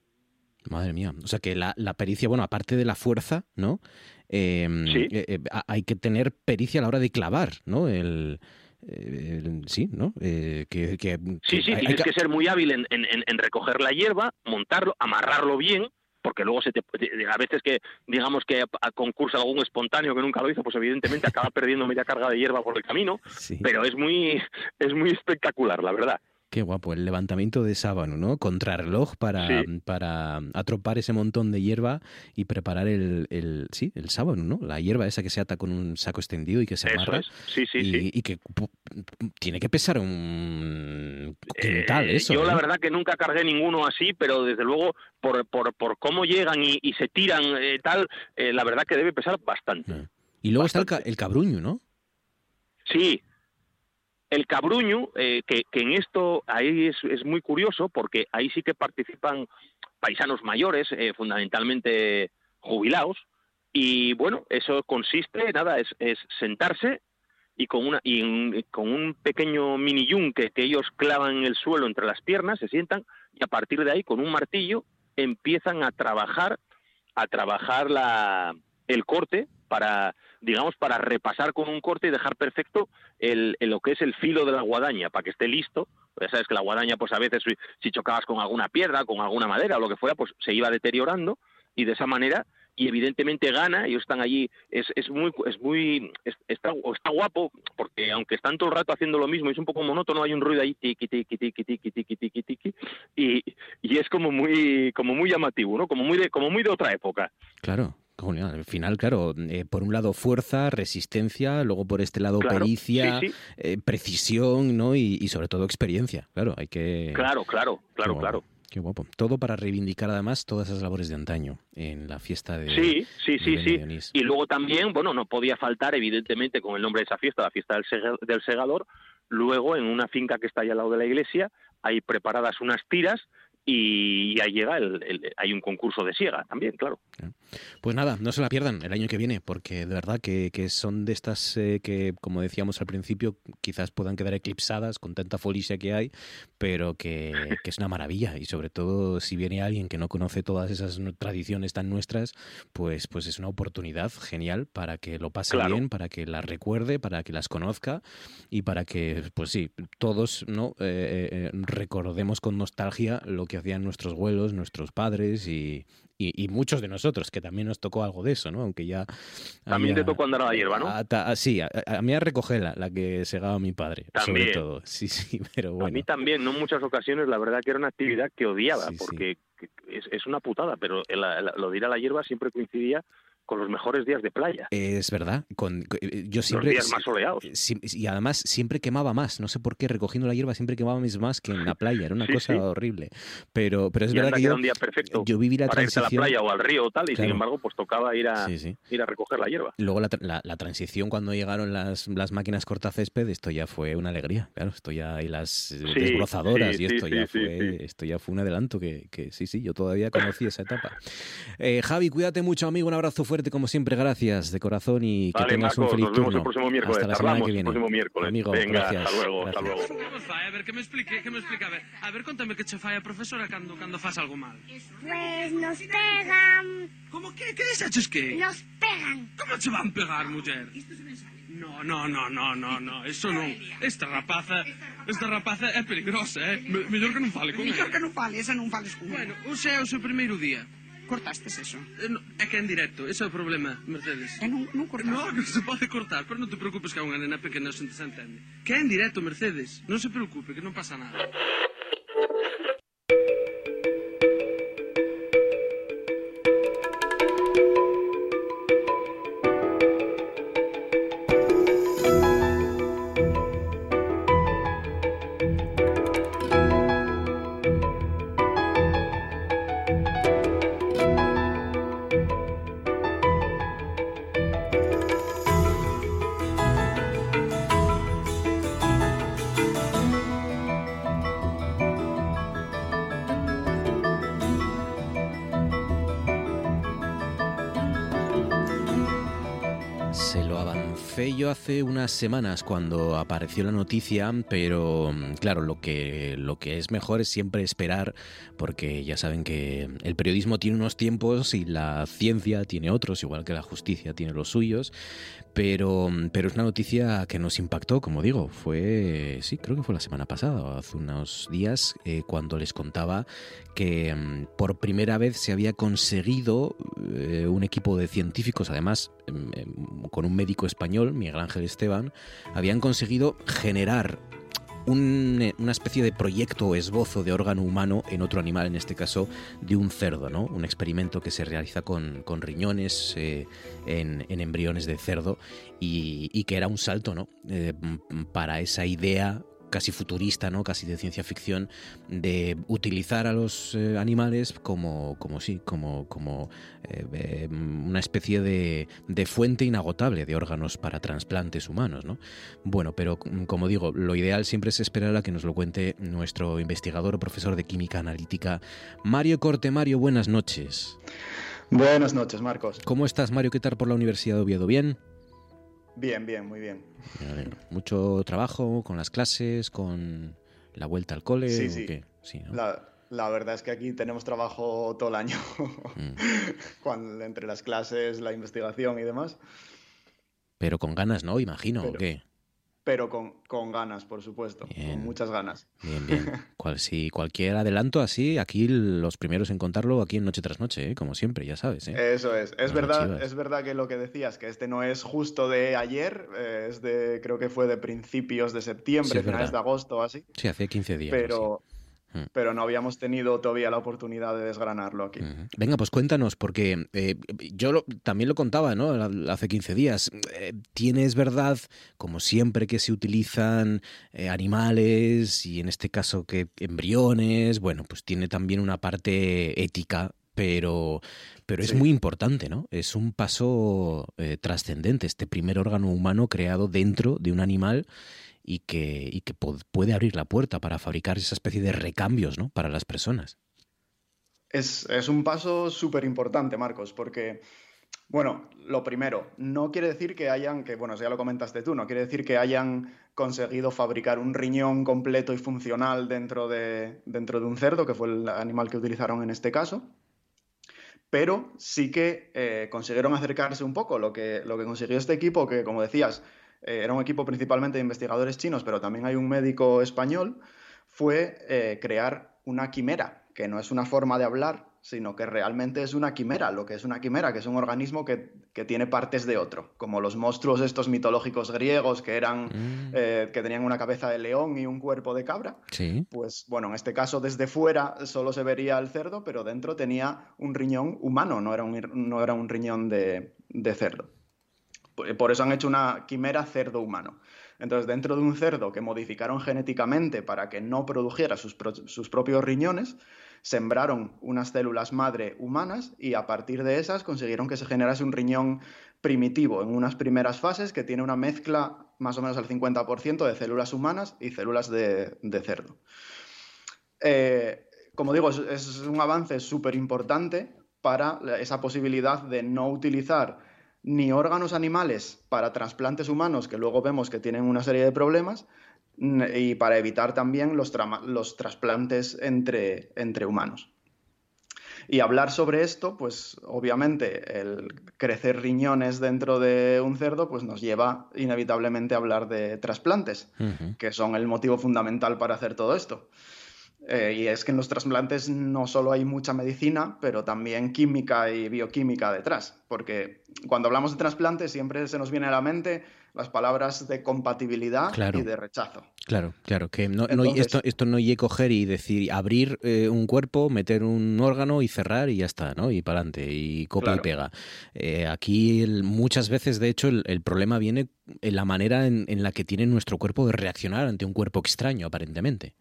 Madre mía. O sea que la, la pericia, bueno, aparte de la fuerza, ¿no? Eh, Sí. eh, eh, hay que tener pericia a la hora de clavar, ¿no? El, eh, sí, ¿no? Eh, que, que- Sí, sí, hay- tienes que- que ser muy hábil en, en- recoger la hierba, montarlo, amarrarlo bien, porque luego se te, a veces que digamos que concursa algún espontáneo que nunca lo hizo, pues evidentemente acaba perdiendo media carga de hierba por el camino, pero es muy es muy espectacular, la verdad. Qué guapo, el levantamiento de sábano, ¿no? Contrarreloj para, para atropar ese montón de hierba y preparar el, el, sí, el sábano, ¿no? La hierba esa que se ata con un saco extendido y que se amarra. Sí, sí, y, sí. y que tiene que pesar un quintal Eh, eso. yo la ¿eh? verdad que nunca cargué ninguno así, pero desde luego por, por, por cómo llegan y, y se tiran eh, tal, la verdad que debe pesar bastante. Y luego está el, el cabruño, ¿no? Sí, el cabruño, eh, que, en esto ahí es, muy curioso porque ahí sí que participan paisanos mayores, eh, fundamentalmente jubilados, y bueno, eso consiste, nada, es, sentarse y con una y con un pequeño mini yunque que ellos clavan en el suelo entre las piernas, se sientan y a partir de ahí con un martillo empiezan a trabajar a trabajar la, el corte para digamos para repasar con un corte y dejar perfecto el, el- lo que es el filo de la guadaña para que esté listo. Ya sabes que la guadaña pues a veces si- chocabas con alguna piedra con alguna madera o lo que fuera pues se iba deteriorando y de esa manera y evidentemente gana ellos están allí es, es muy es muy es- está, está guapo porque aunque están todo el rato haciendo lo mismo es un poco monótono hay un ruido ahí tiqui tiqui tiqui tiqui tiqui tiqui tiqui y, y es como muy como muy llamativo no como muy de como muy de otra época. Claro. Julián, al final, claro, eh, por un lado fuerza, resistencia, luego por este lado Claro, pericia, sí, sí. eh, precisión, ¿no? Y, y sobre todo experiencia. Claro, hay que... claro claro claro claro Qué guapo. Todo para reivindicar además todas esas labores de antaño en la fiesta de... Sí, sí, de sí, sí. Y luego también, bueno, no podía faltar, evidentemente, con el nombre de esa fiesta, la fiesta del, sega- del segador. Luego, en una finca que está ahí al lado de la iglesia, hay preparadas unas tiras y ahí llega el, el- hay un concurso de siega también, claro. Pues nada, no se la pierdan el año que viene, porque de verdad que, que son de estas eh, que, como decíamos al principio, quizás puedan quedar eclipsadas con tanta folicia que hay, pero que, que es una maravilla. Y sobre todo, si viene alguien que no conoce todas esas tradiciones tan nuestras, pues, pues es una oportunidad genial para que lo pase Claro. bien, para que las recuerde, para que las conozca y para que, pues sí, todos no Eh, eh, recordemos con nostalgia lo que hacían nuestros abuelos, nuestros padres y, y- y muchos de nosotros, que también nos tocó algo de eso, ¿no? Aunque ya... También te había- tocó andar a la hierba, ¿no? Ah, ah, sí, a, a mí a recoger la, que segaba mi padre, sobre todo. *laughs* Sí, sí, pero A bueno. mí también, no en muchas ocasiones, la verdad que era una actividad que odiaba, porque que- es, es una putada, pero el- el- lo de ir a la hierba siempre coincidía con los mejores días de playa. Es verdad, con, eh, yo siempre... días más soleados. si- y además siempre quemaba más, no sé por qué, recogiendo la hierba siempre quemaba más que en la playa, era una *laughs* Sí, cosa sí. horrible. Pero, pero es y verdad que yo, un día perfecto yo viví la para irse a la playa o al río o tal, y Claro. sin embargo, pues tocaba ir a, Sí, ir a recoger la hierba. Luego la, la- la transición cuando llegaron las, las máquinas cortacésped, esto ya fue una alegría, claro, esto ya y las eh, desbrozadoras y esto ya fue esto ya fue un adelanto que, que sí, sí, yo todavía conocí esa etapa. Eh, Javi, cuídate mucho, amigo, un abrazo fuerte suerte como siempre, gracias de corazón y que vale, tengas Marcos, un feliz nos vemos turno. El próximo miércoles. Hasta la semana Hablamos que viene. El próximo miércoles. Amigo, Venga, gracias. Hasta luego, gracias. hasta luego. Como fai? A ver, que me explique, que me explique. A ver, a ver, contame que che fai a profesora cando, cando fas algo mal. Pues nos pegan. Como que? Que desaches que? Nos pegan. Como che van pegar, muller? No, no, no, no, no, no, eso non. Esta rapaza, esta rapaza é peligrosa, eh? Me, mellor que non fale con ela. Mellor que non fale, esa non fales con ela. Bueno, o seu, o seu primeiro día. Cortastes eso? Eh, no, é que é en directo, ese é o problema, Mercedes. E non, non cortaste? Non, non se pode cortar, pero non te preocupes que é unha nena pequena xente se entende. Que é en directo, Mercedes, non se preocupe, que non pasa nada. Hace unas semanas cuando apareció la noticia, pero mm, claro, lo que, lo que es mejor es siempre esperar, porque ya saben que el periodismo tiene unos tiempos y la ciencia tiene otros, igual que la justicia tiene los suyos, pero, mm, pero es una noticia que nos impactó, como digo, fue, sí, creo que fue la semana pasada, hace unos días, eh, cuando les contaba que mm, por primera vez se había conseguido eh, un equipo de científicos, además em, em, con un médico español, Miguel Ángel Esteban, habían conseguido generar una especie de proyecto o esbozo de órgano humano en otro animal, en este caso de un cerdo, ¿no? Un experimento que se realiza con, riñones eh, en, embriones de cerdo y, que era un salto, ¿no? Eh, para esa idea casi futurista, ¿no? casi de ciencia ficción, de utilizar a los eh, animales como, como sí, como, como eh, una especie de, de, fuente inagotable de órganos para trasplantes humanos. ¿no? Bueno, pero como digo, lo ideal siempre es esperar a que nos lo cuente nuestro investigador o profesor de química analítica, Mario Corte. Mario, buenas noches. Buenas noches, Marcos. ¿Cómo estás, Mario? ¿Qué tal por la Universidad de Oviedo? ¿Bien? Bien, bien, muy bien. Mucho trabajo con las clases, con la vuelta al cole. Sí, sí. la, verdad es que aquí tenemos trabajo todo el año, mm. *laughs* entre las clases, la investigación y demás. Pero con ganas, ¿no? Imagino, ¿o qué? Pero con, ganas, por supuesto, con muchas ganas. Bien, bien. *laughs* Cual, si cualquier adelanto así, aquí los primeros en contarlo aquí en Noche tras Noche, ¿eh? como siempre, ya sabes. ¿eh? Eso es. Es verdad, es verdad que lo que decías, que este no es justo de ayer, eh, es de, creo que fue de principios de septiembre, finales de agosto, así. Sí, hace 15 días. Pero. Pero no habíamos tenido todavía la oportunidad de desgranarlo aquí. Venga, pues cuéntanos, porque eh, yo también lo contaba, ¿no? Hace 15 días. Eh, tienes verdad, como siempre que se utilizan eh, animales y en este caso que embriones, bueno, pues tiene también una parte ética pero, pero es muy importante, ¿no? Es un paso trascendente, este primer órgano humano creado dentro de un animal y que, y que puede abrir la puerta para fabricar esa especie de recambios ¿no? para las personas. Es, un paso súper importante, Marcos, porque, bueno, lo primero, no quiere decir que hayan, que bueno, ya lo comentaste tú, no quiere decir que hayan conseguido fabricar un riñón completo y funcional dentro de, dentro de un cerdo, que fue el animal que utilizaron en este caso, pero sí que eh, consiguieron acercarse un poco. Lo que, lo que consiguió este equipo, que como decías, eh, era un equipo principalmente de investigadores chinos, pero también hay un médico español, fue eh, crear una quimera, que no es una forma de hablar, sino que realmente es una quimera, lo que es una quimera, que es un organismo que, tiene partes de otro, como los monstruos estos mitológicos griegos que eran mm. eh, que tenían una cabeza de león y un cuerpo de cabra. Sí. Pues bueno, en este caso desde fuera solo se vería el cerdo, pero dentro tenía un riñón humano, no era un, no era un riñón de cerdo. Por eso han hecho una quimera cerdo humano. Entonces, dentro de un cerdo que modificaron genéticamente para que no produjera sus, propios riñones, sembraron unas células madre humanas y a partir de esas consiguieron que se generase un riñón primitivo en unas primeras fases que tiene una mezcla más o menos al 50% de células humanas y células de, cerdo. Eh, como digo, es un avance súper importante para esa posibilidad de no utilizar ni órganos animales para trasplantes humanos, que luego vemos que tienen una serie de problemas, y para evitar también los, los trasplantes entre, entre humanos. Y hablar sobre esto, pues obviamente el crecer riñones dentro de un cerdo, pues nos lleva inevitablemente a hablar de trasplantes, que son el motivo fundamental para hacer todo esto. Eh, y es que en los trasplantes no solo hay mucha medicina, pero también química y bioquímica detrás. Porque cuando hablamos de trasplantes siempre se nos viene a la mente las palabras de compatibilidad y de rechazo. Claro, claro, que no, esto, esto no coger y decir, abrir eh, un cuerpo, meter un órgano y cerrar y ya está, ¿no? Y para adelante, y copia y pega. Eh, aquí muchas veces, de hecho, el, problema viene en la manera en la que tiene nuestro cuerpo de reaccionar ante un cuerpo extraño, aparentemente.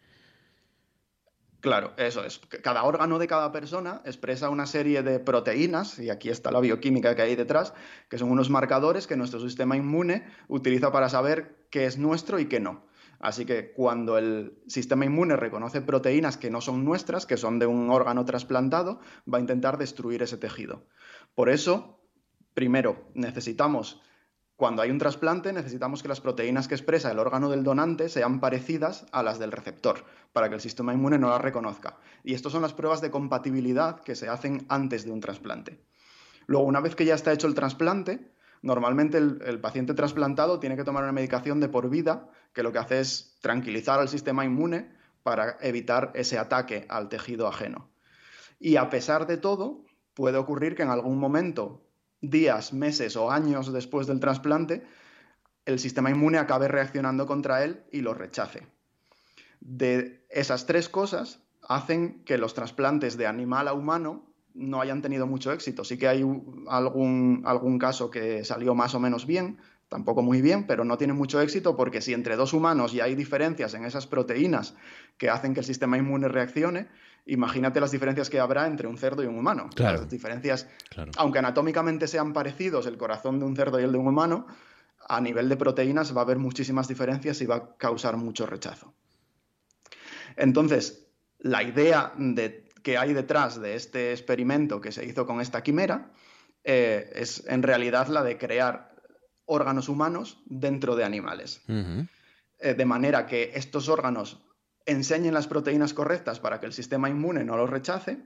Claro, eso es. Cada órgano de cada persona expresa una serie de proteínas, y aquí está la bioquímica que hay detrás, que son unos marcadores que nuestro sistema inmune utiliza para saber qué es nuestro y qué no. Así que cuando el sistema inmune reconoce proteínas que no son nuestras, que son de un órgano trasplantado, va a intentar destruir ese tejido. Por eso, primero, necesitamos cuando hay un trasplante necesitamos que las proteínas que expresa el órgano del donante sean parecidas a las del receptor, para que el sistema inmune no las reconozca. Y estas son las pruebas de compatibilidad que se hacen antes de un trasplante. Luego, una vez que ya está hecho el trasplante, normalmente el, paciente trasplantado tiene que tomar una medicación de por vida que lo que hace es tranquilizar al sistema inmune para evitar ese ataque al tejido ajeno. Y a pesar de todo, puede ocurrir que en algún momento días, meses o años después del trasplante, el sistema inmune acabe reaccionando contra él y lo rechace. De esas tres cosas hacen que los trasplantes de animal a humano no hayan tenido mucho éxito. Sí que hay algún, algún caso que salió más o menos bien, tampoco muy bien, pero no tiene mucho éxito porque si entre dos humanos ya hay diferencias en esas proteínas que hacen que el sistema inmune reaccione, imagínate las diferencias que habrá entre un cerdo y un humano. Claro. Las diferencias, aunque anatómicamente sean parecidos el corazón de un cerdo y el de un humano, a nivel de proteínas va a haber muchísimas diferencias y va a causar mucho rechazo. Entonces, la idea de, que hay detrás de este experimento que se hizo con esta quimera eh, es en realidad la de crear órganos humanos dentro de animales. Eh, de manera que estos órganos enseñen las proteínas correctas para que el sistema inmune no los rechace,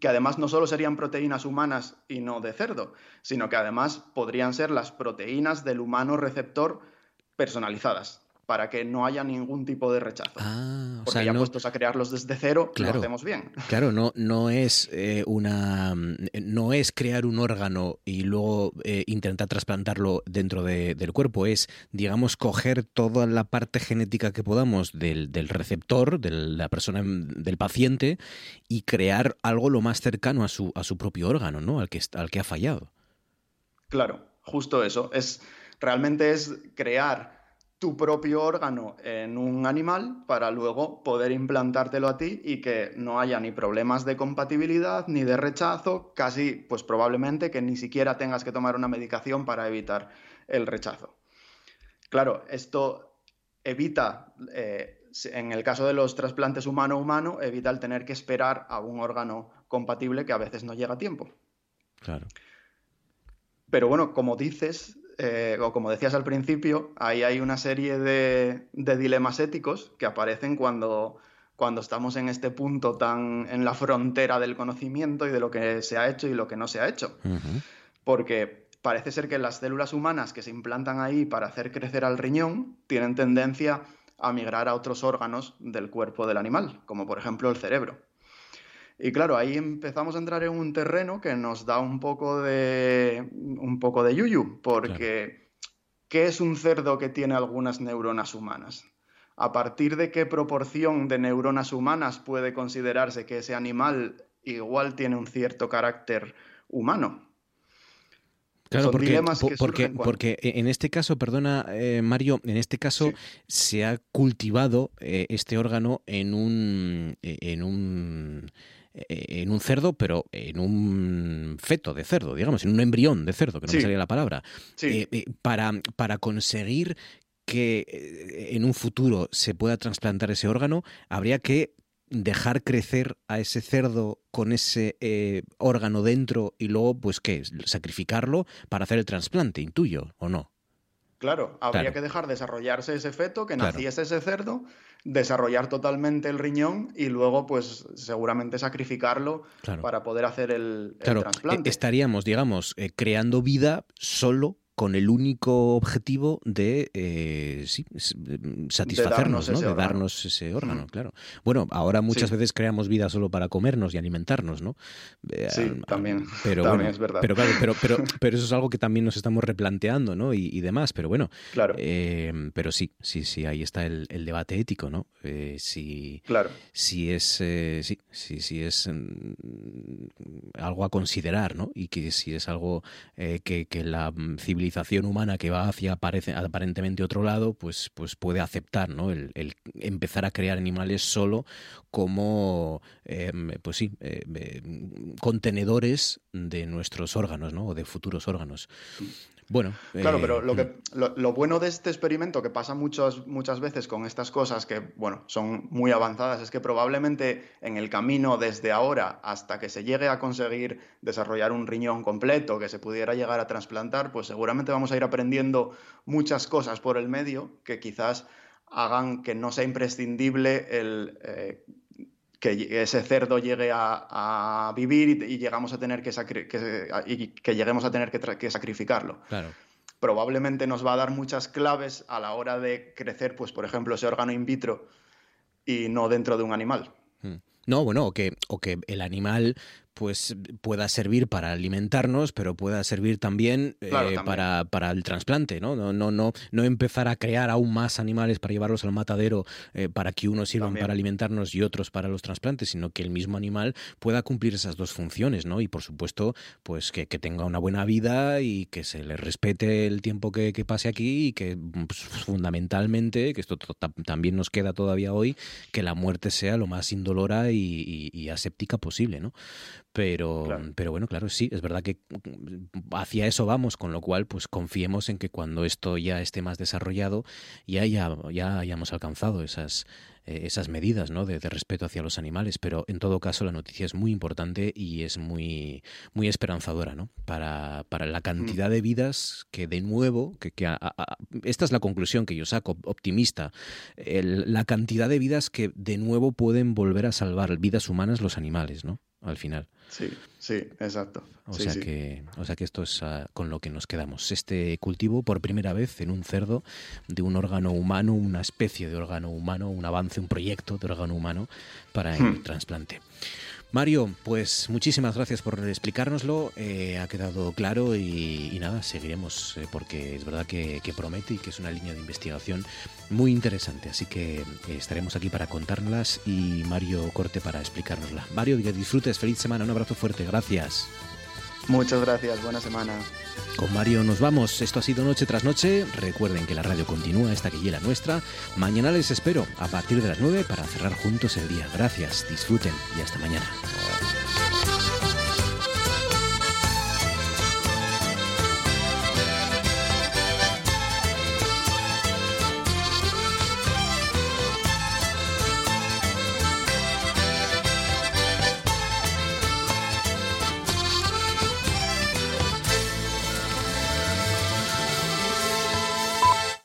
que además no solo serían proteínas humanas y no de cerdo, sino que además podrían ser las proteínas del humano receptor personalizadas para que no haya ningún tipo de rechazo. Ah, Porque ya puestos a crearlos desde cero, lo hacemos bien. *laughs* Claro, no, no es eh, una no es crear un órgano y luego eh, intentar trasplantarlo dentro del cuerpo, es, digamos, coger toda la parte genética que podamos del, receptor, de la persona, del paciente, y crear algo lo más cercano a su, a su propio órgano, ¿no? Al que, al que ha fallado. Claro, justo eso. Es, realmente es crear tu propio órgano en un animal para luego poder implantártelo a ti y que no haya ni problemas de compatibilidad ni de rechazo, casi pues probablemente que ni siquiera tengas que tomar una medicación para evitar el rechazo. Claro, esto evita, eh, en el caso de los trasplantes humano-humano, evita el tener que esperar a un órgano compatible que a veces no llega a tiempo. Claro. Pero bueno, como dices, eh, o como decías al principio, ahí hay una serie de, dilemas éticos que aparecen cuando, cuando estamos en este punto tan en la frontera del conocimiento y de lo que se ha hecho y lo que no se ha hecho. Porque parece ser que las células humanas que se implantan ahí para hacer crecer al riñón tienen tendencia a migrar a otros órganos del cuerpo del animal, como por ejemplo el cerebro. Y claro, ahí empezamos a entrar en un terreno que nos da un poco de un poco de yuyu, porque ¿qué es un cerdo que tiene algunas neuronas humanas? ¿A partir de qué proporción de neuronas humanas puede considerarse que ese animal igual tiene un cierto carácter humano? Claro, porque, porque, porque, en este caso, perdona eh, Mario, en este caso se ha cultivado eh, este órgano en un, en un en un cerdo, pero en un feto de cerdo, digamos, en un embrión de cerdo, que no me salía la palabra, eh, eh, para, para conseguir que en un futuro se pueda trasplantar ese órgano, habría que dejar crecer a ese cerdo con ese órgano dentro y luego, pues, ¿qué? Sacrificarlo para hacer el trasplante, intuyo, ¿o no? Claro, habría que dejar desarrollarse ese feto, que naciese ese cerdo, desarrollar totalmente el riñón y luego, pues seguramente sacrificarlo para poder hacer el, el trasplante. Estaríamos, digamos, eh, creando vida solo con el único objetivo de eh, satisfacernos, de darnos, ese, órgano, mm. claro. Bueno, ahora muchas veces creamos vida solo para comernos y alimentarnos, ¿no? Eh, sí, también, pero es verdad. Pero, pero, *laughs* pero, eso es algo que también nos estamos replanteando, ¿no? Y, demás, pero bueno. Claro. Eh, pero sí, sí, sí, ahí está el, debate ético, ¿no? si, claro. si es, sí, sí, sí es mm, algo a considerar, ¿no? Y que si es algo que, que la civilización humana que va hacia aparentemente otro lado, pues, pues puede aceptar ¿no? el, empezar a crear animales solo como em, pues sí, eh, contenedores de nuestros órganos ¿no? o de futuros órganos. Bueno, claro, pero lo, eh, que, lo, bueno de este experimento que pasa muchas, muchas veces con estas cosas que, bueno, son muy avanzadas, es que probablemente en el camino desde ahora hasta que se llegue a conseguir desarrollar un riñón completo, que se pudiera llegar a trasplantar, pues seguramente vamos a ir aprendiendo muchas cosas por el medio que quizás hagan que no sea imprescindible el eh, que ese cerdo llegue a, vivir y, llegamos a tener que, que, lleguemos a tener que, sacrificarlo. Claro. Probablemente nos va a dar muchas claves a la hora de crecer, pues, por ejemplo, ese órgano in vitro y no dentro de un animal. Hmm. No, bueno, o que, o que el animal pues pueda servir para alimentarnos, pero pueda servir también, eh, Para, para, el trasplante, ¿no? No, no, no, no empezar a crear aún más animales para llevarlos al matadero eh, para que unos sirvan para alimentarnos y otros para los trasplantes, sino que el mismo animal pueda cumplir esas dos funciones, ¿no? Y por supuesto, pues que, tenga una buena vida y que se le respete el tiempo que, pase aquí y que pues, fundamentalmente, que esto también nos queda todavía hoy, que la muerte sea lo más indolora y, y aséptica posible, ¿no? Pero, pero bueno, claro, sí, es verdad que hacia eso vamos, con lo cual, pues confiemos en que cuando esto ya esté más desarrollado, ya, ya, ya hayamos alcanzado esas, eh, esas medidas ¿no? de, respeto hacia los animales. Pero en todo caso, la noticia es muy importante y es muy, muy esperanzadora ¿no? para, para la cantidad de vidas que, de nuevo, que, que esta es la conclusión que yo saco, optimista, la cantidad de vidas que de nuevo pueden volver a salvar vidas humanas los animales, ¿no? Al final. Sí, sí, exacto. O, sea, Que, o sea que esto es ah, con lo que nos quedamos. Este cultivo, por primera vez en un cerdo, de un órgano humano, una especie de órgano humano, un avance, un proyecto de órgano humano para el hmm. trasplante. Mario, pues muchísimas gracias por explicárnoslo, eh, ha quedado claro y, nada, seguiremos eh, porque es verdad que, promete y que es una línea de investigación muy interesante, así que eh, estaremos aquí para contárnoslas y Mario Corte para explicárnosla. Mario, que disfrutes, feliz semana, un abrazo fuerte, gracias. Muchas gracias, buena semana. Con Mario nos vamos. Esto ha sido Noche tras Noche. Recuerden que la radio continúa esta que la nuestra. Mañana les espero a partir de las 9 para cerrar juntos el día. Gracias, disfruten y hasta mañana.